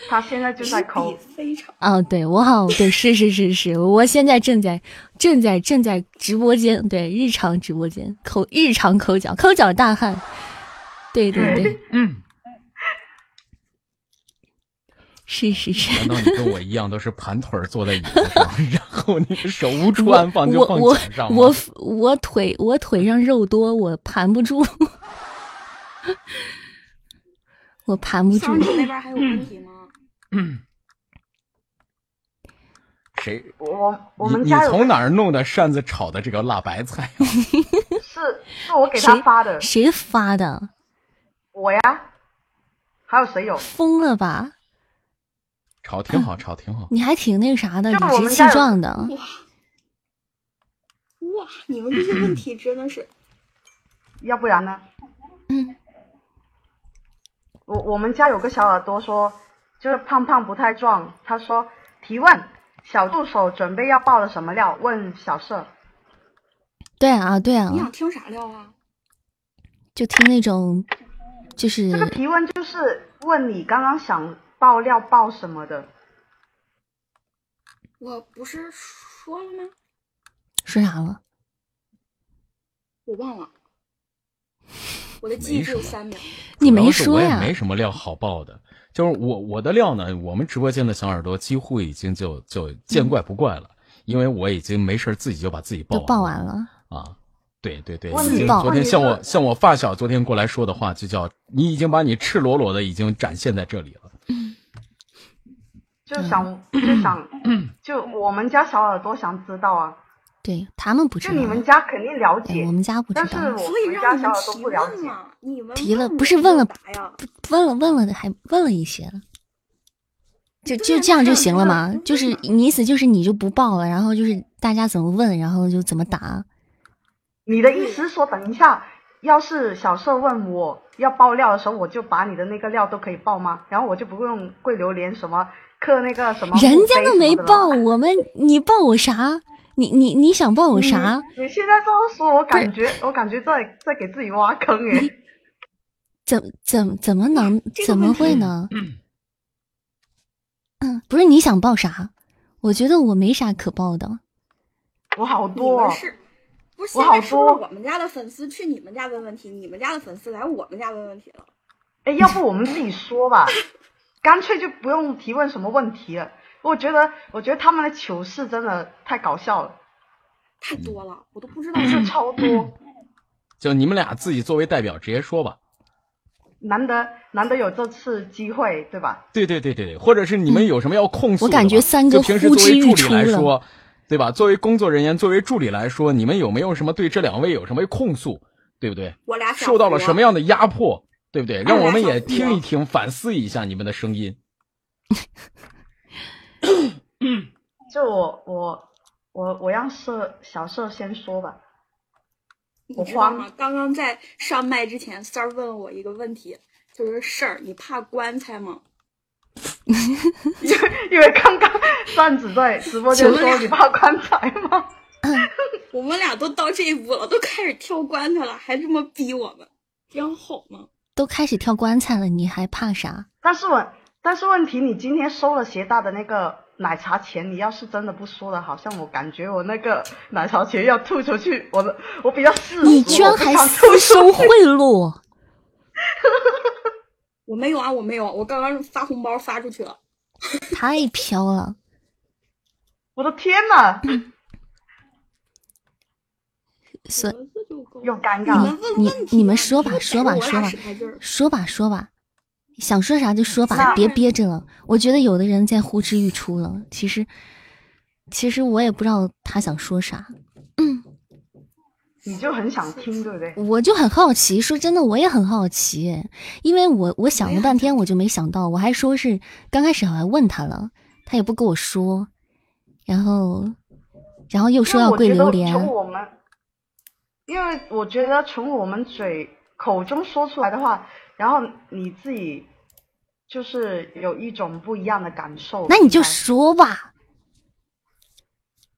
[SPEAKER 7] 他现在就在抠
[SPEAKER 6] 比，非常
[SPEAKER 1] 哦，对我好，对，是是是是，我现在正在正在正在直播间，对，日常直播间抠日常抠脚，抠脚大汉，对对对，(laughs)
[SPEAKER 2] 嗯，
[SPEAKER 1] 是 (laughs) 是是。
[SPEAKER 2] 难道你跟我一样都是盘腿儿坐在椅子上，(laughs) 然后你的手无处安放就放
[SPEAKER 1] 我我
[SPEAKER 2] 脚上吗？
[SPEAKER 1] 我我腿我腿上肉多，我盘不住，我盘不住
[SPEAKER 6] 那边还有问题吗？
[SPEAKER 2] 谁？
[SPEAKER 7] 我我
[SPEAKER 2] 你你
[SPEAKER 7] 们家有
[SPEAKER 2] 从哪儿弄的扇子炒的这个辣白菜啊？(laughs) (laughs)
[SPEAKER 7] 是是我给他
[SPEAKER 1] 谁
[SPEAKER 7] 发的，
[SPEAKER 1] 谁发的？
[SPEAKER 7] 我呀，还有谁有？
[SPEAKER 1] 疯了吧？
[SPEAKER 2] 炒挺好，炒挺好。
[SPEAKER 1] 你还挺那个啥的，理直气壮的。
[SPEAKER 6] 哇哇，你们这些问题真的是 (coughs)
[SPEAKER 7] 要不然呢？
[SPEAKER 1] 嗯，
[SPEAKER 7] 我我们家有个小耳朵说，就是胖胖不太壮。他说提问小助手准备要爆的什么料？问小社。
[SPEAKER 1] 对啊，对啊
[SPEAKER 6] 你，想听啥料啊？
[SPEAKER 1] 就听那种，就是
[SPEAKER 7] 这个提问就是问你刚刚想爆料爆什么的。
[SPEAKER 6] 我不是说了吗？
[SPEAKER 1] 说啥了？
[SPEAKER 6] 我忘了，我的记忆只有三秒。
[SPEAKER 1] 你没说呀？
[SPEAKER 2] 没什么料好爆的。就是我我的料呢，我们直播间的小耳朵几乎已经就就见怪不怪了，因为我已经没事儿自己就把自己爆
[SPEAKER 1] 都爆
[SPEAKER 2] 完
[SPEAKER 1] 完了。
[SPEAKER 2] 啊。对对对，已经昨天像我像我发小昨天过来说的话，就叫你已经把你赤裸裸的已经展现在这里了。
[SPEAKER 7] 就想就想就我们家小耳朵想知道啊，
[SPEAKER 1] 对他们不知道，
[SPEAKER 7] 就你们家肯定了解
[SPEAKER 1] 哎，我，们家不知
[SPEAKER 7] 但是
[SPEAKER 1] 道。
[SPEAKER 7] 我
[SPEAKER 6] 所以
[SPEAKER 7] 们
[SPEAKER 6] 让你们
[SPEAKER 7] 家小耳朵
[SPEAKER 6] 提
[SPEAKER 7] 不了解。
[SPEAKER 6] 问嘛，你们
[SPEAKER 1] 提了不是问了？问了问了的，还问了一些了，就就这样就行了吗？就是你意思就是你就不报了，然后就是大家怎么问，然后就怎么答。
[SPEAKER 7] 你的意思是说，等一下，要是小社问我要爆料的时候，我就把你的那个料都可以爆吗？然后我就不用跪榴莲什么刻那个什么，
[SPEAKER 1] 人家都没报，我们你报我啥？你你你想报我啥？
[SPEAKER 7] 你？你现在这么说，我感觉我感觉在在给自己挖坑哎。
[SPEAKER 1] 怎怎怎么能怎么会呢？嗯，不是你想报啥？我觉得我没啥可报的。
[SPEAKER 7] 我好多哦，
[SPEAKER 6] 是不是
[SPEAKER 7] 我好
[SPEAKER 6] 现在是不是
[SPEAKER 7] 多
[SPEAKER 6] 我们家的粉丝去你们家问问题，你们家的粉丝来我们家问问题了？
[SPEAKER 7] 哎，要不我们自己说吧，干脆就不用提问什么问题了。我觉得，我觉得他们的糗事真的太搞笑了，
[SPEAKER 6] 太多了，我都不知道
[SPEAKER 7] 就
[SPEAKER 6] 是
[SPEAKER 7] 超多。(coughs)
[SPEAKER 2] 就你们俩自己作为代表直接说吧。
[SPEAKER 7] 难得难得有这次机会，对吧？
[SPEAKER 2] 对对对对对，或者是你们有什么要控诉的吧、
[SPEAKER 1] 我感觉三哥
[SPEAKER 2] 就平时作为助理
[SPEAKER 1] 出
[SPEAKER 2] 来说，对吧？作为工作人员，作为助理来说，你们有没有什么对这两位有什么控诉，对不对？
[SPEAKER 6] 我俩
[SPEAKER 2] 受到了什么样的压迫，对不对？让我们也听一听，反思一下你们的声音。(laughs) (coughs)
[SPEAKER 7] 就我我我我让社小社先说吧。
[SPEAKER 6] 你知道吗？刚刚在上麦之前，三儿问了我一个问题，就是事儿，你怕棺材吗？(laughs)
[SPEAKER 7] 因为刚刚扇子在直播间说你怕棺材吗？(coughs) (laughs)
[SPEAKER 6] 我们俩都到这一步了，都开始挑棺材了，还这么逼我们，这样好吗？
[SPEAKER 1] 都开始跳棺材了，你还怕啥？
[SPEAKER 7] 但是问但是问题，你今天收了协大的那个奶茶钱，你要是真的不说了，好像我感觉我那个奶茶钱要吐出去，我的我比较世俗，
[SPEAKER 1] 你居然还私收贿赂？(laughs)
[SPEAKER 6] 我没有啊，我没有，我刚刚发红包发出去了。
[SPEAKER 1] 太飘了！
[SPEAKER 7] 我的天呐，
[SPEAKER 1] 所
[SPEAKER 6] 盒子就够了
[SPEAKER 7] 又尴
[SPEAKER 6] 你
[SPEAKER 7] 尬
[SPEAKER 1] 你
[SPEAKER 6] 问题吧
[SPEAKER 1] 你们说吧说吧说吧说吧说吧，想说啥就说吧，别憋着了。我觉得有的人在呼之欲出了，其实其实我也不知道他想说啥，嗯
[SPEAKER 7] 你就很想听，对不对？
[SPEAKER 1] 我就很好奇。说真的，我也很好奇，因为我我想了半天，我就没想到，我还说是刚开始我还问他了，他也不跟我说，然后然后又说要跪榴莲，
[SPEAKER 7] 从我们，因为我觉得从我们嘴口中说出来的话，然后你自己就是有一种不一样的感受。
[SPEAKER 1] 那你就说吧。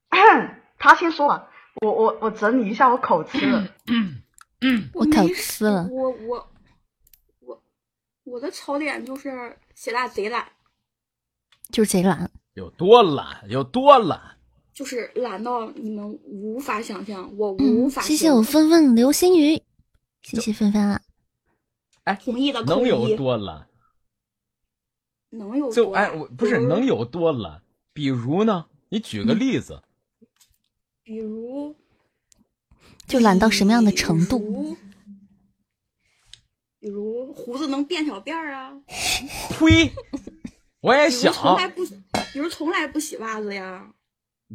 [SPEAKER 1] (clears throat)
[SPEAKER 7] 他先说吧，我我我整理一下我口吃 (clears throat) 了。
[SPEAKER 1] 我口吃了
[SPEAKER 6] 我我我我的槽点就是写大贼懒，
[SPEAKER 1] 就是贼懒。
[SPEAKER 2] 有多懒，有多懒。
[SPEAKER 6] 就是懒到你们无法想象，我无
[SPEAKER 1] 嗯，
[SPEAKER 6] 法、
[SPEAKER 1] 谢谢我纷纷流星雨，谢谢纷纷啊。
[SPEAKER 6] 同意的
[SPEAKER 2] 能有，多懒？
[SPEAKER 6] 能有
[SPEAKER 2] 就哎，
[SPEAKER 6] 多懒
[SPEAKER 2] 我不是
[SPEAKER 6] 比如
[SPEAKER 2] 能有多懒？比如呢？你举个例子。
[SPEAKER 6] 比如
[SPEAKER 1] 就懒到什么样的程度？
[SPEAKER 6] 比如胡子能变小辫儿啊，(laughs)
[SPEAKER 2] 呸！我也想，
[SPEAKER 6] 从来不，比如从来不洗袜子呀，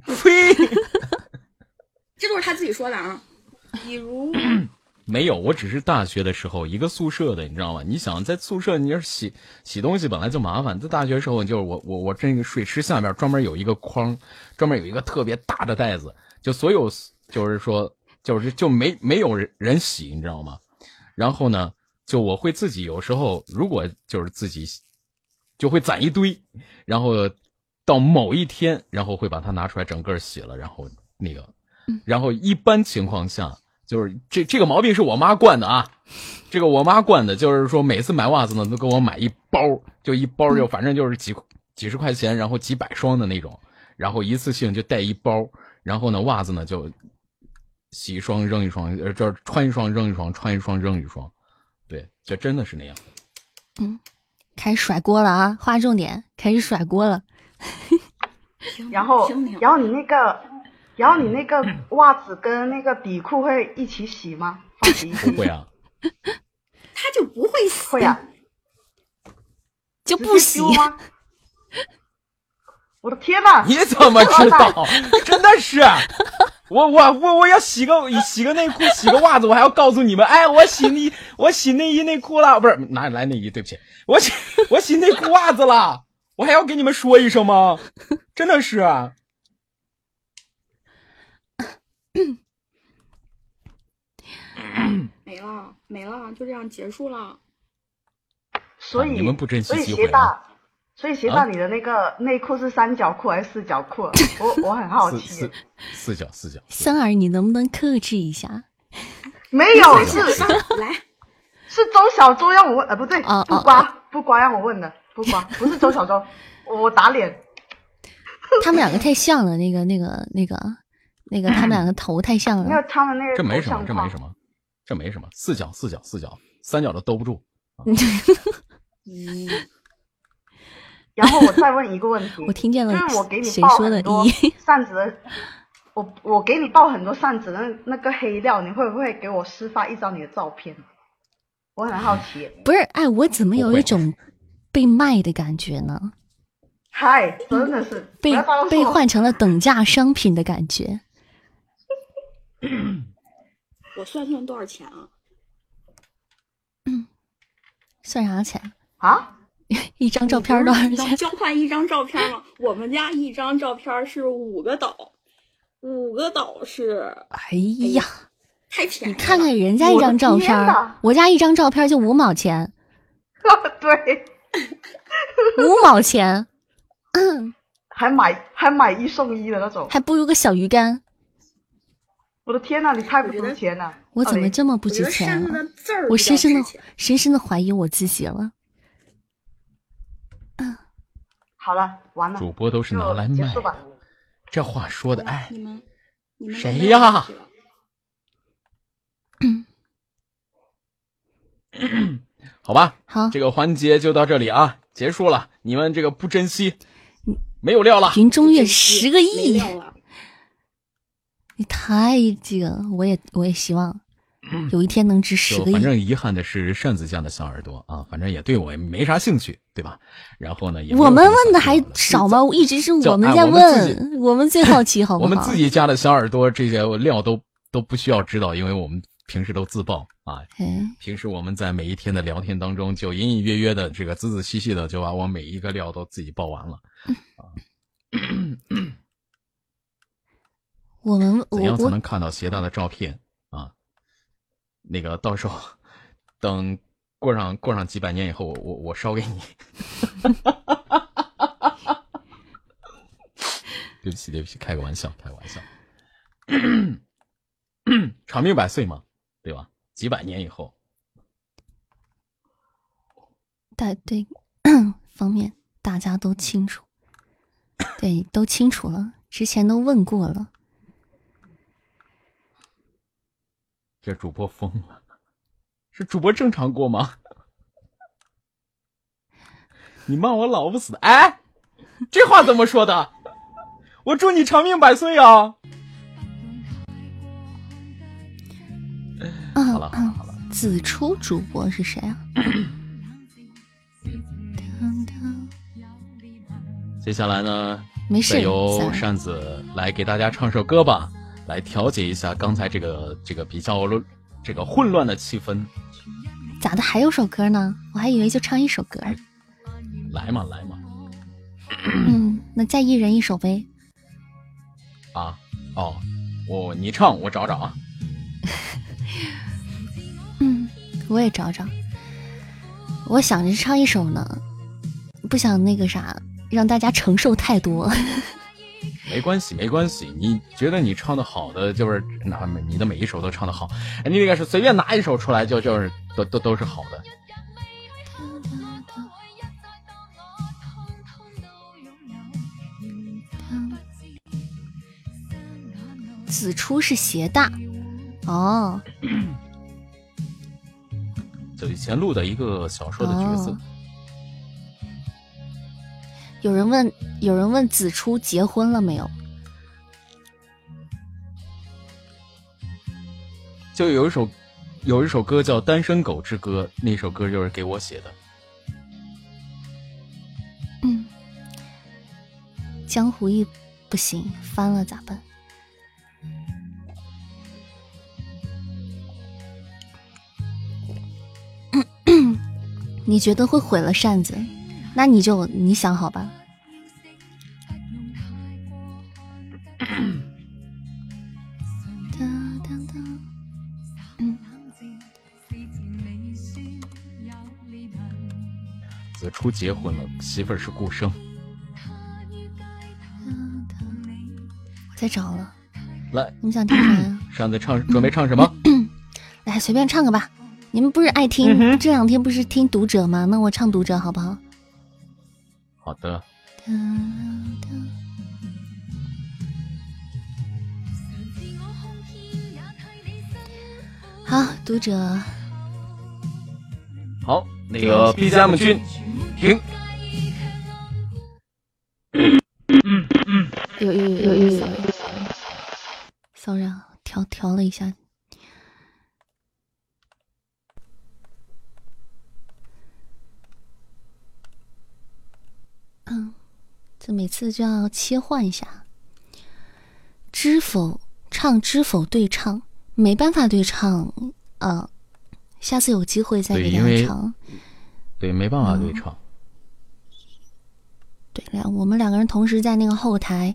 [SPEAKER 2] 呸！(laughs)
[SPEAKER 6] 这都是他自己说的啊。比如 (laughs)
[SPEAKER 2] 没有，我只是大学的时候一个宿舍的，你知道吗？你想在宿舍，你要洗洗东西本来就麻烦，在大学时候就是我我我这个水池下面专门有一个筐，专门有一个特别大的袋子，就所有就是说就是就没没有人人洗，你知道吗？然后呢，就我会自己有时候如果就是自己就会攒一堆，然后到某一天，然后会把它拿出来整个洗了，然后那个，然后一般情况下。就是这这个毛病是我妈惯的啊，这个我妈惯的，就是说每次买袜子呢都给我买一包，就一包就反正就是几几十块钱，然后几百双的那种，然后一次性就带一包，然后呢袜子呢就洗一双扔一双，呃就是穿一双扔一双，穿一双扔一双，对，就真的是那样。
[SPEAKER 1] 嗯开始甩锅了啊！划重点，开始甩锅了。(laughs)
[SPEAKER 7] 然后然后你那个，然后你那个袜子跟那个底裤会一起洗吗？放洗衣机
[SPEAKER 2] 不会啊，
[SPEAKER 6] 他就不会洗
[SPEAKER 7] 会啊，
[SPEAKER 1] 就不洗，
[SPEAKER 7] 吗？我的天呐！
[SPEAKER 2] 你怎么知道？真的是，我我我我要洗个洗个内裤，洗个袜子，我还要告诉你们，哎，我洗内我洗内衣内裤了，不是哪里来内衣？对不起，我洗我洗内裤袜子了，我还要给你们说一声吗？真的是，啊 (coughs)
[SPEAKER 6] 没了没了，就这样结束了。
[SPEAKER 7] 所以、
[SPEAKER 2] 啊你们不珍惜
[SPEAKER 7] 所以
[SPEAKER 2] 机会啊
[SPEAKER 7] 鞋大，所以鞋大，
[SPEAKER 2] 啊
[SPEAKER 7] 你的那个内裤是三角裤还是四角裤？我我很好奇
[SPEAKER 2] 四四。角四角，
[SPEAKER 1] 三儿，你能不能克制一下？
[SPEAKER 7] 没有，是
[SPEAKER 6] 来，
[SPEAKER 7] 是周小周让我问，呃，不对，不瓜不瓜让我问的，不瓜不是周小周，我打脸。
[SPEAKER 1] 他们两个太像了，那个、那个、那个、那个，他们两个头太像
[SPEAKER 7] 那
[SPEAKER 1] 了。
[SPEAKER 7] 个他们那个
[SPEAKER 2] 这没什么，这没什么，这没什么，四角四角四角，三角都兜不住。
[SPEAKER 7] 一。(laughs) 然后我再问一个问题，(laughs)
[SPEAKER 1] 我听见了
[SPEAKER 7] 就是我给你
[SPEAKER 1] 谁
[SPEAKER 7] 报
[SPEAKER 1] 说的
[SPEAKER 7] 很多
[SPEAKER 1] 一 (laughs)
[SPEAKER 7] 扇子的，我我给你报很多扇子的那那个黑料，你会不会给我私发一张你的照片？我很好奇。
[SPEAKER 1] 不是，哎，我怎么有一种被卖的感觉呢？
[SPEAKER 7] 嗨，真的是
[SPEAKER 1] 被被换成了等价商品的感觉。(clears throat)
[SPEAKER 6] 我算算多少钱啊？(clears throat)
[SPEAKER 1] 算啥钱？
[SPEAKER 7] 啊？(laughs)
[SPEAKER 1] 一张照片多少钱？
[SPEAKER 6] 交换一张照片吗？(laughs) 我们家一张照片是五个岛，五个岛是
[SPEAKER 1] 哎呀，
[SPEAKER 6] 太便宜了。
[SPEAKER 1] 你看看人家一张照片
[SPEAKER 7] 我
[SPEAKER 1] 家一张照片就五毛钱，(laughs)
[SPEAKER 7] 对，
[SPEAKER 1] 五毛钱，
[SPEAKER 7] 还买还买一送一的那种。
[SPEAKER 1] 还不如个小鱼干。
[SPEAKER 7] 我的天呐，你太不值钱了！
[SPEAKER 1] 我怎么这么不值钱我深深的深深的怀疑我自己了。
[SPEAKER 7] 嗯好了，完了，
[SPEAKER 2] 主播都是拿来卖这话说的，哎，
[SPEAKER 6] 你们你们
[SPEAKER 2] 谁呀
[SPEAKER 6] 问题了
[SPEAKER 2] 好吧，(clears throat)
[SPEAKER 1] 好，
[SPEAKER 2] 这个环节就到这里啊，结束了。你们这个不珍惜，没有料了。
[SPEAKER 1] 云中月十个
[SPEAKER 6] 没
[SPEAKER 1] 亿，
[SPEAKER 6] 料了
[SPEAKER 1] 你太这个，我也我也希望有一天能值十个亿。
[SPEAKER 2] 反正遗憾的是扇子家的小耳朵啊，反正也对我也没啥兴趣，对吧？然后呢，也
[SPEAKER 1] 我们问的还少吗？一直是我们在问，我们最好奇，好不好？
[SPEAKER 2] 我们自己家的小耳朵这些料都都不需要知道，因为我们平时都自爆啊。
[SPEAKER 1] 哎，
[SPEAKER 2] 平时我们在每一天的聊天当中，就隐隐约约的这个仔仔细细的就把我每一个料都自己爆完了。(laughs) (clears throat)
[SPEAKER 1] 我们我
[SPEAKER 2] 怎样才能看到鞋带的照片啊？那个到时候等过上过上几百年以后，我我我烧给你。(laughs) 对不起对不起，开个玩笑开个玩笑。长命百岁嘛，对吧？几百年以后，
[SPEAKER 1] 大对方面大家都清楚，对，都清楚了，之前都问过了。
[SPEAKER 2] 这主播疯了，是主播正常过吗？你骂我老不死，哎，这话怎么说的？我祝你长命百岁啊！好了好了好了，
[SPEAKER 1] 子初主播是谁啊？
[SPEAKER 2] 接下来呢？
[SPEAKER 1] 没事，
[SPEAKER 2] 由扇子来给大家唱首歌吧。来调节一下刚才这个这个比较这个混乱的气氛。
[SPEAKER 1] 咋的？还有首歌呢？我还以为就唱一首歌。
[SPEAKER 2] 来嘛来嘛。
[SPEAKER 1] 嗯，那再一人一首呗。
[SPEAKER 2] 啊哦，我你唱我找找啊。(laughs)
[SPEAKER 1] 嗯，我也找找。我想着唱一首呢，不想那个啥，让大家承受太多。
[SPEAKER 2] 没关系，没关系。你觉得你唱的好的，就是哪你的每一首都唱的好。哎，你那个是随便拿一首出来，就就是都都都是好的。
[SPEAKER 1] 子初是邪大哦，(clears throat)
[SPEAKER 2] 就以前录的一个小说的角色。
[SPEAKER 1] 有人问，有人问子初结婚了没有？
[SPEAKER 2] 就有一首，有一首歌叫《单身狗之歌》，那首歌就是给我写的。
[SPEAKER 1] 嗯，江湖义不行，翻了咋办？(coughs) 你觉得会毁了扇子？那你就你想好吧。
[SPEAKER 2] 子初结婚了，媳妇儿是顾生。
[SPEAKER 1] 我在找了。
[SPEAKER 2] 来，
[SPEAKER 1] 你们想听啥呀？(clears throat)
[SPEAKER 2] 上次唱，准备唱什么？(clears throat)
[SPEAKER 1] 来，随便唱个吧。你们不是爱听？这两天不是听读者吗？那我唱读者好不好？
[SPEAKER 2] 好的。
[SPEAKER 1] 好，读者。
[SPEAKER 2] 好，那个 BGM 君，停。
[SPEAKER 1] 嗯嗯。有有有有有。骚扰，调调了一下。嗯，这每次就要切换一下。知否唱，知否对唱，没办法对唱。嗯，下次有机会再给大家唱。
[SPEAKER 2] 对，没办法对唱。
[SPEAKER 1] 对，两我们两个人同时在那个后台，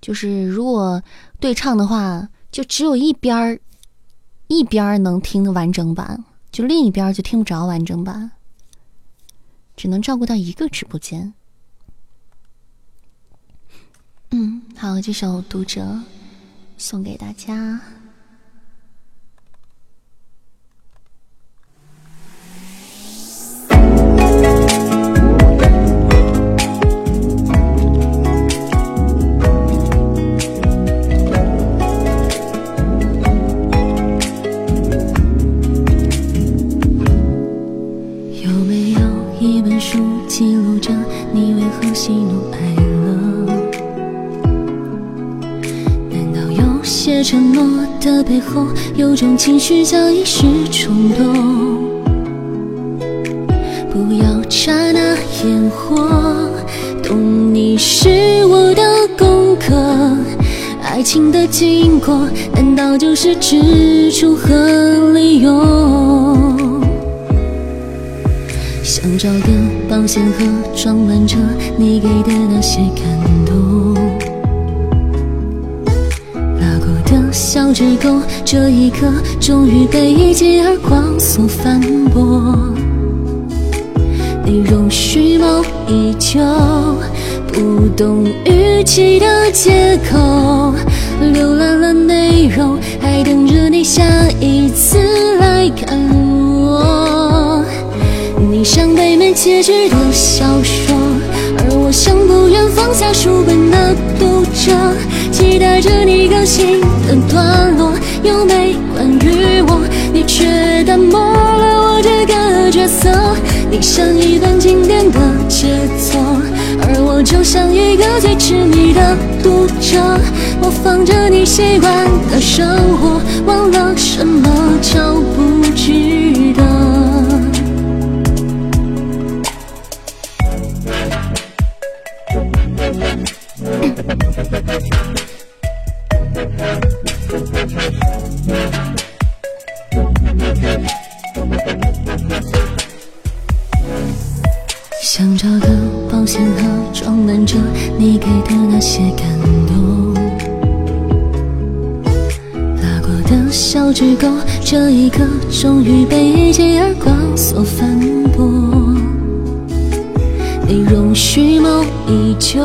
[SPEAKER 1] 就是如果对唱的话，就只有一边儿一边儿能听完整版，就另一边就听不着完整版，只能照顾到一个直播间。嗯，好，这首《读者》送给大家。有没有一本书记录着你为何喜怒些承诺的背后，有种情绪叫一时冲动？不要刹那烟火，懂你是我的功课。爱情的经过，难道就是支出和理由？想找个保险盒装满着你给的那些感动，小指沟，这一刻终于被一记耳光所反驳。你容虚谋已久，不懂语气的借口，浏览了内容，还等着你下一次来看我。你像被没结局的小说，我像不愿放下书本的读者，期待着你更新的段落，有没关于我？你却淡漠了我这个角色。你像一段经典的杰作，而我就像一个最痴迷的读者，模仿着你习惯的生活，忘了什么叫不值终于被一记耳光所反驳。你容虚谋已久，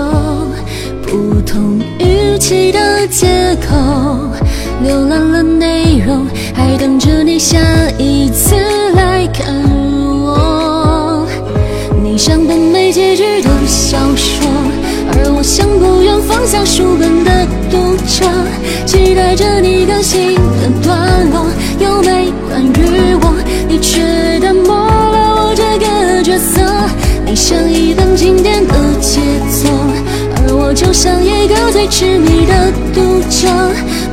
[SPEAKER 1] 不同语气的借口，浏览了内容，还等着你下一次来看我。你像本没结局的小说，而我像不愿放下书本的读者，期待着你更新的段落，有没关于我？你却淡漠了我这个角色。你像一本经典的杰作，而我就像一个最痴迷的读者，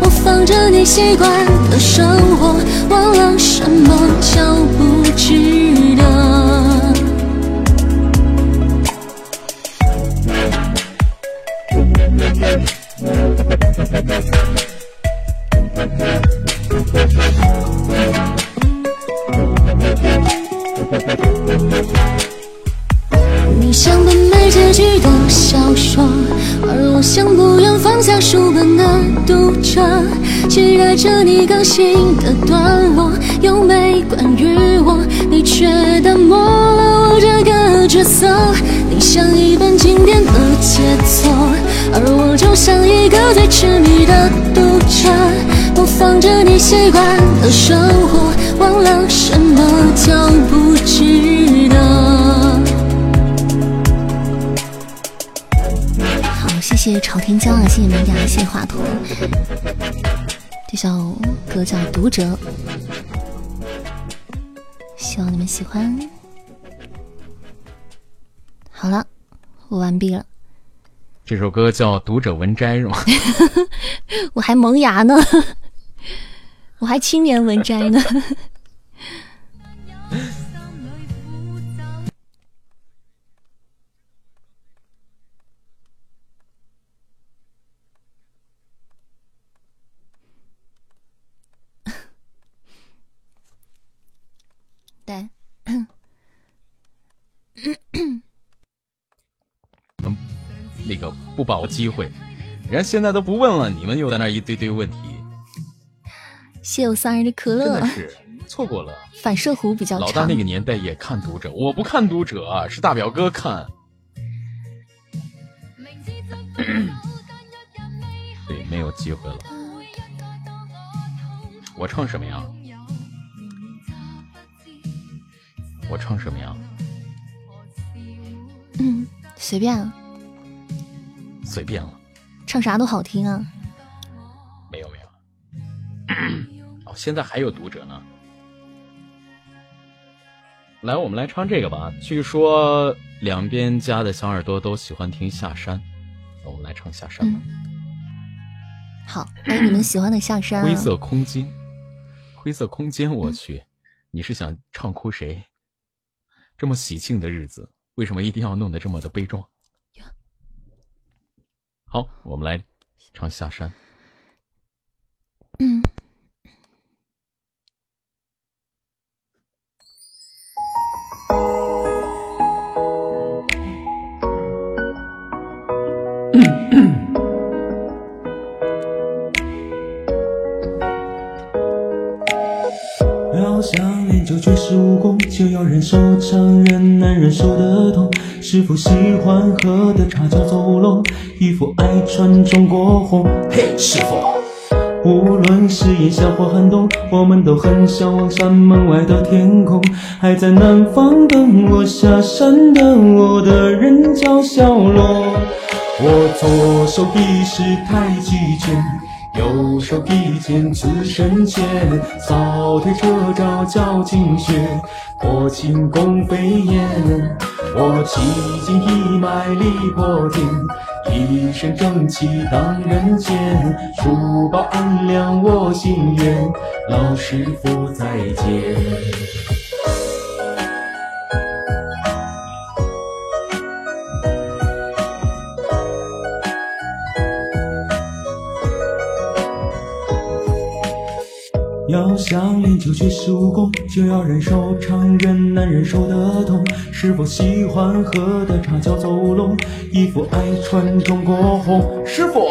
[SPEAKER 1] 模仿着你习惯的生活，忘了什么就不知期待着你更新的段落，有没关于我？你却淡漠了我这个角色。你像一本经典的杰作，而我就像一个最痴迷的读者，模仿着你习惯的生活，忘了什么叫不值得。好，谢谢朝天椒啊，谢谢名家，谢谢华佗。这首歌叫《读者》，希望你们喜欢。好了，我完毕了，
[SPEAKER 2] 这首歌叫《读者文摘》是吗？(laughs)
[SPEAKER 1] 我还萌芽呢，(laughs) 我还青年文摘呢。
[SPEAKER 2] 把握机会，人家现在都不问了，你们又在那儿一堆堆问题，
[SPEAKER 1] 谢我三儿的可乐
[SPEAKER 2] 真的，是错过了。(laughs)
[SPEAKER 1] 反射弧比较长
[SPEAKER 2] 老大那。个年代也看读者，我不看读者啊，是大表哥看。对，没有机会了。我唱什么呀？我唱什么呀？
[SPEAKER 1] 嗯，随便啊，
[SPEAKER 2] 随便了，
[SPEAKER 1] 唱啥都好听啊。
[SPEAKER 2] 没有没有。(clears throat) 哦，现在还有读者呢。来，我们来唱这个吧。据说两边家的小耳朵都喜欢听下山，那我们来唱下山吧。
[SPEAKER 1] 好，哎你们喜欢的下山、啊。
[SPEAKER 2] 灰色空间，灰色空间，我去，你是想唱哭谁？这么喜庆的日子，为什么一定要弄得这么的悲壮？好，我们来唱下山。
[SPEAKER 1] 嗯。
[SPEAKER 8] 要想练就绝世武功，就要忍受常人难忍受
[SPEAKER 2] 的痛。师傅喜欢喝的茶叫做乌龙，衣服爱穿中国红。嘿，师傅，无论是炎夏或寒冬，我们都很向往山门外的天空。还在南方等我下山的我的人叫小罗。我左手比是太极拳，右手提剑刺身前，扫腿车招叫惊雪，破轻弓飞燕。我气劲一脉力破天，一身正气荡人间，珠宝安良我心愿，老师傅再见。要想练就绝世武功，就要忍受常人难忍受的痛。是否喜欢喝的茶叫走龙，衣服爱穿中国红。师傅，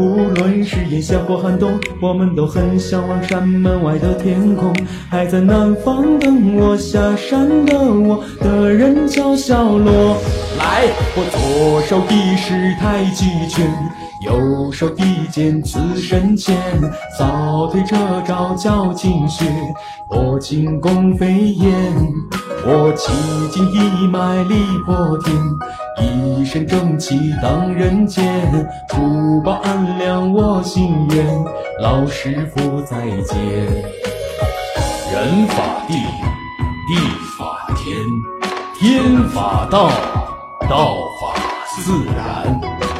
[SPEAKER 2] 无论是炎夏或寒冬，我们都很向往山门外的天空。还在南方等我下山的我的人叫小罗。来，我左手一式太极拳。右手比剑刺身前，扫腿这招叫惊雪，破轻弓飞燕。我气劲一脉力破天，一身正气当人间。珠宝安良我心愿，老师傅再见。
[SPEAKER 3] 人法地，地法天，天法道，道法自然。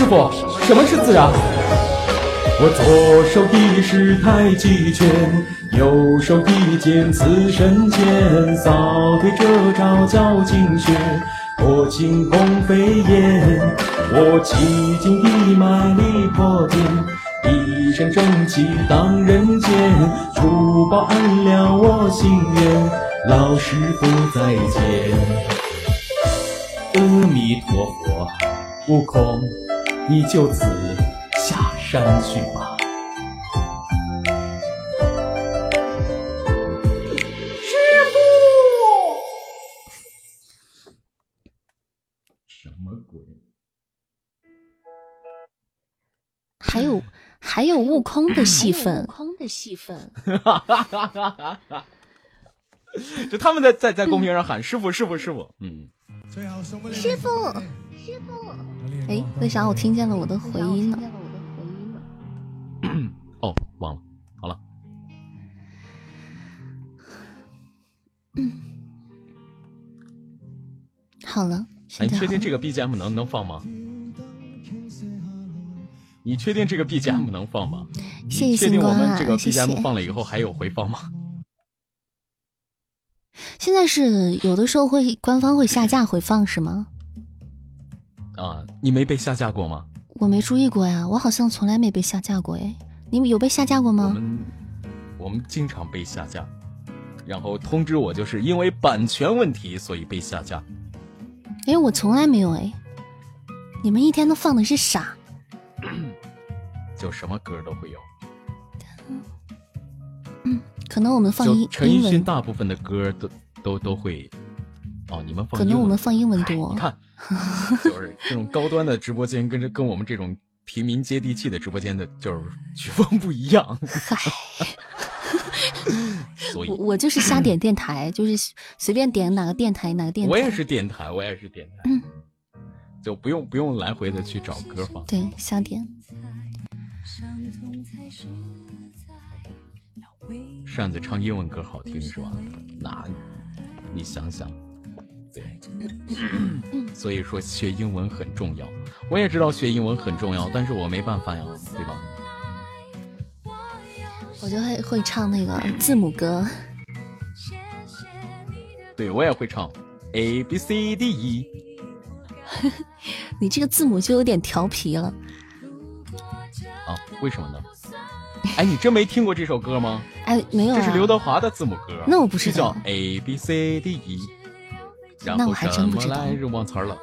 [SPEAKER 2] 师傅，什么是自然？我左手比是太极拳，右手一剑刺身前，扫腿这招叫惊雪，破轻功飞燕。我气劲一脉力破天，一身正气当人间，珠宝安良我心愿，老师傅再见。阿弥陀佛，悟空。你就此下山去吧。
[SPEAKER 9] 师傅，
[SPEAKER 3] 什么鬼？
[SPEAKER 1] 还有还有悟空的戏份，
[SPEAKER 3] 悟空的戏份。(laughs) 就他们在在在公屏上喊师傅师傅师傅，嗯，
[SPEAKER 1] 师傅。师傅，哎，为啥我听见了我的回音呢？(coughs)
[SPEAKER 3] 哦，忘了，好了。
[SPEAKER 1] 嗯，好了。
[SPEAKER 3] 你确定这个 BGM 能能放吗？你确定这个 BGM 能放吗？
[SPEAKER 1] 谢谢
[SPEAKER 3] 确定我们这个 BGM 放了以后还有回放吗？
[SPEAKER 1] 现在是有的时候会官方会下架回放是吗？
[SPEAKER 3] 啊，你没被下架过吗？
[SPEAKER 1] 我没注意过呀，我好像从来没被下架过哎。你们有被下架过吗？
[SPEAKER 3] 我们我们经常被下架，然后通知我就是因为版权问题所以被下架。
[SPEAKER 1] 哎，我从来没有哎。你们一天都放的是啥？(coughs)
[SPEAKER 3] 就什么歌都会有。
[SPEAKER 1] 嗯，可能我们放英
[SPEAKER 3] 陈奕迅大部分的歌都都都会。哦，你们放
[SPEAKER 1] 可能我们放英文多。
[SPEAKER 3] 你看。就是这种高端的直播间，跟着跟我们这种平民接地气的直播间的，就是曲风不一样。嗨，(laughs) 所以，
[SPEAKER 1] 我就是瞎点电台，就是随便点哪个电台哪个电台。
[SPEAKER 3] 我也是电台，我也是电台，就不用不用来回的去找歌放。
[SPEAKER 1] 对，瞎点。
[SPEAKER 3] 扇子唱英文歌好听是吧？那你想想。对，所以说学英文很重要。我也知道学英文很重要，但是我没办法呀，对吧？
[SPEAKER 1] 我就会会唱那个字母歌。
[SPEAKER 3] 对，我也会唱 A B C D E。(laughs)
[SPEAKER 1] 你这个字母就有点调皮了。
[SPEAKER 3] 啊？为什么呢？哎，你真没听过这首歌吗？
[SPEAKER 1] 哎，没有。
[SPEAKER 3] 这是刘德华的字母歌。
[SPEAKER 1] 那我不知
[SPEAKER 3] 道。叫 A B C D E。
[SPEAKER 1] 那我还真不知道。
[SPEAKER 3] 忘词儿了。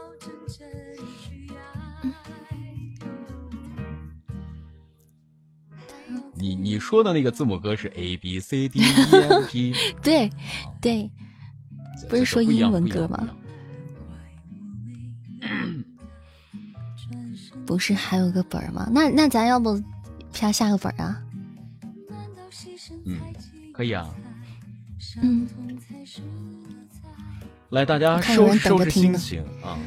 [SPEAKER 3] 你你说的那个字母歌是 A B C D E F G。(laughs)
[SPEAKER 1] 对对。不是说英文歌吗
[SPEAKER 2] 不
[SPEAKER 1] 是还有个本儿吗？那那咱要不啪下个本儿啊？
[SPEAKER 2] 嗯，可以啊。
[SPEAKER 1] 嗯，
[SPEAKER 2] 来，大家收拾收拾心情啊！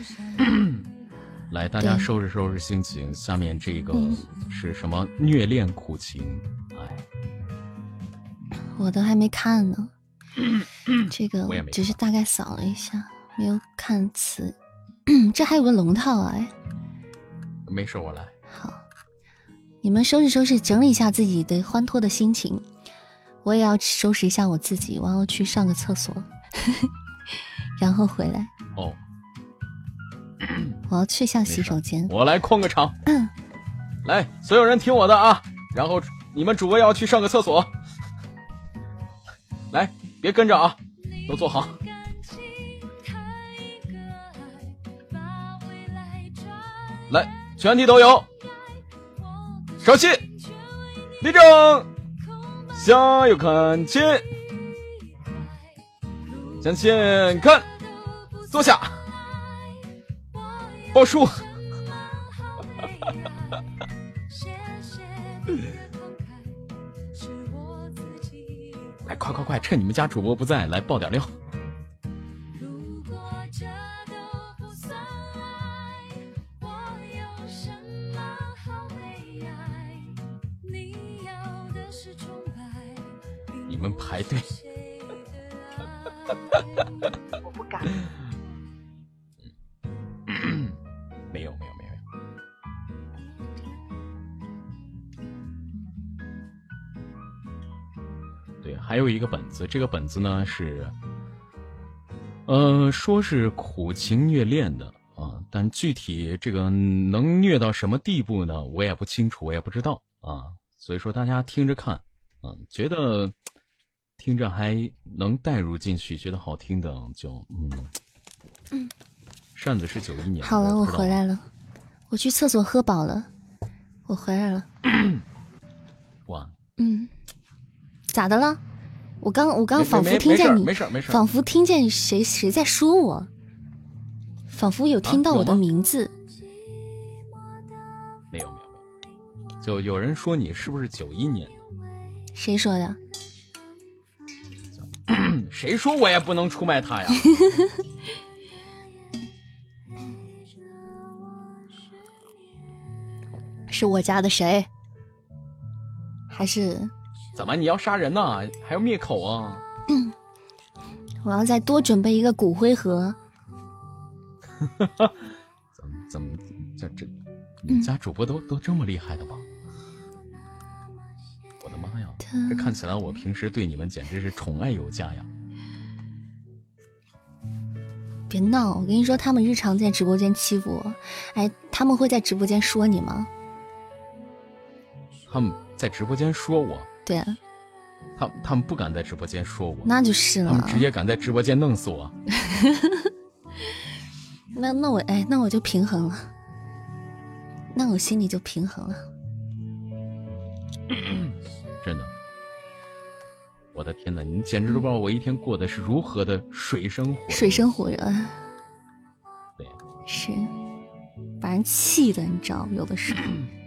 [SPEAKER 2] 来，大家收拾收拾心情。下面这个
[SPEAKER 1] 嗯
[SPEAKER 2] 是什么？虐恋苦情，哎，
[SPEAKER 1] 我都还没看呢，(coughs) 这个只是大概扫了一下，没有看词。(clears throat) 这还有个龙套啊！哎，
[SPEAKER 2] 没事，我来。
[SPEAKER 1] 好，你们收拾收拾，整理一下自己的欢脱的心情。我也要收拾一下我自己，我要去上个厕所，然后回来。
[SPEAKER 2] 哦，(clears throat)
[SPEAKER 1] 我要去下洗手间。
[SPEAKER 2] 我来控个场。
[SPEAKER 1] 嗯，
[SPEAKER 2] 来，所有人听我的啊！然后你们主播要去上个厕所，来，别跟着啊，都坐好。来，全体都有，稍息，立正，向右看齐，向前看，坐下，报数。来，(laughs) 快快快，趁你们家主播不在，来爆点料。子，这个本子呢是，呃，说是苦情虐恋的啊，但具体这个能虐到什么地步呢？我也不清楚，我也不知道啊。所以说大家听着看，嗯、觉得听着还能带入进去，觉得好听的就嗯嗯。扇子是九一年。
[SPEAKER 1] 好了，我回来了，我去厕所喝饱了，我回来了。(coughs)
[SPEAKER 2] 哇，
[SPEAKER 1] 嗯，咋的了？我刚我刚仿佛听见你，
[SPEAKER 2] 没事儿没事
[SPEAKER 1] 仿佛听见谁谁在说我，仿佛有听到我的名字。
[SPEAKER 2] 没有没有没有，就有人说你是不是九一年的？
[SPEAKER 1] 谁说的？(clears throat)
[SPEAKER 2] 谁说我也不能出卖他呀？(laughs)
[SPEAKER 1] 是我家的谁？还是
[SPEAKER 2] 怎么你要杀人呐、还要灭口啊？(coughs)
[SPEAKER 1] 我要再多准备一个骨灰盒？(laughs)
[SPEAKER 2] 怎么怎么这这，你们家主播都、都这么厉害的吗？我的妈呀！这看起来我平时对你们简直是宠爱有加呀！
[SPEAKER 1] 别闹！我跟你说，他们日常在直播间欺负我，哎，他们会在直播间说你吗？
[SPEAKER 2] 他们在直播间说我，
[SPEAKER 1] 对啊，
[SPEAKER 2] 他他们不敢在直播间说我，
[SPEAKER 1] 那就是了
[SPEAKER 2] 他们。直接敢在直播间弄死我。(laughs)
[SPEAKER 1] 那那我哎，那我就平衡了，那我心里就平衡了。(coughs)
[SPEAKER 2] 真的，我的天哪，你简直都不知道我一天过的是如何的水深火热。
[SPEAKER 1] 水深火热，
[SPEAKER 2] 对，
[SPEAKER 1] 是把人气的，你知道，有的时候。(coughs)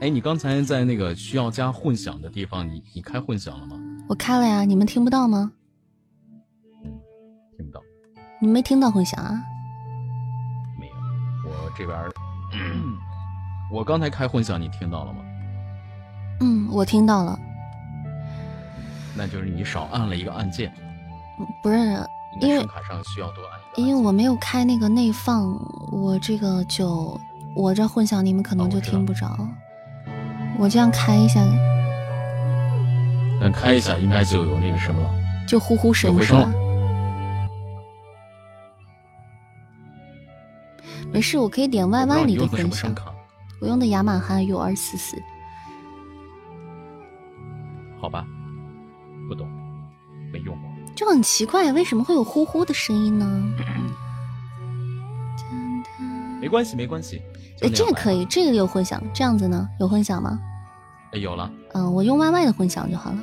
[SPEAKER 2] 哎，你刚才在那个需要加混响的地方，你你开混响了吗？
[SPEAKER 1] 我开了呀，你们听不到吗？
[SPEAKER 2] 听不到，
[SPEAKER 1] 你没听到混响啊？
[SPEAKER 2] 没有。我这边儿，我刚才开混响，你听到了吗？
[SPEAKER 1] 嗯，我听到了。
[SPEAKER 2] 那就是你少按了一个按键，
[SPEAKER 1] 不是，
[SPEAKER 2] 应该
[SPEAKER 1] 因为
[SPEAKER 2] 声卡上需要多按一个。
[SPEAKER 1] 因为我没有开那个内放，我这个就我这混响你们可能就听不着。我这样开一下，
[SPEAKER 2] 但开一下应该就有那个什么了。
[SPEAKER 1] 就呼呼声是吧？没事，我可以点
[SPEAKER 2] 我
[SPEAKER 1] Y Y 里的
[SPEAKER 2] 你用的什
[SPEAKER 1] 混响。
[SPEAKER 2] 么声卡？
[SPEAKER 1] 我用的雅马哈 U 二四四。
[SPEAKER 2] 好吧，不懂，没用过。
[SPEAKER 1] 就很奇怪，为什么会有呼呼的声音呢？
[SPEAKER 2] 没关系，没关系。就
[SPEAKER 1] 哎。这个可以，这个有混响，这样子呢？有混响吗？
[SPEAKER 2] 哎，有了
[SPEAKER 1] 嗯，我用 Y Y 的混响就好了。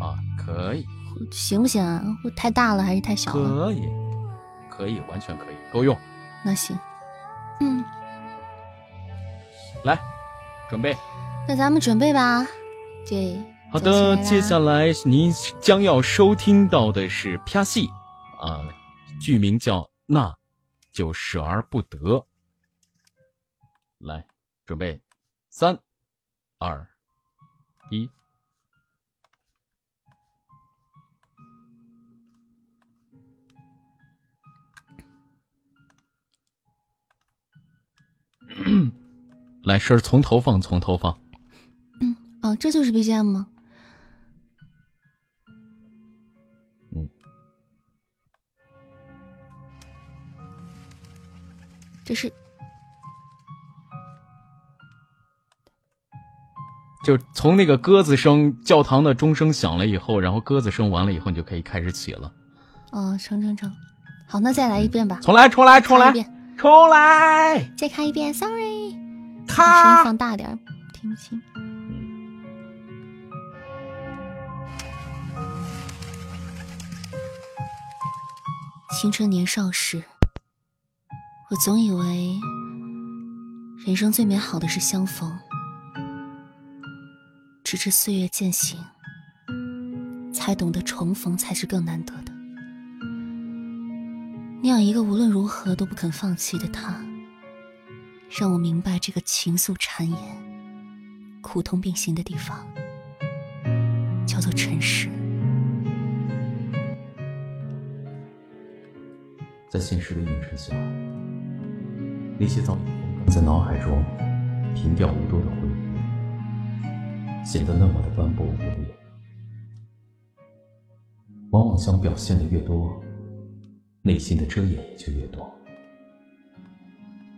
[SPEAKER 2] 啊，可以。
[SPEAKER 1] 行不行啊？会太大了还是太小了？
[SPEAKER 2] 可以，可以，完全可以，够用。
[SPEAKER 1] 那行，嗯，
[SPEAKER 2] 来，准备。
[SPEAKER 1] 那咱们准备吧。对，
[SPEAKER 2] 好的，接下来您将要收听到的是啪戏啊，剧名叫《那就舍而不得》。来，准备，三、二、一。(clears throat) 来，声儿从头放，从头放。
[SPEAKER 1] 嗯哦，这就是 BGM 吗？
[SPEAKER 2] 嗯，
[SPEAKER 1] 这是
[SPEAKER 2] 就从那个鸽子声，教堂的钟声响了以后，然后鸽子声完了以后，你就可以开始起了。
[SPEAKER 1] 哦，成成成，好，那再来一遍吧。
[SPEAKER 2] 重来，重来，重来重来！
[SPEAKER 1] 再看一遍，Sorry，把声音！放大点儿，听不清。青春年少时，我总以为人生最美好的是相逢，直至岁月渐行，才懂得重逢才是更难得的。那样一个无论如何都不肯放弃的他，让我明白这个情愫缠绵、苦痛并行的地方，叫做尘世。
[SPEAKER 3] 在现实的映衬下，那些早已在脑海中、平调无多的回忆，显得那么的斑驳无力。往往想表现的越多，内心的遮掩就越多。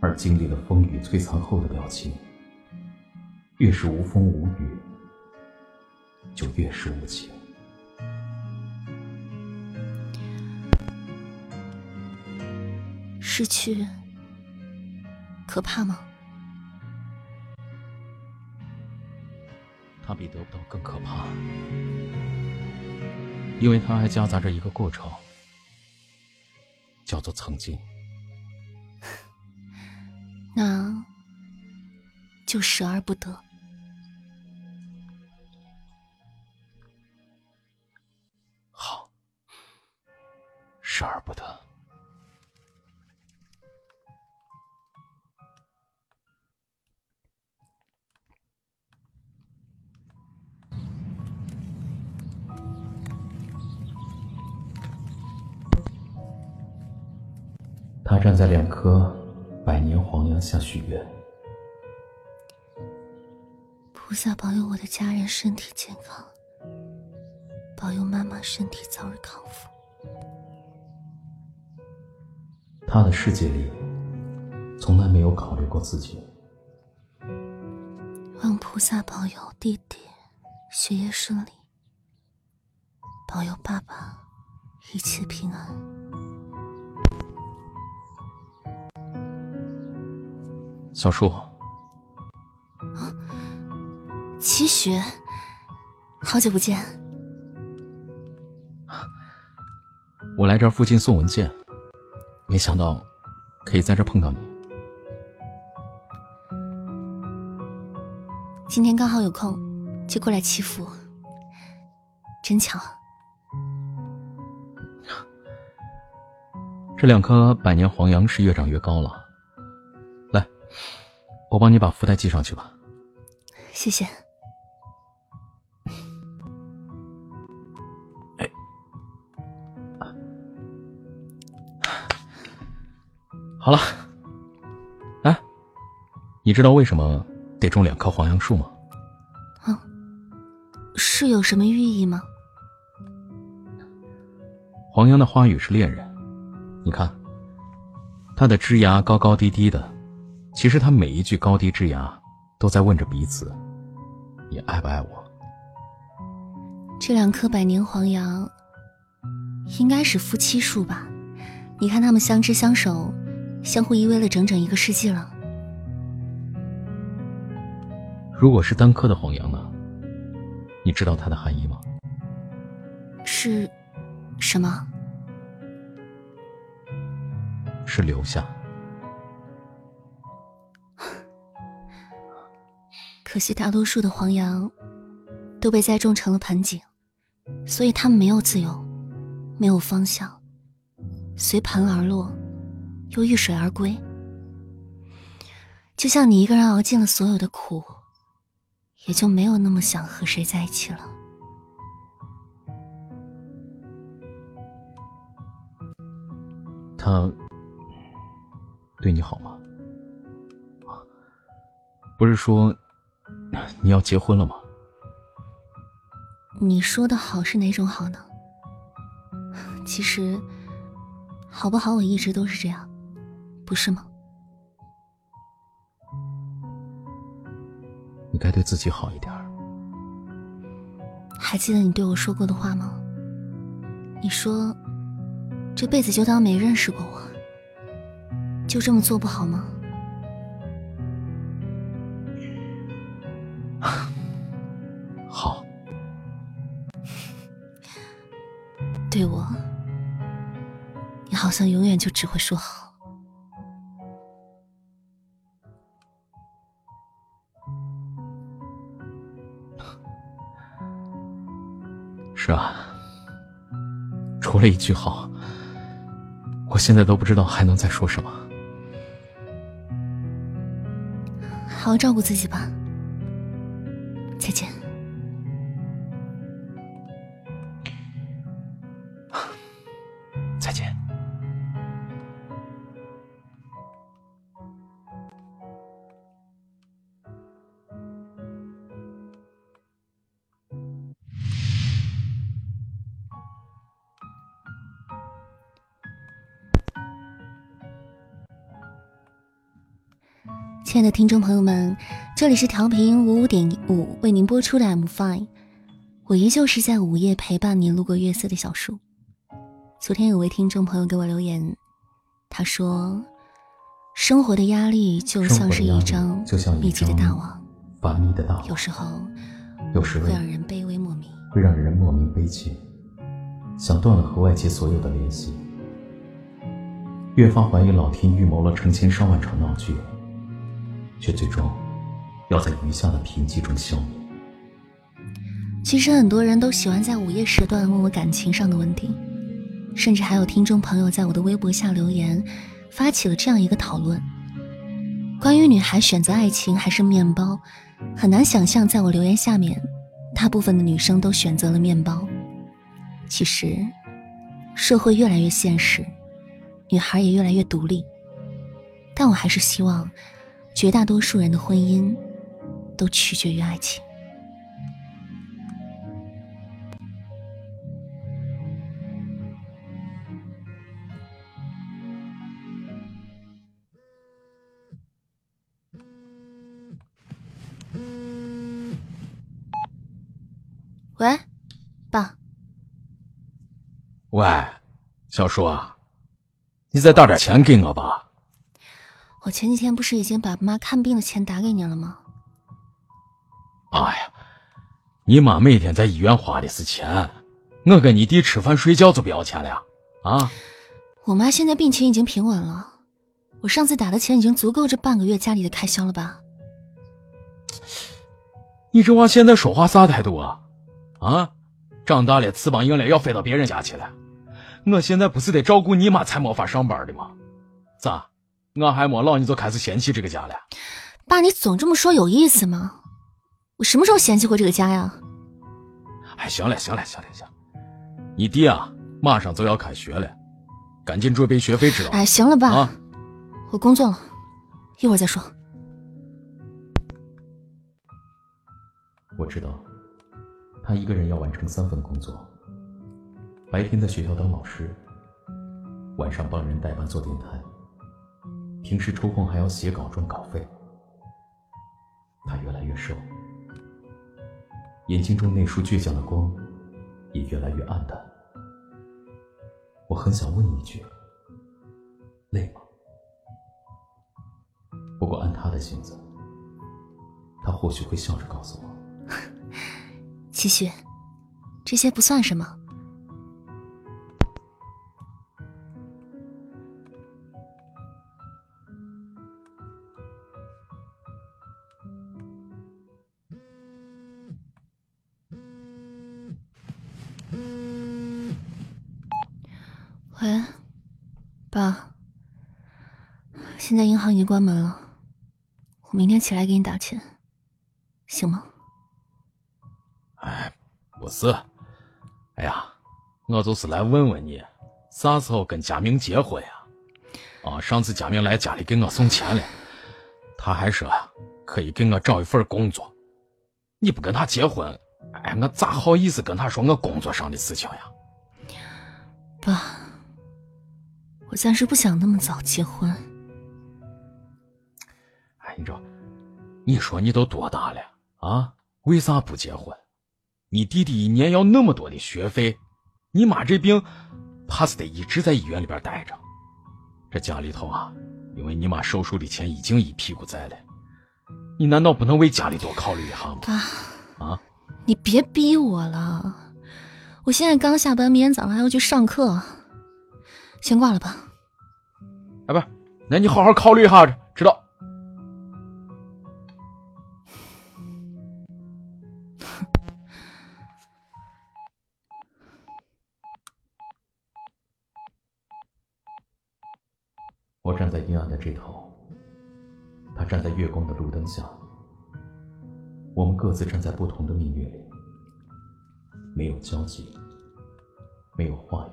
[SPEAKER 3] 而经历了风雨摧残后的表情，越是无风无雨，就越是无情。
[SPEAKER 1] 失去可怕吗？
[SPEAKER 2] 它比得不到更可怕，因为它还夹杂着一个过程，叫做曾经。(laughs)
[SPEAKER 1] 那就舍而不得。
[SPEAKER 2] 好，舍而不得。
[SPEAKER 3] 他站在两棵百年黄杨下许愿，
[SPEAKER 1] 菩萨保佑我的家人身体健康，保佑妈妈身体早日康复。
[SPEAKER 3] 他的世界里从来没有考虑过自己。
[SPEAKER 1] 望菩萨保佑弟弟学业顺利，保佑爸爸一切平安。
[SPEAKER 2] 小树，
[SPEAKER 1] 齐雪，好久不见。
[SPEAKER 2] 我来这附近送文件，没想到可以在这碰到你。
[SPEAKER 1] 今天刚好有空，就过来祈福，真巧。
[SPEAKER 2] 这两棵百年黄杨是越长越高了。来，我帮你把福袋系上去吧。
[SPEAKER 1] 谢谢。
[SPEAKER 2] 好了，哎，你知道为什么得种两棵黄杨树吗？
[SPEAKER 1] 是有什么寓意吗？
[SPEAKER 2] 黄杨的花语是恋人，你看，它的枝芽高高低低的，其实他每一句高低之牙都在问着彼此：你爱不爱我？
[SPEAKER 1] 这两棵百年黄杨应该是夫妻树吧？你看他们相知相守，相互依偎了整整一个世纪了。
[SPEAKER 2] 如果是单棵的黄杨呢？你知道它的含义吗？
[SPEAKER 1] 是什么？
[SPEAKER 2] 是留下。
[SPEAKER 1] 可惜大多数的黄羊都被栽种成了盆景，所以他们没有自由，没有方向，随盆而落，又遇水而归。就像你一个人熬尽了所有的苦，也就没有那么想和谁在一起了。
[SPEAKER 2] 他对你好吗？不是说你要结婚了吗？
[SPEAKER 1] 你说的好是哪种好呢？其实，好不好我一直都是这样，不是吗？
[SPEAKER 2] 你该对自己好一点。
[SPEAKER 1] 还记得你对我说过的话吗？你说，这辈子就当没认识过我，就这么做不好吗？对我，你好像永远就只会说好。
[SPEAKER 2] 是啊，除了一句好，我现在都不知道还能再说什么。
[SPEAKER 1] 好好照顾自己吧，再见。的听众朋友们，这里是调频五五点五为您播出的 I'm Fine，我依旧是在午夜陪伴您路过月色的小树。昨天有位听众朋友给我留言，他说：“生活的压力就像是一张密集的大网，
[SPEAKER 3] 繁密的大网，
[SPEAKER 1] 有时候
[SPEAKER 3] 有时
[SPEAKER 1] 会让人卑微莫名，
[SPEAKER 3] 会让人莫名悲切，想断了和外界所有的联系，越发怀疑老天预谋了成千上万场闹剧。”却最终要在余下的贫瘠中消灭。
[SPEAKER 1] 其实很多人都喜欢在午夜时段问我感情上的问题，甚至还有听众朋友在我的微博下留言，发起了这样一个讨论：关于女孩选择爱情还是面包。很难想象，在我留言下面，大部分的女生都选择了面包。其实，社会越来越现实，女孩也越来越独立，但我还是希望。绝大多数人的婚姻，都取决于爱情。喂，爸。
[SPEAKER 2] 喂，小叔啊，你再打点钱给我吧。
[SPEAKER 1] 我前几天不是已经把妈看病的钱打给你了吗？
[SPEAKER 2] 哎呀，你妈每天在医院花的是钱，我跟你弟吃饭睡觉就不要钱了呀？啊！
[SPEAKER 1] 我妈现在病情已经平稳了，我上次打的钱已经足够这半个月家里的开销了吧？
[SPEAKER 2] 你这娃现在说话啥态度啊？啊！长大了翅膀硬了要飞到别人家去了，我现在不是得照顾你妈才没法上班的吗？咋？我还没老，你就开始嫌弃这个家了？
[SPEAKER 1] 爸，你总这么说有意思吗？我什么时候嫌弃过这个家呀？
[SPEAKER 2] 哎，行了，行了，行了，行，你爹啊，马上就要开学了，赶紧准备学费，知道吗？
[SPEAKER 1] 哎，行了，爸，
[SPEAKER 2] 啊，
[SPEAKER 1] 我工作了，一会儿再说。
[SPEAKER 3] 我知道，他一个人要完成三份工作：白天在学校当老师，晚上帮人代班做电台。平时抽空还要写稿赚稿费，他越来越瘦，眼睛中那束倔强的光也越来越暗淡。我很想问一句：累吗？不过按他的性子，他或许会笑着告诉我：(laughs)
[SPEAKER 1] 七旭，这些不算什么，现在银行已经关门了，我明天起来给你打钱，行吗？
[SPEAKER 2] 哎，不是，哎呀，我就是来问问你，啥时候跟佳明结婚呀？啊，上次佳明来家里给我送钱了，他还说可以给我找一份工作。你不跟他结婚，哎，我咋好意思跟他说我工作上的事情呀？
[SPEAKER 1] 爸，我暂时不想那么早结婚。
[SPEAKER 2] 哎，你这，你说你都多大了啊？为啥不结婚？你弟弟一年要那么多的学费，你妈这病，怕是得一直在医院里边待着。这家里头啊，因为你妈手术的钱已经一屁股债了，你难道不能为家里多考虑一下吗？
[SPEAKER 1] 爸，
[SPEAKER 2] 啊，
[SPEAKER 1] 你别逼我了，我现在刚下班，明天早上还要去上课，先挂了吧。
[SPEAKER 2] 哎，不是，那你好好考虑一下，
[SPEAKER 3] 我站在阴暗的这头，他站在月光的路灯下，我们各自站在不同的命运里，没有交集，没有话语，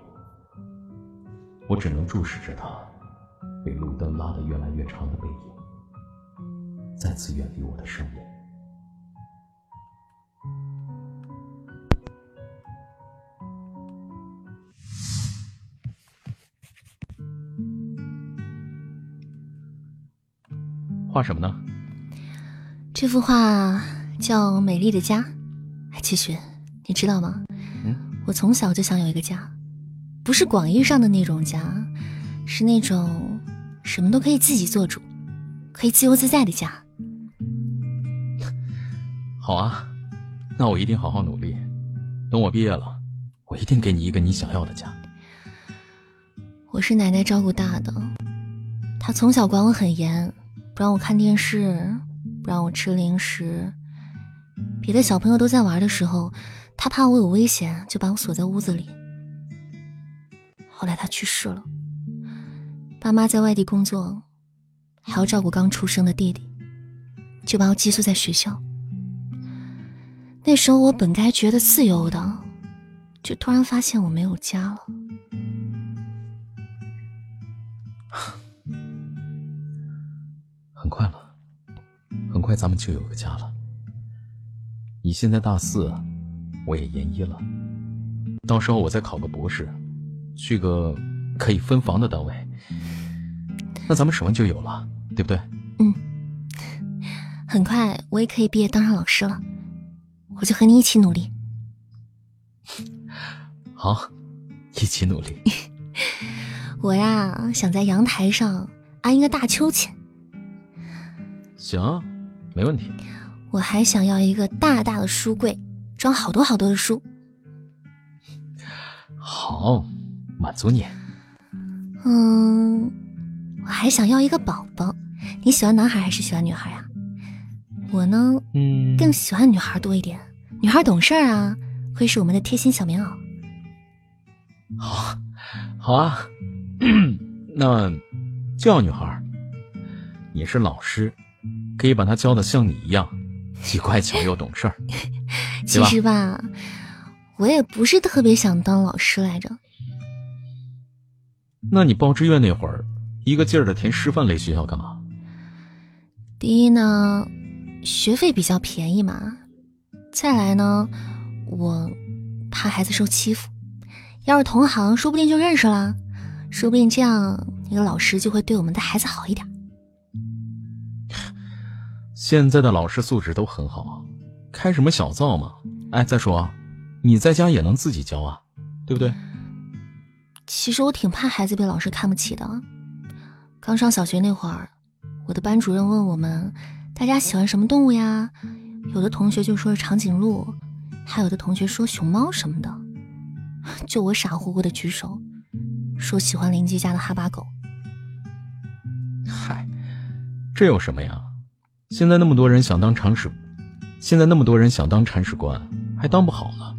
[SPEAKER 3] 我只能注视着他被路灯拉得越来越长的背影，再次远离我的生命。
[SPEAKER 2] 画什么呢？
[SPEAKER 1] 这幅画叫《美丽的家》。哎，七雪，你知道吗？
[SPEAKER 2] 嗯，
[SPEAKER 1] 我从小就想有一个家，不是广义上的那种家，是那种什么都可以自己做主，可以自由自在的家。
[SPEAKER 2] 好啊，那我一定好好努力。等我毕业了，我一定给你一个你想要的家。
[SPEAKER 1] 我是奶奶照顾大的，她从小管我很严。不让我看电视，不让我吃零食。别的小朋友都在玩的时候，他怕我有危险，就把我锁在屋子里。后来他去世了，爸妈在外地工作，还要照顾刚出生的弟弟，就把我寄宿在学校。那时候我本该觉得自由的，就突然发现我没有家了。
[SPEAKER 2] 很快了，很快咱们就有个家了。你现在大四，我也研一了，到时候我再考个博士，去个可以分房的单位，那咱们什么就有了，对不对？
[SPEAKER 1] 嗯，很快我也可以毕业当上老师了，我就和你一起努力。(laughs)
[SPEAKER 2] 好，一起努力。(laughs)
[SPEAKER 1] 我呀，想在阳台上安一个大秋千。
[SPEAKER 2] 行，没问题。
[SPEAKER 1] 我还想要一个大大的书柜，装好多好多的书。
[SPEAKER 2] 好，满足你。
[SPEAKER 1] 嗯，我还想要一个宝宝。你喜欢男孩还是喜欢女孩呀？我呢，
[SPEAKER 2] 嗯，
[SPEAKER 1] 更喜欢女孩多一点。女孩懂事啊，会是我们的贴心小棉袄。
[SPEAKER 2] 好，好啊，(clears throat) 那就要女孩。你是老师。可以把他教的像你一样，既乖巧又懂事儿。(laughs)
[SPEAKER 1] 其实吧，我也不是特别想当老师来着。
[SPEAKER 2] 那你报志愿那会儿，一个劲儿的填师范类学校干嘛？
[SPEAKER 1] 第一呢，学费比较便宜嘛。再来呢，我怕孩子受欺负。要是同行，说不定就认识了，说不定这样那个老师就会对我们的孩子好一点。
[SPEAKER 2] 现在的老师素质都很好，开什么小灶嘛？哎，再说，你在家也能自己教啊，对不对？
[SPEAKER 1] 其实我挺怕孩子被老师看不起的。刚上小学那会儿，我的班主任问我们大家喜欢什么动物呀？有的同学就说是长颈鹿，还有的同学说熊猫什么的。就我傻乎乎的举手，说喜欢邻居家的哈巴狗。
[SPEAKER 2] 嗨，这有什么呀？现在那么多人想当铲屎，现在那么多人想当铲屎官，还当不好呢，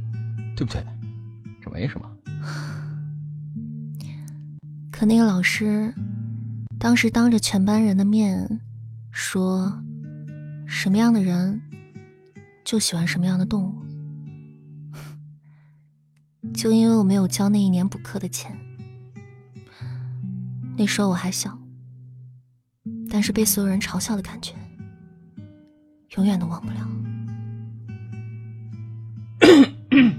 [SPEAKER 2] 对不对？这没什么。
[SPEAKER 1] 可那个老师当时当着全班人的面说，什么样的人就喜欢什么样的动物。(laughs) 就因为我没有交那一年补课的钱，那时候我还小，但是被所有人嘲笑的感觉，永远都忘不了。(coughs)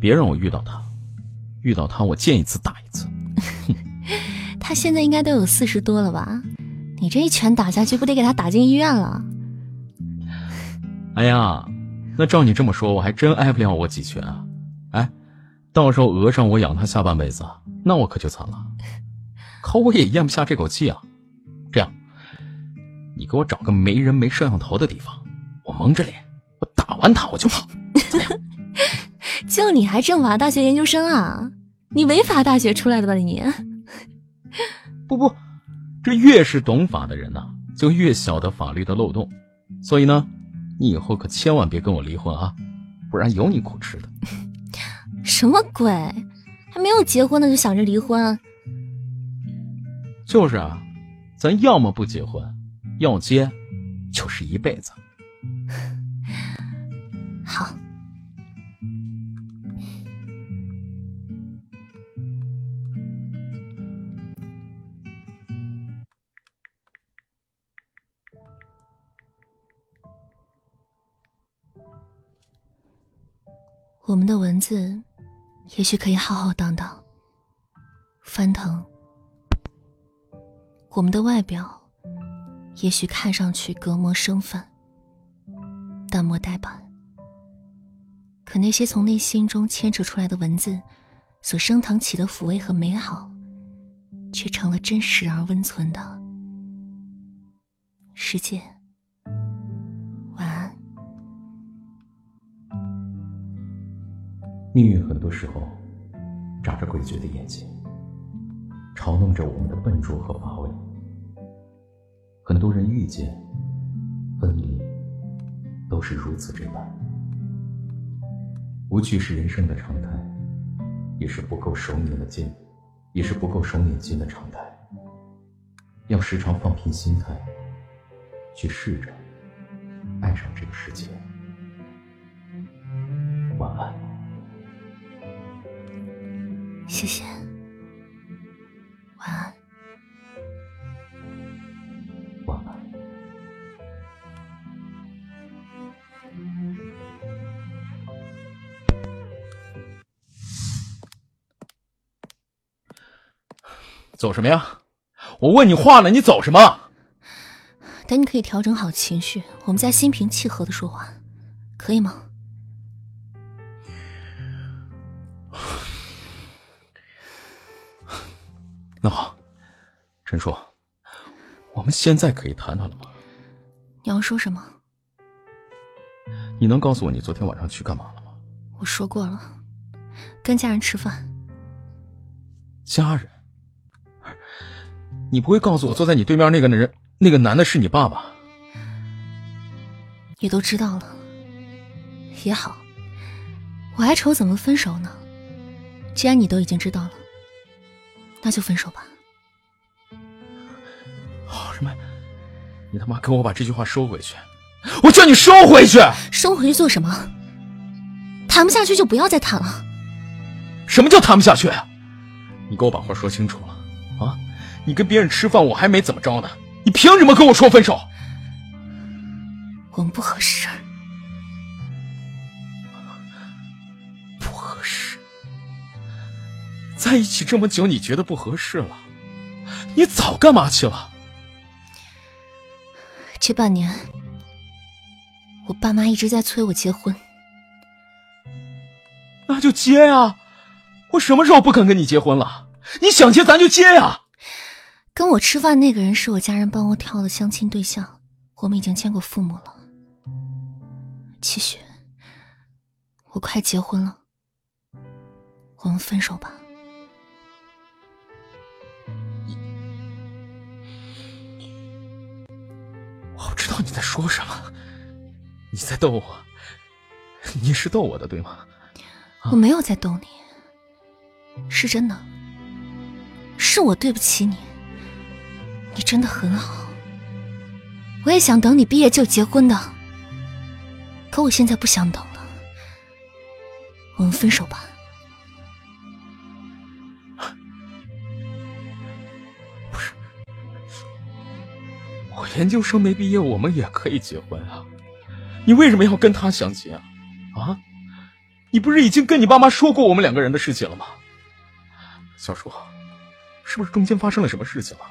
[SPEAKER 2] 别让我遇到他，遇到他我见一次打一次。(laughs)
[SPEAKER 1] 他现在应该都有四十多了吧？你这一拳打下去，不得给他打进医院了？(laughs)
[SPEAKER 2] 哎呀，那照你这么说，我还真挨不了我几拳啊！哎，到时候讹上我养他下半辈子，那我可就惨了。(laughs) 可我也咽不下这口气啊！你给我找个没人没摄像头的地方，我蒙着脸，我打完他我就跑。(laughs)
[SPEAKER 1] 就你还政法大学研究生啊？你违法大学出来的吧你？(laughs)
[SPEAKER 2] 不不，这越是懂法的人呐，就越晓得法律的漏洞。所以呢，你以后可千万别跟我离婚啊，不然有你苦吃的。
[SPEAKER 1] 什么鬼？还没有结婚呢就想着离婚？
[SPEAKER 2] 就是啊，咱要么不结婚，要接就是一辈子。(laughs)
[SPEAKER 1] 好。我们的文字，也许可以浩浩荡荡、翻腾；我们的外表，也许看上去隔膜生分、淡漠呆板。可那些从内心中牵扯出来的文字，所升腾起的抚慰和美好，却成了真实而温存的世界。
[SPEAKER 3] 命运很多时候眨着诡谲的眼睛，嘲弄着我们的笨拙和乏味。很多人遇见、分离，都是如此这般。无趣是人生的常态，也是不够熟练的见，也是不够熟练经的常态。要时常放平心态，去试着爱上这个世界。晚安。
[SPEAKER 1] 谢谢，晚安。
[SPEAKER 2] 走什么呀？我问你话呢，你走什么？
[SPEAKER 1] 等你可以调整好情绪，我们再心平气和的说话，可以吗？(sighs)
[SPEAKER 2] 那好，陈叔，我们现在可以谈谈了吗？
[SPEAKER 1] 你要说什么？
[SPEAKER 2] 你能告诉我你昨天晚上去干嘛了吗？
[SPEAKER 1] 我说过了，跟家人吃饭。
[SPEAKER 2] 家人？你不会告诉我坐在你对面那个人，那个男的是你爸爸？
[SPEAKER 1] 你都知道了，也好，我还愁怎么分手呢。既然你都已经知道了。那就分手吧。
[SPEAKER 2] 好什么？你他妈给我把这句话收回去！我叫你收回去！
[SPEAKER 1] 收回去做什么？谈不下去就不要再谈了。
[SPEAKER 2] 什么叫谈不下去？你给我把话说清楚了啊！你跟别人吃饭，我还没怎么着呢，你凭什么跟我说分手？
[SPEAKER 1] 我们不合适。
[SPEAKER 2] 不合适在一起这么久，你觉得不合适了？你早干嘛去了？
[SPEAKER 1] 这半年，我爸妈一直在催我结婚。
[SPEAKER 2] 那就结呀！我什么时候不肯跟你结婚了？你想结，咱就结呀！
[SPEAKER 1] 跟我吃饭那个人是我家人帮我挑的相亲对象，我们已经见过父母了。七雪，我快结婚了，我们分手吧。
[SPEAKER 2] 我不知道你在说什么，你在逗我，你是逗我的对吗？
[SPEAKER 1] 我没有在逗你，是真的，是我对不起你。你真的很好，我也想等你毕业就结婚的。可我现在不想等了，我们分手吧。
[SPEAKER 2] 不是，我研究生没毕业，我们也可以结婚啊。你为什么要跟他相亲啊？啊？你不是已经跟你爸妈说过我们两个人的事情了吗？小叔，是不是中间发生了什么事情了？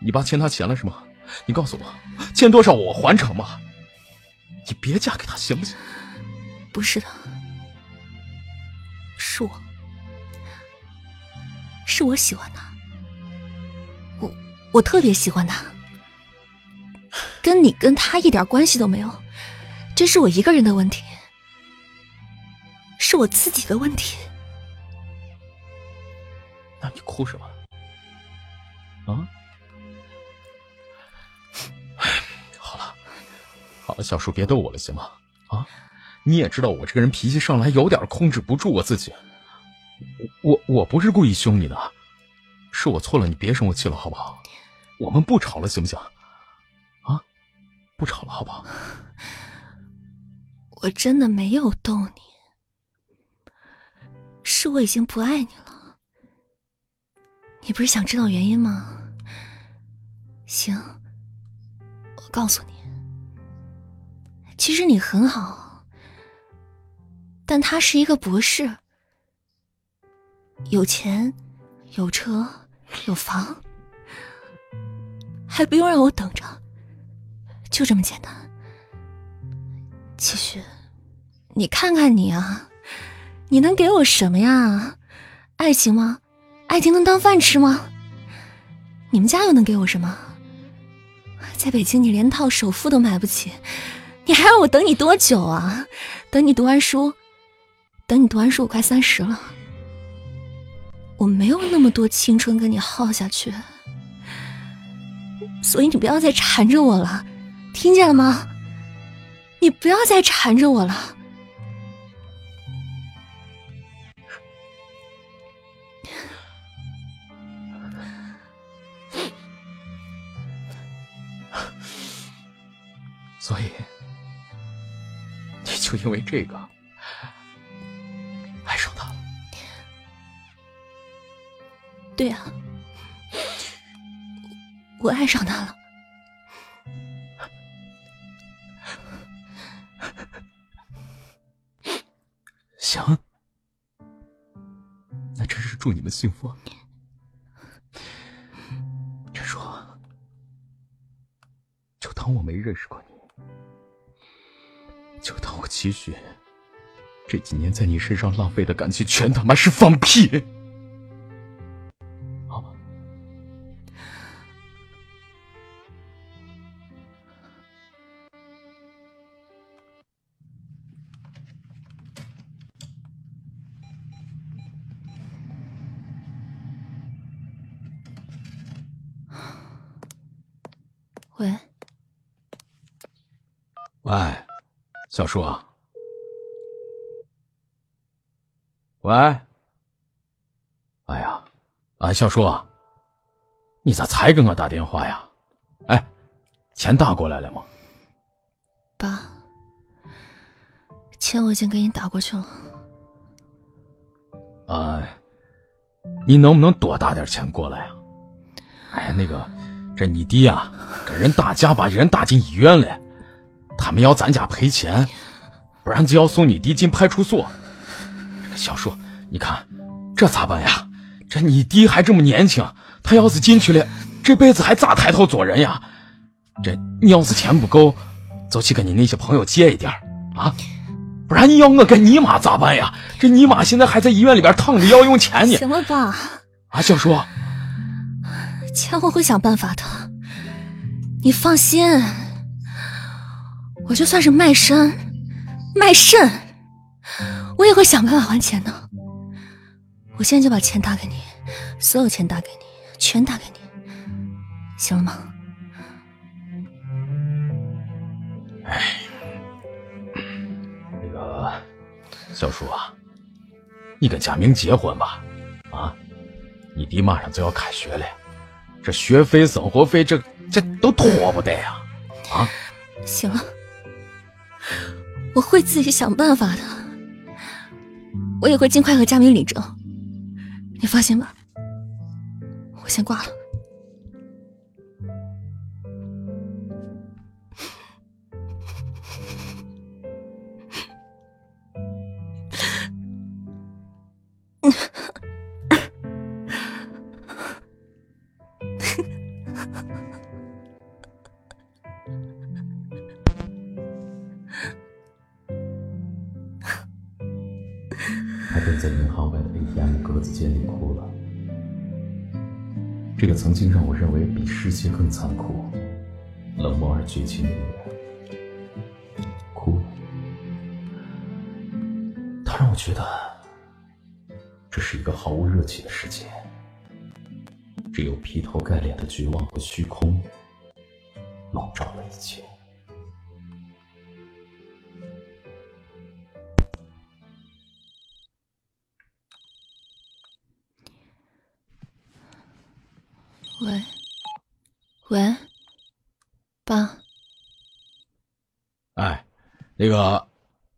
[SPEAKER 2] 你爸欠他钱了是吗？你告诉我，欠多少我还成吗？你别嫁给他行不行？
[SPEAKER 1] 不是的，是我，是我喜欢他，我我特别喜欢他，跟你跟他一点关系都没有，这是我一个人的问题，是我自己的问题。
[SPEAKER 2] 那你哭什么？啊？好了，小叔，别逗我了，行吗？啊，你也知道我这个人脾气上来有点控制不住我自己。我我我不是故意凶你的，是我错了，你别生我气了，好不好？我们不吵了，行不行？啊，不吵了，好不好？
[SPEAKER 1] 我真的没有逗你，是我已经不爱你了。你不是想知道原因吗？行，我告诉你，其实你很好，但他是一个博士，有钱、有车、有房，还不用让我等着，就这么简单。其实，你看看你啊，你能给我什么呀？爱情吗？爱情能当饭吃吗？你们家又能给我什么？在北京，你连套首付都买不起，你还要我等你多久啊？等你读完书，等你读完书，我快三十了，我没有那么多青春跟你耗下去，所以你不要再缠着我了，听见了吗？你不要再缠着我了。
[SPEAKER 2] 所以，就因为这个爱上他了？
[SPEAKER 1] 对啊、我爱上他了。
[SPEAKER 2] 行，那真是祝你们幸福。陈叔，就当我没认识过你，就当我期许这几年在你身上浪费的感情全他妈是放屁，小叔啊，喂，哎呀，啊，小叔啊，你咋才给我打电话呀？哎，钱打过来了吗？
[SPEAKER 1] 爸，钱我已经给你打过去了。
[SPEAKER 2] 啊，你能不能多打点钱过来啊、哎，那个，这你弟啊、跟人打架把人打进医院了，他们要咱家赔钱，不然就要送你弟进派出所。小叔，你看这咋办呀？这你弟还这么年轻，他要是进去了，这辈子还咋抬头做人呀？这你要是钱不够，就去跟你那些朋友借一点儿啊，不然你要我跟你妈咋办呀？这你妈现在还在医院里边躺着，要用钱呢。
[SPEAKER 1] 行了，爸，
[SPEAKER 2] 啊，小叔，
[SPEAKER 1] 钱我会想办法的，你放心。我就算是卖身、卖肾，我也会想办法还钱的。我现在就把钱打给你，所有钱打给你，全打给你，行了吗？
[SPEAKER 2] 哎那个小叔啊，你跟佳明结婚吧，啊，你弟马上就要开学了，这学费、生活费，这这都拖不得呀！啊，
[SPEAKER 1] 行了，我会自己想办法的，我也会尽快和佳明领证，你放心吧。我先挂了。
[SPEAKER 3] 曾经让我认为比世界更残酷、冷漠而绝情的女人，哭了。她让我觉得，这是一个毫无热情的世界，只有劈头盖脸的绝望和虚空笼罩了一切。
[SPEAKER 1] 喂，喂，爸，
[SPEAKER 2] 哎，那个，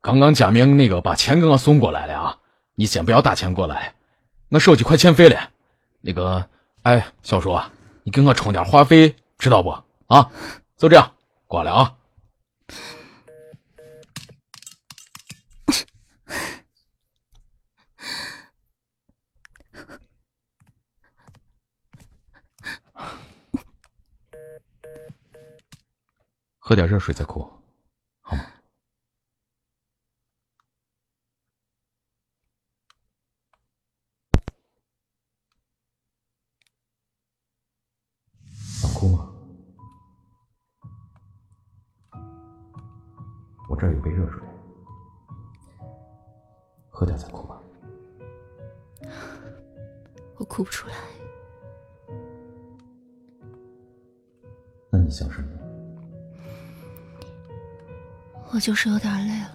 [SPEAKER 2] 刚刚佳明那个把钱给我送过来了啊，你先不要打钱过来，我手机快欠费了。那个，哎，小叔，你给我充点话费，知道不？啊，就这样，挂了啊。喝点热水再哭，好吗？
[SPEAKER 3] 想哭吗？我这儿有杯热水，喝点再哭吧。
[SPEAKER 1] 我哭不出来。
[SPEAKER 3] 那你想什么？
[SPEAKER 1] 我就是有点累了。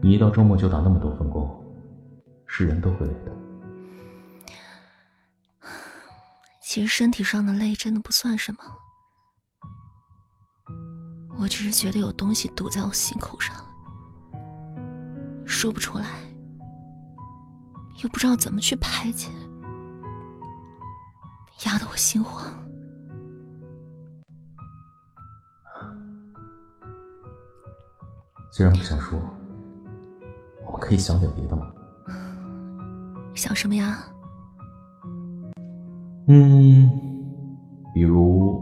[SPEAKER 3] 你一到周末就打那么多份工，是人都会累的。
[SPEAKER 1] 其实身体上的累真的不算什么，我只是觉得有东西堵在我心口上，说不出来，又不知道怎么去排解，压得我心慌。
[SPEAKER 3] 既然不想说，我们可以想点别的吗？(laughs)
[SPEAKER 1] 想什么呀？
[SPEAKER 3] 嗯，比如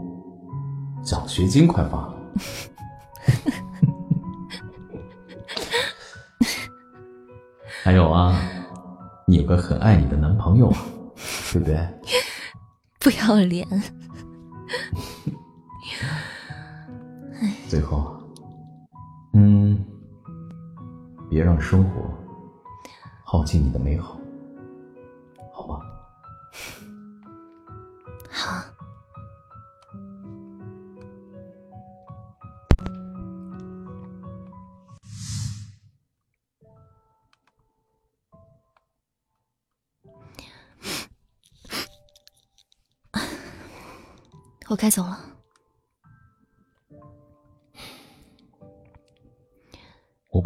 [SPEAKER 3] 奖学金快发了，还有啊，你有个很爱你的男朋友啊，对不对？(laughs)
[SPEAKER 1] 不要脸！(laughs)
[SPEAKER 3] 最后，别让生活耗尽你的美好，好吗？
[SPEAKER 1] 好。(laughs) 我该走了。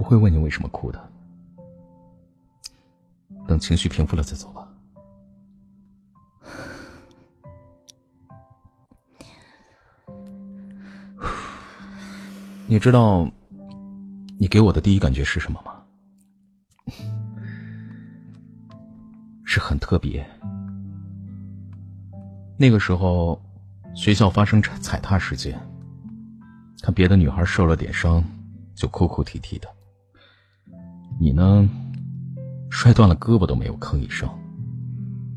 [SPEAKER 2] 不会问你为什么哭的，等情绪平复了再走吧。(sighs) 你知道，你给我的第一感觉是什么吗？是很特别。那个时候，学校发生踩踩踏事件，看别的女孩受了点伤，就哭哭啼啼的。你呢，摔断了胳膊都没有吭一声，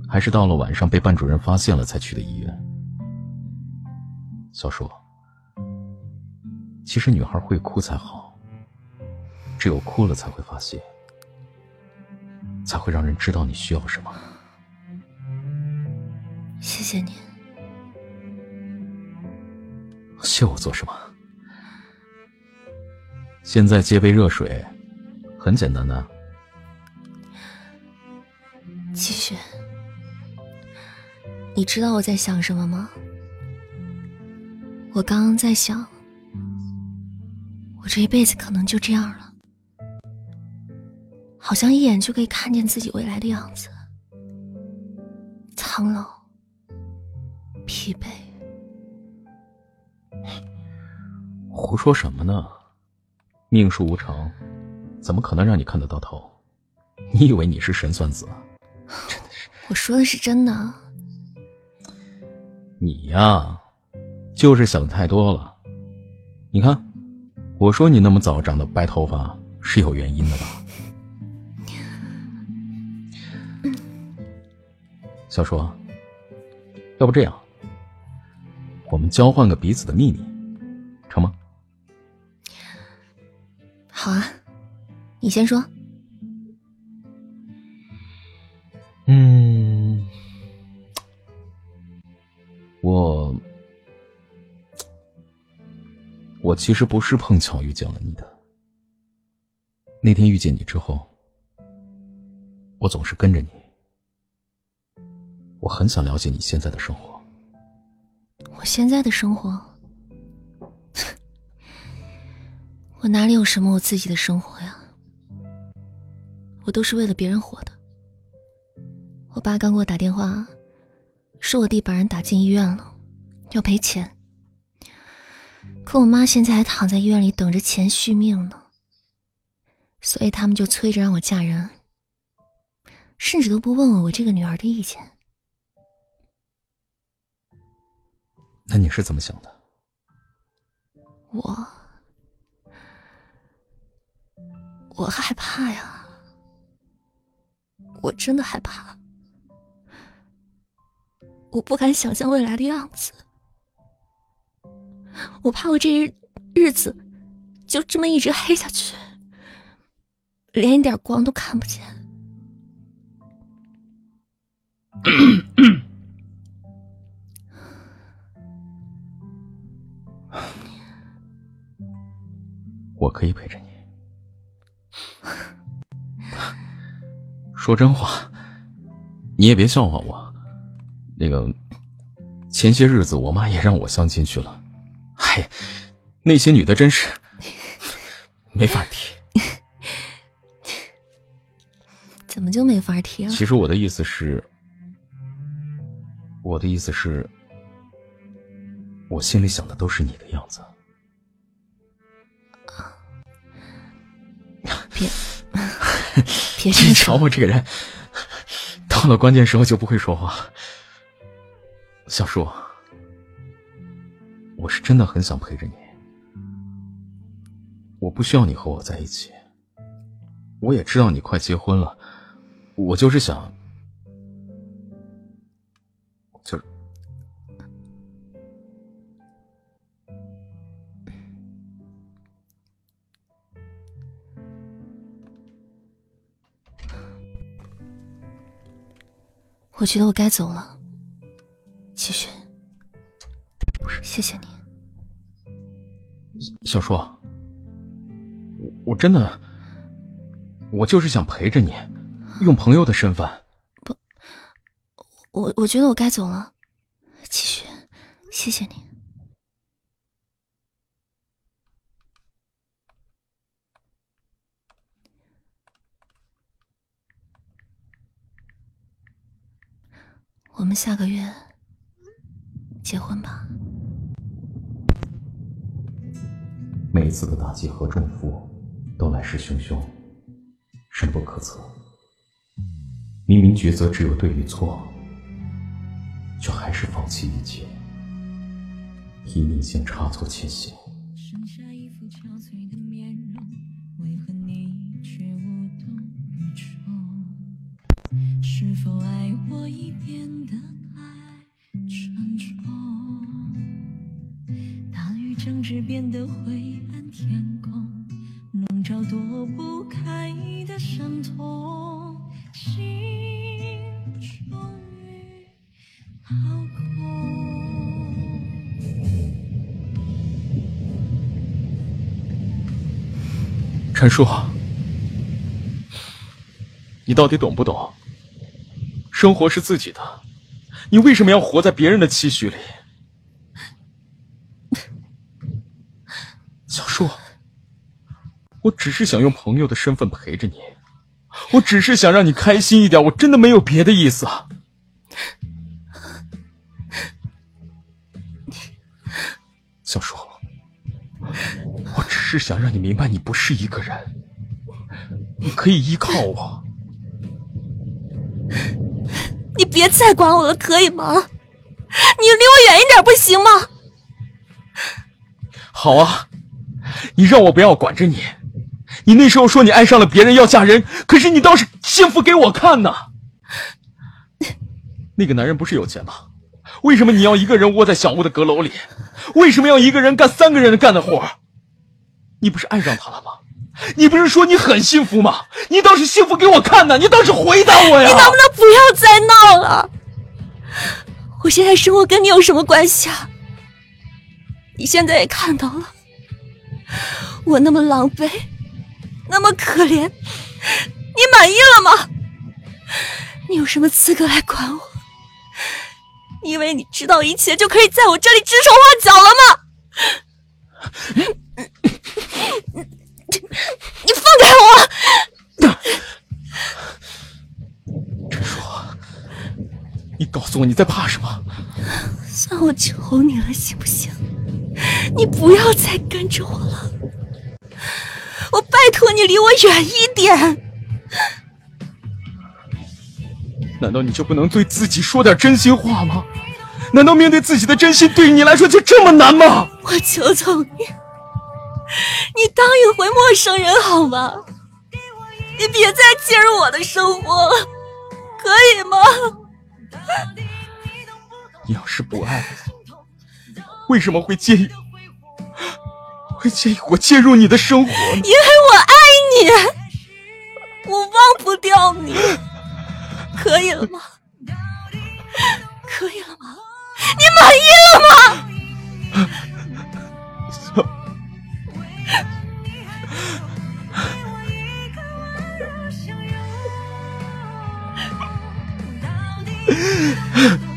[SPEAKER 2] 还是到了晚上被班主任发现了才去的医院。小叔，其实女孩会哭才好，只有哭了才会发泄，才会让人知道你需要什么。
[SPEAKER 1] 谢谢你。
[SPEAKER 2] 谢我做什么？现在接杯热水，很简单的，
[SPEAKER 1] 其实。你知道我在想什么吗？我刚刚在想，我这一辈子可能就这样了，好像一眼就可以看见自己未来的样子，苍老、疲惫。
[SPEAKER 2] 胡说什么呢？命数无常，怎么可能让你看得到头？你以为你是神算子？真的是，
[SPEAKER 1] 我说的是真的。
[SPEAKER 2] 你呀。就是想太多了，你看，我说你那么早长的白头发是有原因的吧？小叔，要不这样，我们交换个彼此的秘密，成吗？
[SPEAKER 1] 好啊，你先说。
[SPEAKER 2] 嗯，我。我其实不是碰巧遇见了你的。那天遇见你之后，我总是跟着你。我很想了解你现在的生活。
[SPEAKER 1] 我现在的生活，(laughs) 我哪里有什么我自己的生活呀？我都是为了别人活的。我爸刚给我打电话，说我弟把人打进医院了，要赔钱。可我妈现在还躺在医院里等着钱续命呢，所以他们就催着让我嫁人，甚至都不问问我这个女儿的意见。
[SPEAKER 2] 那你是怎么想的？
[SPEAKER 1] 我，我害怕呀，我真的害怕，我不敢想象未来的样子。我怕我这日日子就这么一直黑下去，连一点光都看不见。
[SPEAKER 2] 我可以陪着你。说真话，你也别笑话我。那个前些日子，我妈也让我相亲去了。嗨，那些女的真是 (laughs) 没法提。(laughs)
[SPEAKER 1] 怎么就没法提了？
[SPEAKER 2] 其实我的意思是，我的意思是，我心里想的都是你的样子。
[SPEAKER 1] 别 (laughs) (laughs) 别
[SPEAKER 2] 你瞧我这个人，到了关键时候就不会说话。小叔。我是真的很想陪着你，我不需要你和我在一起。我也知道你快结婚了，我就是想，
[SPEAKER 1] 我觉得我该走了，其实。谢谢你，
[SPEAKER 2] 小叔。我我真的，我就是想陪着你，用朋友的身份。
[SPEAKER 1] 不，我我觉得我该走了，其实，谢谢你。我们下个月结婚吧。
[SPEAKER 3] 每次的打击和重负都来势汹汹，深不可测。明明抉择只有对与错，却还是放弃一切，以命线差错前行。
[SPEAKER 2] 陈叔，你到底懂不懂？生活是自己的，你为什么要活在别人的期许里？(laughs) 小叔，我只是想用朋友的身份陪着你，我只是想让你开心一点，我真的没有别的意思。小叔，是想让你明白，你不是一个人，你可以依靠我。
[SPEAKER 1] 你别再管我了，可以吗？你离我远一点不行吗？
[SPEAKER 2] 好啊，你让我不要管着你。你那时候说你爱上了别人要嫁人，可是你倒是幸福给我看呢。那个男人不是有钱吗？为什么你要一个人窝在小屋的阁楼里？为什么要一个人干三个人干的活？你不是爱上他了吗？你不是说你很幸福吗？你倒是幸福给我看呢！你倒是回答我呀！
[SPEAKER 1] 你能不能不要再闹了？我现在生活跟你有什么关系啊？你现在也看到了，我那么狼狈，那么可怜，你满意了吗？你有什么资格来管我？你以为你知道一切就可以在我这里指手画脚了吗？你你放开我！
[SPEAKER 2] 陈叔，你告诉我你在怕什么？
[SPEAKER 1] 算我求你了，行不行？你不要再跟着我了，我拜托你离我远一点。
[SPEAKER 2] 难道你就不能对自己说点真心话吗？难道面对自己的真心，对于你来说就这么难吗？
[SPEAKER 1] 我求求你，(laughs) 你当一回陌生人好吗？你别再介入我的生活了，可以吗？
[SPEAKER 2] 你要是不爱我，为什么会介意？会介意我介入你的生活？因
[SPEAKER 1] 为我爱你，我忘不掉你，可以了吗？可以了吗？你满意了吗？
[SPEAKER 3] 就你还不给我一个温柔相拥到底你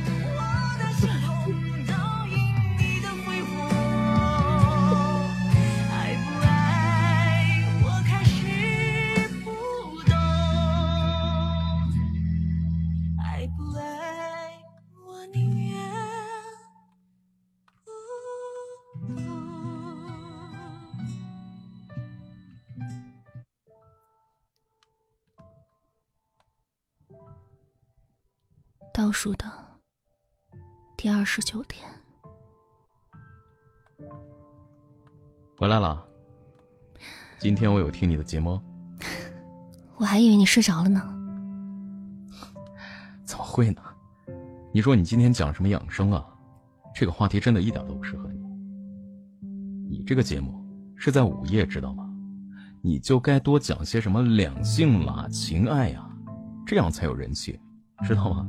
[SPEAKER 1] 倒数的第二十九天，
[SPEAKER 2] 回来了。今天我有听你的节目，(laughs)
[SPEAKER 1] 我还以为你睡着了呢。
[SPEAKER 2] 怎么会呢？你说你今天讲什么养生啊？这个话题真的一点都不适合你。你这个节目是在午夜，知道吗？你就该多讲些什么两性啦、情爱呀，这样才有人气，知道吗？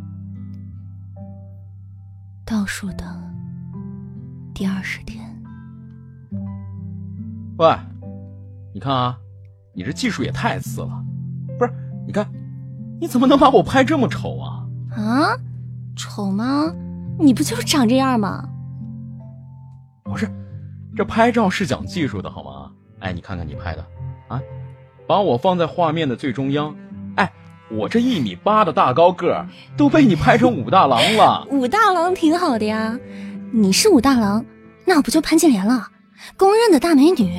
[SPEAKER 1] 倒数的第二十天。
[SPEAKER 2] 喂，你看啊，你这技术也太次了。不是，你看，你怎么能把我拍这么丑啊？
[SPEAKER 1] 啊，丑吗？你不就是长这样吗？
[SPEAKER 2] 不是，这拍照是讲技术的好吗？哎，你看看你拍的，啊，把我放在画面的最中央。我这一米八的大高个儿都被你拍成武大郎了。(laughs)
[SPEAKER 1] 武大郎挺好的呀，你是武大郎，那我不就潘金莲了，公认的大美女。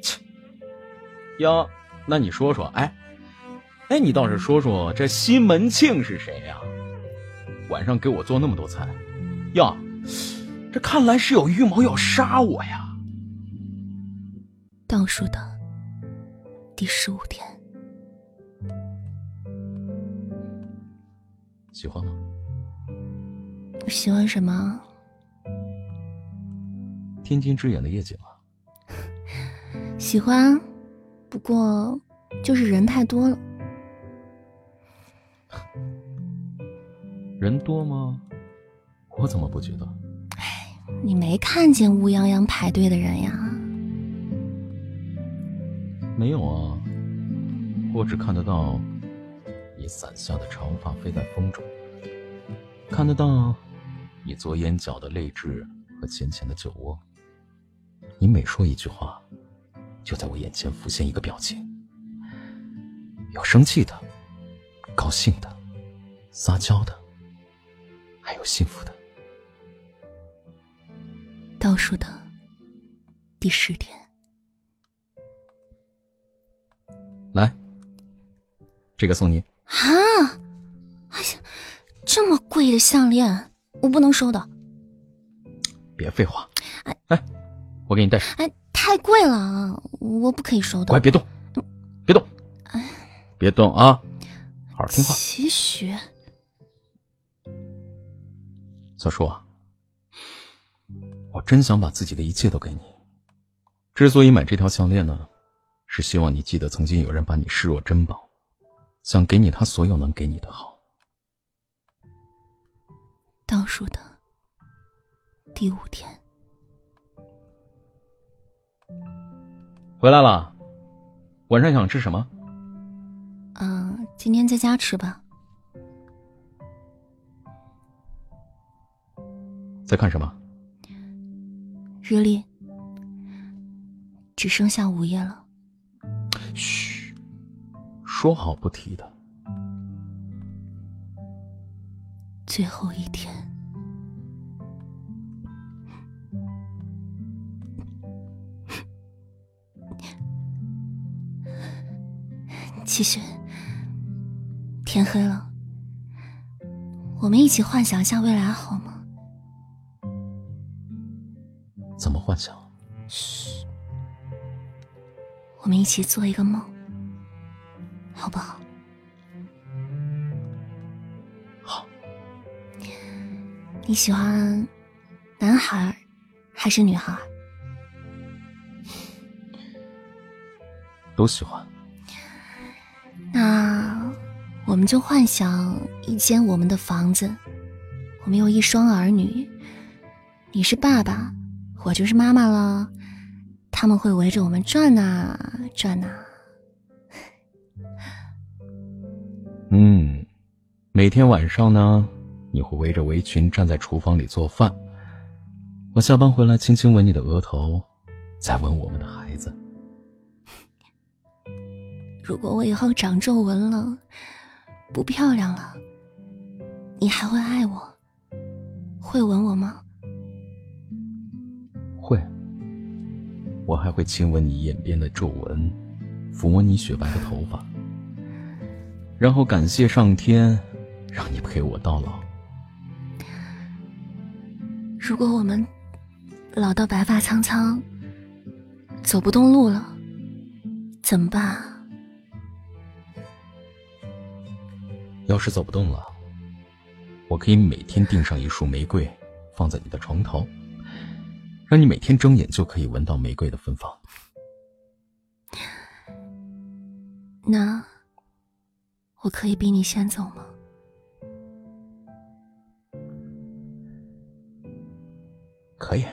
[SPEAKER 2] 切，呀，那你说说，哎，哎，你倒是说说这西门庆是谁呀？晚上给我做那么多菜，呀，这看来是有预谋要杀我呀。
[SPEAKER 1] 倒数的第十五天。
[SPEAKER 2] 喜欢吗？
[SPEAKER 1] 喜欢什么？
[SPEAKER 2] 天津之眼的夜景啊。(laughs)
[SPEAKER 1] 喜欢，不过就是人太多了。
[SPEAKER 2] 人多吗？我怎么不觉得？
[SPEAKER 1] 哎，你没看见乌泱泱排队的人呀？
[SPEAKER 2] 没有啊，我只看得到。你散下的长发飞在风中，看得到你左眼角的泪痣和浅浅的酒窝。你每说一句话，就在我眼前浮现一个表情：有生气的，高兴的，撒娇的，还有幸福的。
[SPEAKER 1] 倒数的第十天，
[SPEAKER 2] 来，这个送你。
[SPEAKER 1] 啊！哎呀，这么贵的项链，我不能收的。
[SPEAKER 2] 别废话，哎哎，我给你戴上。
[SPEAKER 1] 哎，太贵了啊，我不可以收的。
[SPEAKER 2] 乖，别动，别动，别动啊，好好听话。
[SPEAKER 1] 齐雪，
[SPEAKER 2] 小叔啊，我真想把自己的一切都给你。之所以买这条项链呢，是希望你记得曾经有人把你视若珍宝。想给你他所有能给你的好。
[SPEAKER 1] 倒数的第五天，
[SPEAKER 2] 回来了。晚上想吃什么？
[SPEAKER 1] 嗯，今天在家吃吧。
[SPEAKER 2] 在看什么？
[SPEAKER 1] 日历。只剩下午夜了。
[SPEAKER 2] 嘘。说好不提的，
[SPEAKER 1] 最后一天，其实天黑了，我们一起幻想一下未来好吗？
[SPEAKER 2] 怎么幻想？
[SPEAKER 1] 嘘，我们一起做一个梦。好不好？
[SPEAKER 2] 好。
[SPEAKER 1] 你喜欢男孩还是女孩？
[SPEAKER 2] 都喜欢。
[SPEAKER 1] 那我们就幻想一间我们的房子，我们有一双儿女，你是爸爸，我就是妈妈了。他们会围着我们转呐转呐。(laughs)
[SPEAKER 2] 嗯，每天晚上呢，你会围着围裙站在厨房里做饭。我下班回来，轻轻吻你的额头，再吻我们的孩子。
[SPEAKER 1] 如果我以后长皱纹了，不漂亮了，你还会爱我，会吻我吗？
[SPEAKER 2] 会。我还会亲吻你眼边的皱纹，抚摸你雪白的头发。然后感谢上天，让你陪我到老。
[SPEAKER 1] 如果我们老到白发苍苍，走不动路了，怎么办？
[SPEAKER 2] 要是走不动了，我可以每天订上一束玫瑰，放在你的床头，让你每天睁眼就可以闻到玫瑰的芬芳。
[SPEAKER 1] 那。我可以比你先走吗？
[SPEAKER 2] 可以，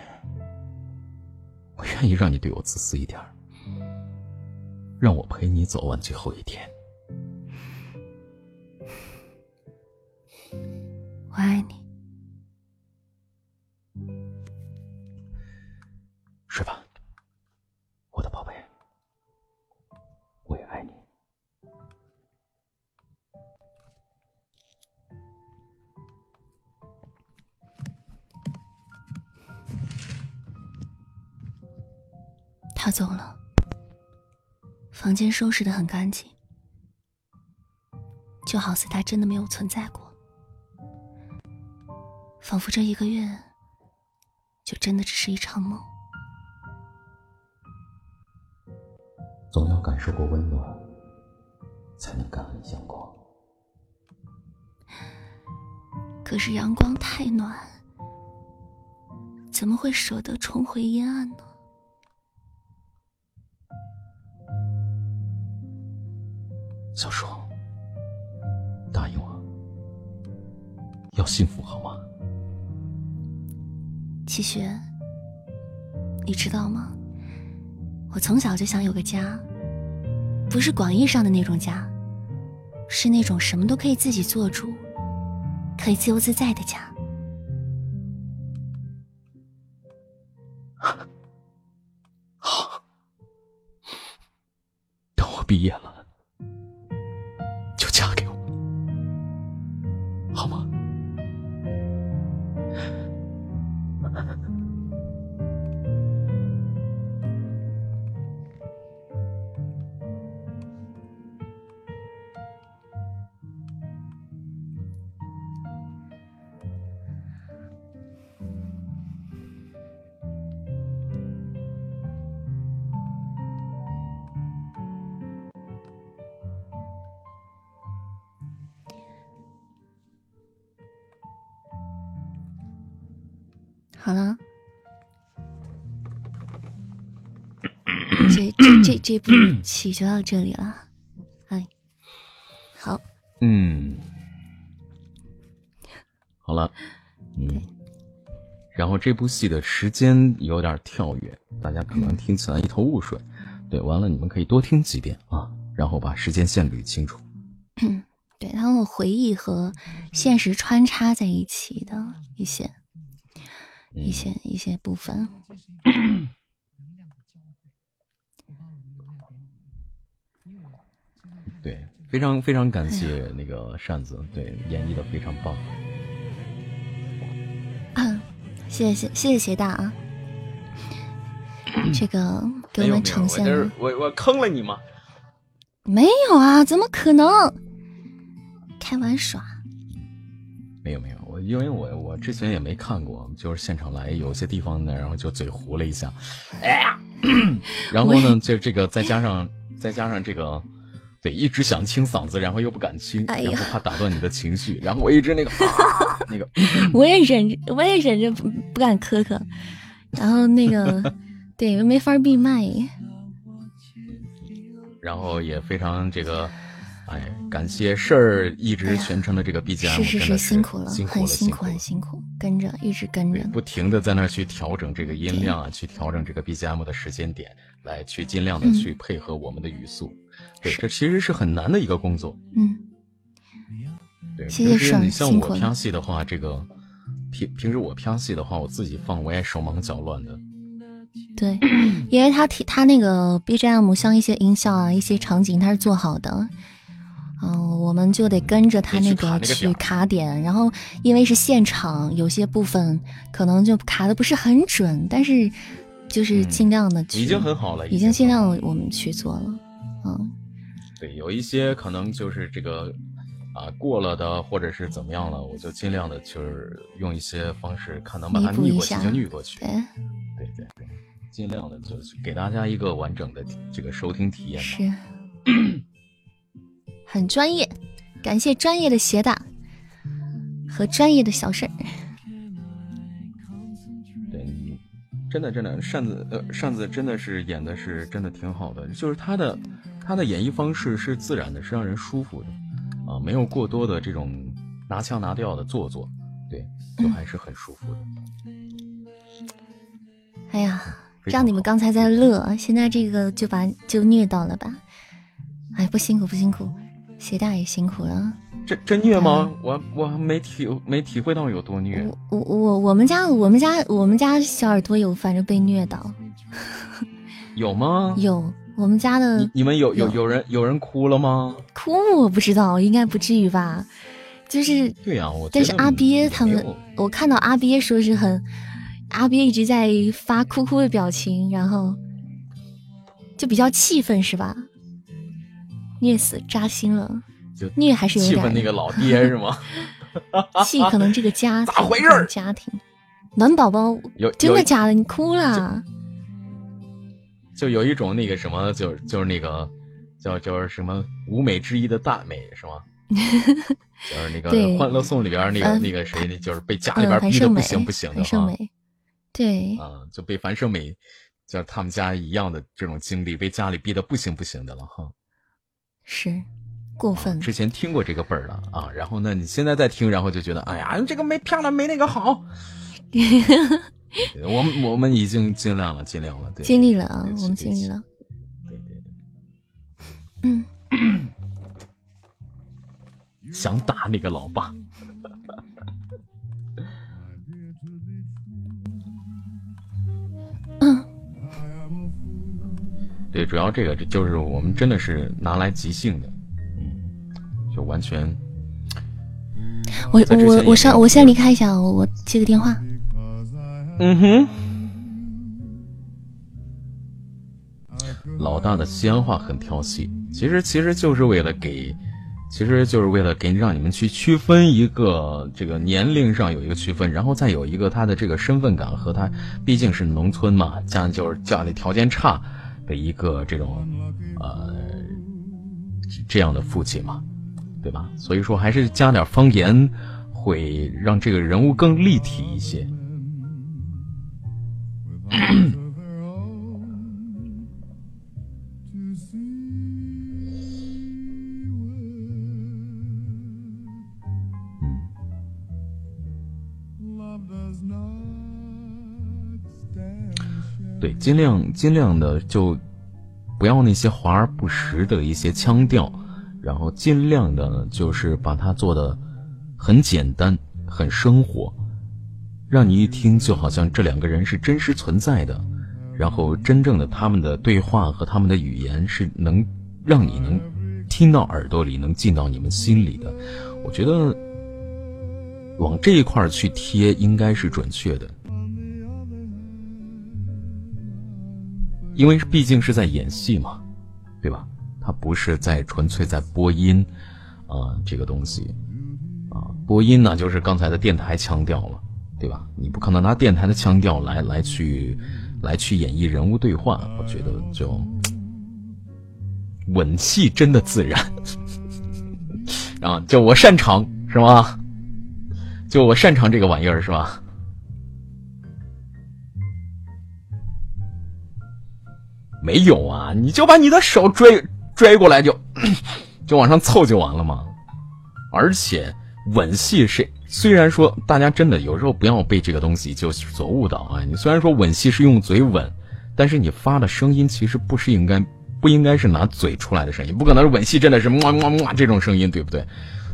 [SPEAKER 2] 我愿意让你对我自私一点，让我陪你走完最后一天。
[SPEAKER 1] 爱你，
[SPEAKER 2] 睡吧。我的宝贝，我也爱你。
[SPEAKER 1] 他走了，房间收拾的很干净，就好似他真的没有存在过，仿佛这一个月就真的只是一场梦。
[SPEAKER 3] 总要感受过温暖，才能感恩阳光。
[SPEAKER 1] 可是阳光太暖，怎么会舍得重回阴暗呢？
[SPEAKER 2] 小树，答应我，要幸福好吗？
[SPEAKER 1] 齐雪，你知道吗？我从小就想有个家，不是广义上的那种家，是那种什么都可以自己做主，可以自由自在的家。这部戏就到这里了。哎，好，
[SPEAKER 2] 嗯，好了，嗯，然后这部戏的时间有点跳跃，大家可能听起来一头雾水。对，完了你们可以多听几遍啊，然后把时间线捋清楚。
[SPEAKER 1] 对，他们回忆和现实穿插在一起的一些。一些一些部分，
[SPEAKER 2] 对，非常非常感谢那个扇子，对，演绎的非常棒。
[SPEAKER 1] 谢谢谢谢谢大啊，(clears throat) 这个给我们呈现了。
[SPEAKER 2] 我我坑了你吗？
[SPEAKER 1] 没有啊，怎么可能？开玩耍。
[SPEAKER 2] 没有没有。我因为我我之前也没看过，就是现场来有些地方呢，然后就嘴糊了一下，哎呀，(coughs) 然后呢，就这个再加上再加上这个，对，一直想清嗓子，然后又不敢清，然后怕打断你的情绪，然后我一直那个那个，(laughs)
[SPEAKER 1] 我也忍着，我也忍着不不敢咳咳，然后那个 (laughs) 对没法闭麦，(laughs)
[SPEAKER 2] 然后也非常这个。哎，感谢事儿一直全程的这个 BGM，
[SPEAKER 1] 是是是辛苦
[SPEAKER 2] 了，
[SPEAKER 1] 很辛
[SPEAKER 2] 苦
[SPEAKER 1] 很辛苦，跟着一直跟着，
[SPEAKER 2] 不停的在那去调整这个音量啊，去调整这个 BGM 的时间点，来去尽量的去配合我们的语速。对，这其实是很难的一个工作。
[SPEAKER 1] 嗯，
[SPEAKER 2] 对，
[SPEAKER 1] 谢谢
[SPEAKER 2] 你像我拍戏的话，这个平平时我拍戏的话，我自己放我也手忙脚乱的。
[SPEAKER 1] 对，因为他他那个 BGM 像一些音效啊，一些场景，他是做好的。嗯，我们就得跟着他那个去卡点，然后因为是现场，有些部分可能就卡的不是很准，但是就是尽量的，
[SPEAKER 2] 已经很好了，
[SPEAKER 1] 已经尽量我们去做了。嗯，
[SPEAKER 2] 对，有一些可能就是这个啊过了的，或者是怎么样了，我就尽量的就是用一些方式，看能把它逆过去就逆过去。
[SPEAKER 1] 对，
[SPEAKER 2] 对对对，尽量的就是给大家一个完整的这个收听体验。
[SPEAKER 1] 是。很专业，感谢专业的鞋打和专业的小事儿。
[SPEAKER 2] 真的真的，扇子呃，扇子真的是演的是真的挺好的，就是他的他的演绎方式是自然的，是让人舒服的啊，没有过多的这种拿腔拿调的做作，对，就还是很舒服的。
[SPEAKER 1] 哎呀，让你们刚才在乐，现在这个就把就虐到了吧？哎，不辛苦不辛苦。鞋大也辛苦了，
[SPEAKER 2] 真真虐吗？我我没体没体会到有多虐。
[SPEAKER 1] 我我我们家我们家我们家小耳朵有反正被虐到，(laughs)
[SPEAKER 2] 有吗？
[SPEAKER 1] 有，我们家的
[SPEAKER 2] 你们有有有人有人哭了吗？
[SPEAKER 1] 哭我不知道，应该不至于吧？就是
[SPEAKER 2] 对呀，我
[SPEAKER 1] 但是阿憋他们，我看到阿憋说是很，阿憋一直在发哭哭的表情，然后就比较气愤是吧？虐死扎心了，虐还是有点
[SPEAKER 2] 气愤那个老爹是吗？(laughs)
[SPEAKER 1] 气可能这个家
[SPEAKER 2] 咋回事？
[SPEAKER 1] 家庭暖宝宝
[SPEAKER 2] 有
[SPEAKER 1] 真的假的？你哭了？
[SPEAKER 2] 就有一种那个什么，就就是那个叫叫什么五美之一的大美是吗？就是那个《欢乐颂》里边那个那个谁，就是被家里边逼的不行不行的
[SPEAKER 1] 哈。对
[SPEAKER 2] 啊，就被樊胜美，就是他们家一样的这种经历，被家里逼的不行不行的了哈。
[SPEAKER 1] 是过分。
[SPEAKER 2] 之前听过这个本儿了啊，然后呢，你现在再听，然后就觉得，哎呀，这个没漂亮，没那个好。(laughs) 我们我们已经尽量了，尽量了，对，
[SPEAKER 1] 尽力了啊，我们尽力了。
[SPEAKER 2] 对对对。
[SPEAKER 1] 嗯。(coughs)
[SPEAKER 2] 想打那个老爸。
[SPEAKER 1] 嗯，
[SPEAKER 2] 对，主要这个这就是我们真的是拿来即兴的，完全。
[SPEAKER 1] 我我我上我先离开一下，我我接个电话。
[SPEAKER 2] 嗯哼。老大的西安话很挑戏，其实其实就是为了给，其实就是为了给让你们去区分一个这个年龄上有一个区分，然后再有一个他的这个身份感和他毕竟是农村嘛，家就是家里条件差的一个这种呃这样的父亲嘛，对吧？所以说还是加点方言会让这个人物更立体一些。对，尽量尽量的就不要那些华而不实的一些腔调，然后尽量的就是把它做的很简单、很生活，让你一听就好像这两个人是真实存在的，然后真正的他们的对话和他们的语言是能让你能听到耳朵里，能进到你们心里的。我觉得往这一块去贴应该是准确的。因为毕竟是在演戏嘛，对吧？他不是在纯粹在播音，啊，这个东西，啊，播音呢就是刚才的电台腔调了，对吧？你不可能拿电台的腔调来来去，来去演绎人物对话。我觉得就吻戏真的自然，(laughs) 啊，就我擅长是吗？就我擅长这个玩意儿是吧？没有啊，你就把你的手拽拽过来，就 (coughs) 就往上凑就完了吗？而且吻戏是，虽然说大家真的有时候不要被这个东西就所误导啊。你虽然说吻戏是用嘴吻，但是你发的声音其实不是应该不应该是拿嘴出来的声音，不可能是吻戏真的是么么么这种声音，对不对？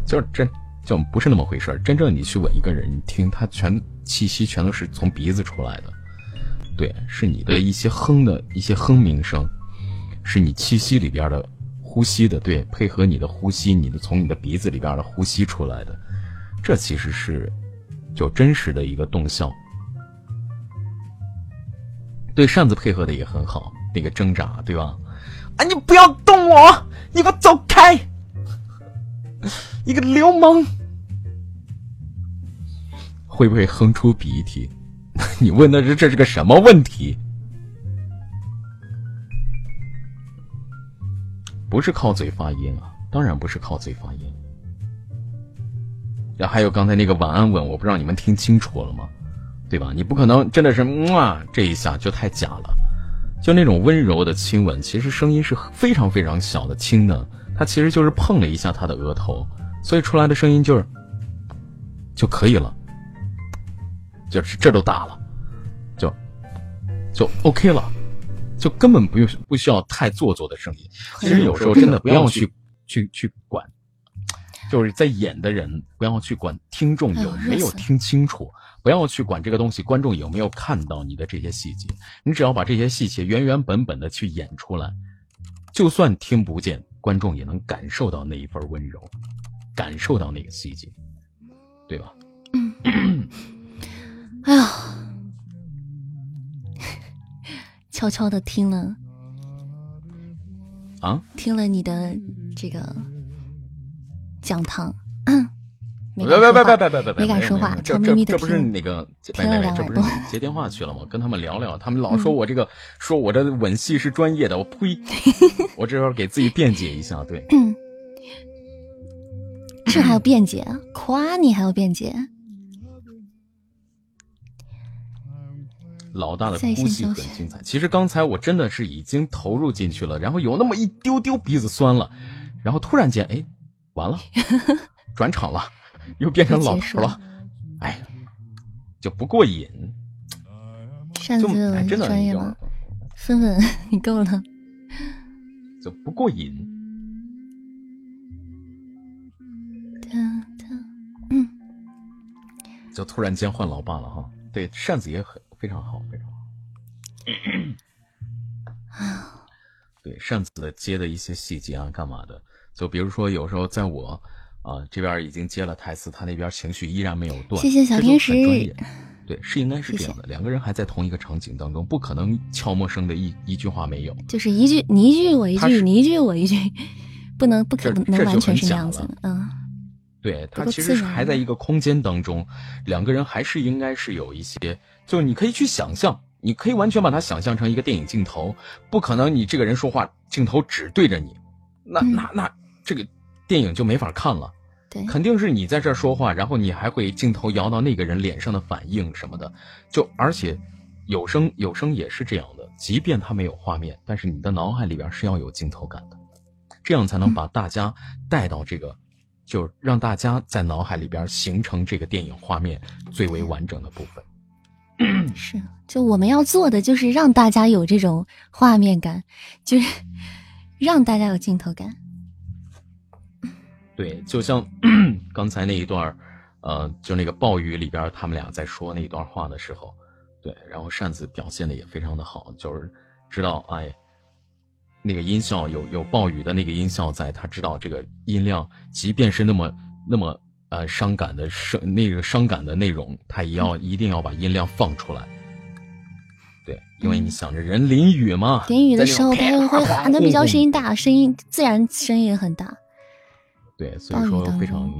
[SPEAKER 2] 就是真就不是那么回事真正你去吻一个人，你听他全气息全都是从鼻子出来的。对，是你的一些哼的一些哼鸣声，是你气息里边的呼吸的，对，配合你的呼吸，你的从你的鼻子里边的呼吸出来的，这其实是就真实的一个动效。对扇子配合的也很好，那个挣扎，对吧？啊，你不要动我，你给我走开，你个流氓！会不会哼出鼻涕？(laughs) 你问的是这是个什么问题？不是靠嘴发音啊，当然不是靠嘴发音。然后还有刚才那个晚安吻，我不知道你们听清楚了吗？对吧？你不可能真的是哇这一下就太假了，就那种温柔的亲吻，其实声音是非常非常小的轻的，它其实就是碰了一下他的额头，所以出来的声音就是就可以了。就是这都大了，就就 OK 了，就根本不用不需要太做作的声音。其实有时候真的不要去去去管，就是在演的人不要去管听众有没有听清楚，不要去管这个东西观众有没有看到你的这些细节。你只要把这些细节原原本本的去演出来，就算听不见，观众也能感受到那一份温柔，感受到那个细节，对吧？
[SPEAKER 1] 嗯。(clears throat) 哎呀，悄悄的听了
[SPEAKER 2] 啊，
[SPEAKER 1] 听了你的这个讲堂，
[SPEAKER 2] 别别别别别别别，
[SPEAKER 1] 没敢说话，
[SPEAKER 2] 悄
[SPEAKER 1] 咪咪的
[SPEAKER 2] 这不是那个
[SPEAKER 1] 听了两
[SPEAKER 2] 这不是接电话去了吗？跟他们聊聊，(laughs) 他们老说我这个说我这吻戏是专业的，我呸！(laughs) 我这要给自己辩解一下，对，(coughs)
[SPEAKER 1] 这还要辩解？夸你还要辩解？
[SPEAKER 2] 老大的呼吸很精彩。其实刚才我真的是已经投入进去了，然后有那么一丢丢鼻子酸了，然后突然间，哎，完了，(laughs) 转场了，又变成老头了，哎，就不过瘾。
[SPEAKER 1] 扇子专业吗？芬芬，(laughs) 你够了，
[SPEAKER 2] 就不过瘾。就突然间换老爸了哈。对，扇子也很非常好，非常好。啊，对，扇子接的一些细节啊，干嘛的？就比如说，有时候在我啊这边已经接了台词，他那边情绪依然没有断。
[SPEAKER 1] 谢谢小天使。
[SPEAKER 2] 对，是应该是这样的。两个人还在同一个场景当中，不可能悄默声的一一句话没有。
[SPEAKER 1] 就是一句你一句我一句，你一句我一句，不能不可能完全是这样子。嗯，
[SPEAKER 2] 对他其实是还在一个空间当中，两个人还是应该是有一些，就你可以去想象，你可以完全把它想象成一个电影镜头，不可能你这个人说话镜头只对着你，那那那这个电影就没法看了。
[SPEAKER 1] 对，
[SPEAKER 2] 肯定是你在这说话，然后你还会镜头摇到那个人脸上的反应什么的，就而且有声有声也是这样的，即便他没有画面，但是你的脑海里边是要有镜头感的，这样才能把大家带到这个，就让大家在脑海里边形成这个电影画面最为完整的部分。(clears throat)
[SPEAKER 1] 是，就我们要做的就是让大家有这种画面感，就是让大家有镜头感。
[SPEAKER 2] 对，就像 (clears throat) 刚才那一段呃，就那个暴雨里边，他们俩在说那一段话的时候，对，然后扇子表现的也非常的好，就是知道，哎，那个音效有有暴雨的那个音效在，他知道这个音量，即便是那么那么呃伤感的声，那个伤感的内容，他也要一定要把音量放出来。对，因为你想着人淋雨嘛，
[SPEAKER 1] 淋雨的时候他又会喊的比较声音大，声音自然声音也很大。
[SPEAKER 2] 对，所以说非常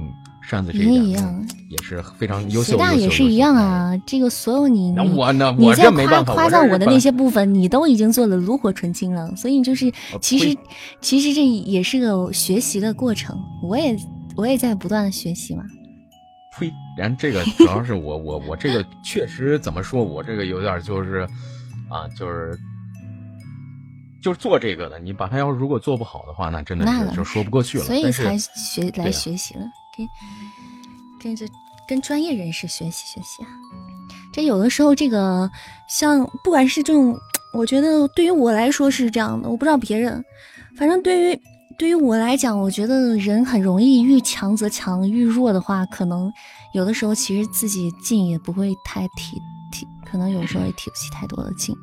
[SPEAKER 2] 扇子这一样也是非常优秀。
[SPEAKER 1] 学大也是一样啊，这个所有你
[SPEAKER 2] 你我呢，
[SPEAKER 1] 你在夸夸赞
[SPEAKER 2] 我
[SPEAKER 1] 的那些部分，你都已经做的炉火纯青了。所以就是其实其实这也是个学习的过程，我也我也在不断的学习嘛。
[SPEAKER 2] 呸！然后这个 (laughs) 主要是我我我这个确实怎么说，我这个有点就是啊，就是。就是做这个的，你把它要如果做不好的话，那真的是就说不过去了。
[SPEAKER 1] 所以才学来学习了，跟跟着跟专业人士学习学习啊。这有的时候，这个像不管是这种，我觉得对于我来说是这样的，我不知道别人，反正对于对于我来讲，我觉得人很容易遇强则强，遇弱的话，可能有的时候其实自己劲也不会太提提，可能有时候也提不起太多的劲。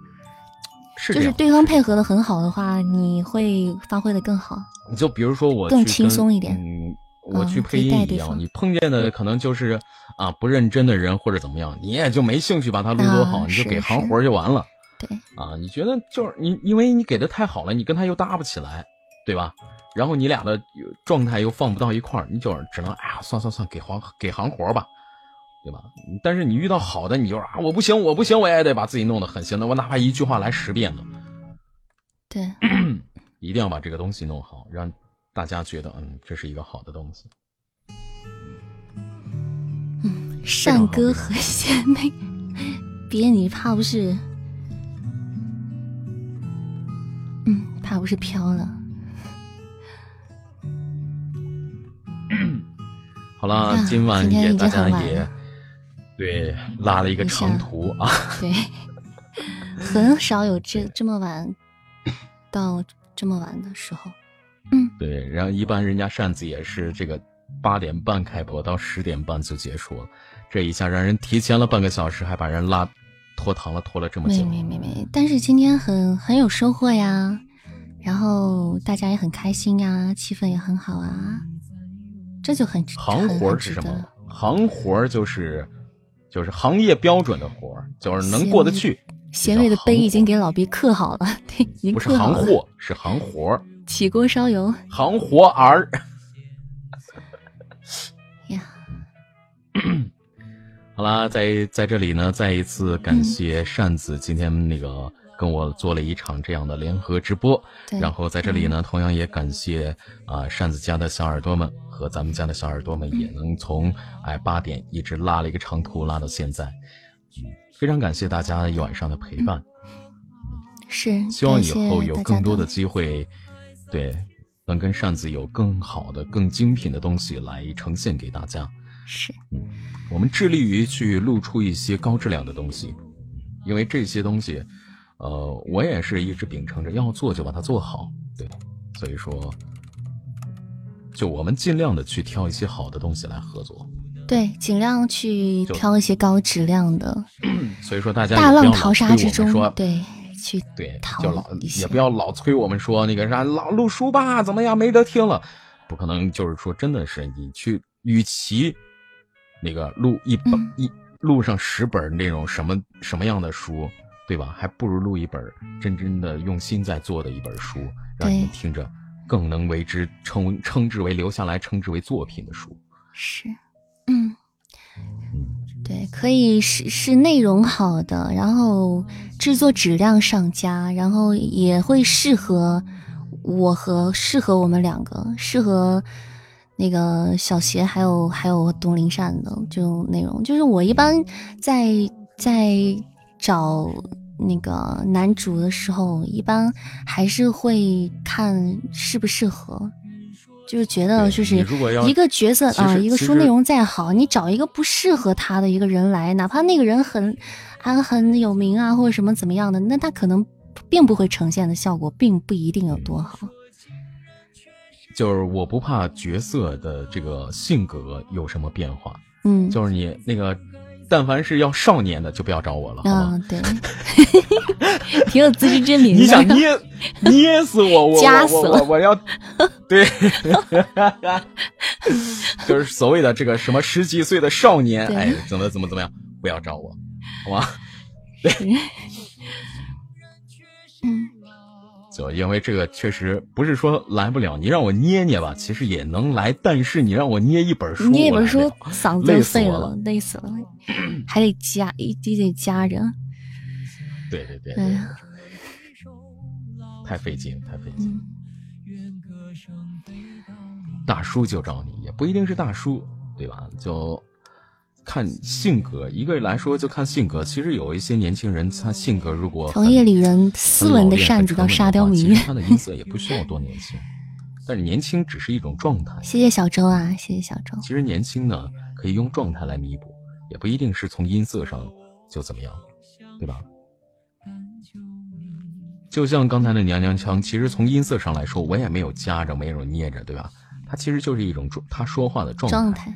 [SPEAKER 1] 是就是对方配合的很好的话，你会发挥的更好。
[SPEAKER 2] 你就比如说我
[SPEAKER 1] 更轻松一点，
[SPEAKER 2] 嗯，我去配音一样，你碰见的可能就是啊不认真的人或者怎么样，你也就没兴趣把他录多好，你就给行活就完了。
[SPEAKER 1] 对
[SPEAKER 2] 啊，你觉得就是你，因为你给的太好了，你跟他又搭不起来，对吧？然后你俩的状态又放不到一块儿，你就只能哎呀，算算算，给行给行活吧。对吧？但是你遇到好的，你就啊，我不行，我不行，我也得把自己弄得很行的。我哪怕一句话来十遍呢。
[SPEAKER 1] 对，(clears throat)
[SPEAKER 2] 一定要把这个东西弄好，让大家觉得嗯，这是一个好的东西。
[SPEAKER 1] 嗯，善歌和贤妹，别你怕不是？嗯，怕不是飘了。(clears throat)
[SPEAKER 2] 好了，今晚也大家也。对，拉了一个长途啊！(laughs)
[SPEAKER 1] 对，很少有这这么晚到这么晚的时候。嗯，
[SPEAKER 2] 对，然后一般人家扇子也是这个八点半开播，到十点半就结束了，这一下让人提前了半个小时，还把人拉拖堂了，拖了这么久。
[SPEAKER 1] 没没没没，但是今天很很有收获呀，然后大家也很开心呀，气氛也很好啊，这就很
[SPEAKER 2] 行活是什么？行活就是。就是行业标准的活，就是能过得去。
[SPEAKER 1] 贤位的碑已经给老毕刻好了，(laughs) 对，已经
[SPEAKER 2] 不是行货，是行活儿。
[SPEAKER 1] 起锅烧油，
[SPEAKER 2] 行活儿。(laughs)
[SPEAKER 1] 呀，(clears throat)
[SPEAKER 2] 好啦，在在这里呢，再一次感谢扇子今天那个跟我做了一场这样的联合直播。然后在这里呢，同样也感谢啊扇子家的小耳朵们。和咱们家的小耳朵们也能从哎八点一直拉了一个长途拉到现在，嗯，非常感谢大家一晚上的陪伴，
[SPEAKER 1] 是
[SPEAKER 2] 希望以后有更多的机会，对，能跟扇子有更好的、更精品的东西来呈现给大家。
[SPEAKER 1] 是，
[SPEAKER 2] 嗯，我们致力于去露出一些高质量的东西，因为这些东西，呃，我也是一直秉承着要做就把它做好，对，所以说。就我们尽量的去挑一些好的东西来合作，
[SPEAKER 1] 对，尽量去挑一些高质量的。(clears throat)
[SPEAKER 2] 所以说大家
[SPEAKER 1] 大浪淘沙之中，对，去
[SPEAKER 2] 对，就老也不要老催我们说那个啥老录书吧，怎么样没得听了？不可能，就是说真的是你去，与其那个录一本一录上十本那种什么什么样的书，对吧？还不如录一本真真的用心在做的一本书，让你们听着更能为之称称之为留下来，称之为作品的书。
[SPEAKER 1] 是，嗯，对，可以是是内容好的，然后制作质量上佳，然后也会适合我和适合我们两个，适合那个小邪还有还有东林善的这种内容。就是我一般在在找那个男主的时候，一般还是会看适不适合。就是觉得，就是一个角色啊，一个书内容再好，你找一个不适合他的一个人来，哪怕那个人很还很有名啊，或者什么怎么样的，那他可能并不会呈现的效果，并不一定有多好。
[SPEAKER 2] 就是我不怕角色的这个性格有什么变化，
[SPEAKER 1] 嗯，
[SPEAKER 2] 就是你那个。但凡是要少年的，就不要找我了，
[SPEAKER 1] 啊，对，(laughs) 挺有自知之明。
[SPEAKER 2] 你想捏 (laughs) 捏死我，我夹死我我要，(laughs) 对，就是所谓的这个什么十几岁的少年，哎，怎么怎么怎么样，不要找我，好吗？对，
[SPEAKER 1] 嗯。
[SPEAKER 2] 就因为这个确实不是说来不了，你让我捏捏吧，其实也能来。但是你让我捏一本书，
[SPEAKER 1] 捏一本书嗓子
[SPEAKER 2] 累
[SPEAKER 1] 废了，累死了，还得夹，一直得夹着。
[SPEAKER 2] 对对对，
[SPEAKER 1] 哎呀，
[SPEAKER 2] 太费劲，太费劲。大叔就找你，也不一定是大叔，对吧？就。看性格，一个来说就看性格。其实有一些年轻人，他性格如果
[SPEAKER 1] 从夜里人斯文的扇子到沙雕迷，
[SPEAKER 2] 他的音色也不需要多年轻。但是年轻只是一种状态。
[SPEAKER 1] 谢谢小周啊，谢谢小周。
[SPEAKER 2] 其实年轻呢，可以用状态来弥补，也不一定是从音色上就怎么样，对吧？就像刚才的娘娘腔，其实从音色上来说，我也没有夹着，没有捏着，对吧？它其实就是一种他说话的
[SPEAKER 1] 状态，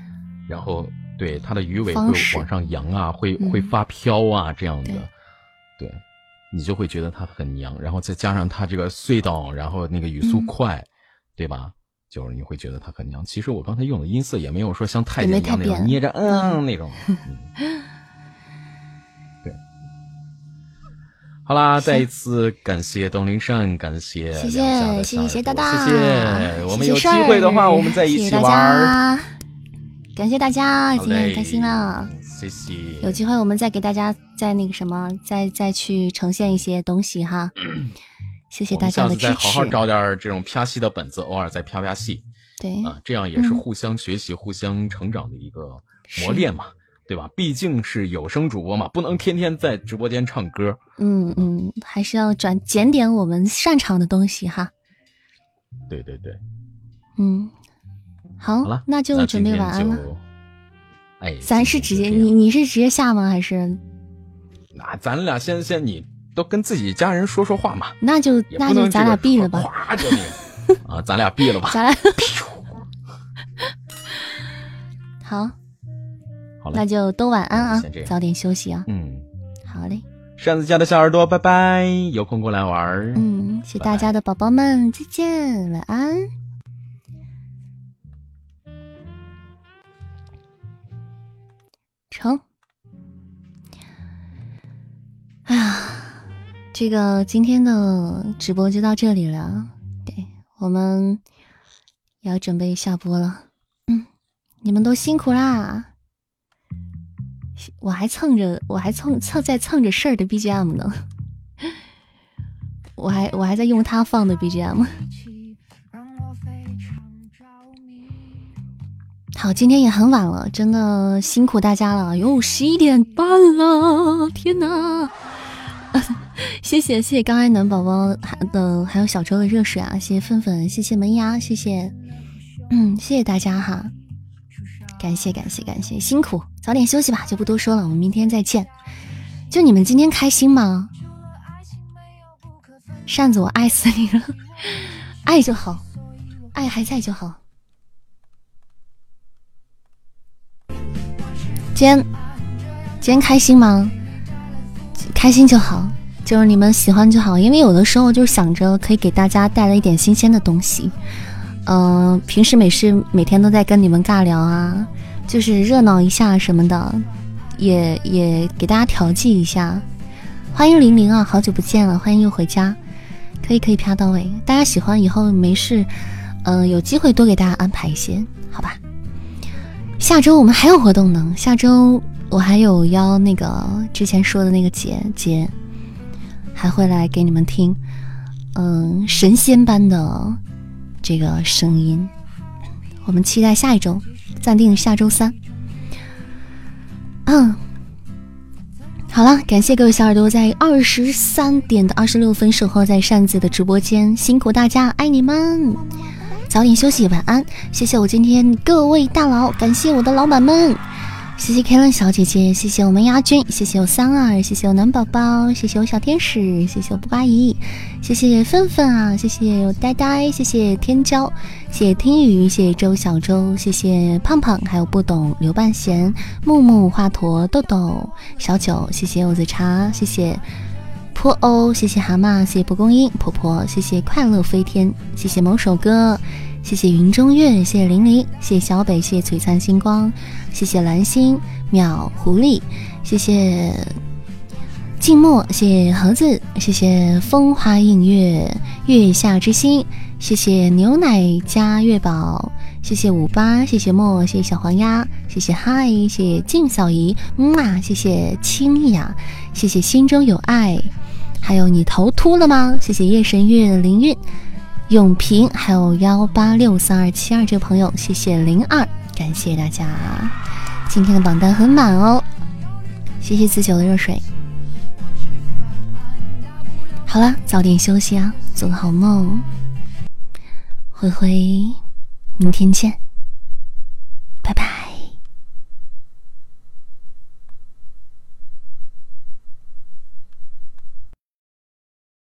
[SPEAKER 2] 然后。对，它的鱼尾会往上扬啊，会会发飘啊，这样的，对，你就会觉得它很娘。然后再加上它这个隧道，然后那个语速快，对吧？就是你会觉得它很娘。其实我刚才用的音色也没有说像太监一样那种捏着嗯那种。对，好啦，再一次感谢东林善，感谢
[SPEAKER 1] 谢
[SPEAKER 2] 谢
[SPEAKER 1] 谢谢大大，
[SPEAKER 2] 谢谢。我们有机会的话，我们再一起
[SPEAKER 1] 玩。感谢大家，今天很开心了。
[SPEAKER 2] 谢谢。
[SPEAKER 1] 有机会我们再给大家再那个什么，再再去呈现一些东西哈。谢谢大家的支持。
[SPEAKER 2] 再好好找点这种啪戏的本子，偶尔再啪啪戏。
[SPEAKER 1] 对
[SPEAKER 2] 啊，这样也是互相学习、互相成长的一个磨练嘛，对吧？毕竟是有声主播嘛，不能天天在直播间唱歌。
[SPEAKER 1] 嗯嗯，还是要转捡点我们擅长的东西哈。
[SPEAKER 2] 对对对。
[SPEAKER 1] 嗯。好
[SPEAKER 2] 了，
[SPEAKER 1] 那就准备晚安了。
[SPEAKER 2] 哎，
[SPEAKER 1] 咱是直接你你是直接下吗？还是？
[SPEAKER 2] 那咱俩先先你都跟自己家人说说话嘛。
[SPEAKER 1] 那就那就咱俩闭了吧。
[SPEAKER 2] 啊，咱俩闭了吧。(laughs)
[SPEAKER 1] 咱俩。(laughs) 好。
[SPEAKER 2] 好
[SPEAKER 1] 那就都晚安啊，早点休息啊。
[SPEAKER 2] 嗯，
[SPEAKER 1] 好嘞。
[SPEAKER 2] 扇子家的小耳朵，拜拜，有空过来玩。
[SPEAKER 1] 嗯，谢大家的宝宝们，再见，晚安。哎呀，这个今天的直播就到这里了，对我们要准备下播了。嗯，你们都辛苦啦，我还蹭着，我还蹭蹭在蹭着事儿的 BGM 呢，(laughs) 我还我还在用他放的 BGM。好，今天也很晚了，真的辛苦大家了，哟，十一点半了，天哪！(laughs) 谢谢谢谢刚爱暖宝宝的，还有小周的热水啊，谢谢粉粉，谢谢门牙，谢谢，嗯，谢谢大家哈，感谢感谢感谢，辛苦，早点休息吧，就不多说了，我们明天再见。就你们今天开心吗？扇子，我爱死你了，爱就好，爱还在就好。今天今天开心吗？开心就好，就是你们喜欢就好。因为有的时候就想着可以给大家带来一点新鲜的东西。嗯，平时没事每天都在跟你们尬聊啊，就是热闹一下什么的，也也给大家调剂一下。欢迎玲玲啊，好久不见了，欢迎又回家。可以可以啪到位，大家喜欢以后没事，嗯，有机会多给大家安排一些，好吧？下周我们还有活动呢，下周我还有邀那个之前说的那个姐姐，还会来给你们听，嗯，神仙般的这个声音，我们期待下一周，暂定下周三，嗯。好了，感谢各位小耳朵在二十三点的二十六分守候在扇子的直播间，辛苦大家，爱你们，早点休息，晚安。谢谢我今天各位大佬，感谢我的老板们。谢谢 Karen 小姐姐，谢谢我们亚军，谢谢我三儿，谢谢我暖宝宝，谢谢我小天使，谢谢我布瓜姨，谢谢芬芬啊，谢谢我呆呆，谢谢天骄，谢谢听雨，谢谢周小周，谢谢胖胖，还有不懂刘半贤，木木华佗豆豆小九，谢谢柚子茶，谢谢泼欧，谢谢蛤蟆，谢谢蒲公英婆婆，谢谢快乐飞天，谢谢某首歌。谢谢云中月，谢谢玲玲，谢谢小北，谢谢璀璨星光，谢谢蓝星秒狐狸，谢谢静默，谢谢盒子，谢谢风花映月月下之星，谢谢牛奶加月宝，谢谢五八，谢谢墨，谢谢小黄鸭，谢谢嗨，谢谢静小姨，嗯啊，谢谢清雅，谢谢心中有爱，还有你头秃了吗？谢谢夜神月灵韵。永平，还有幺八六三二七二这个朋友，谢谢零二，感谢大家，今天的榜单很满哦，谢谢子九的热水。好了，早点休息啊，做个好梦，灰灰，明天见。拜拜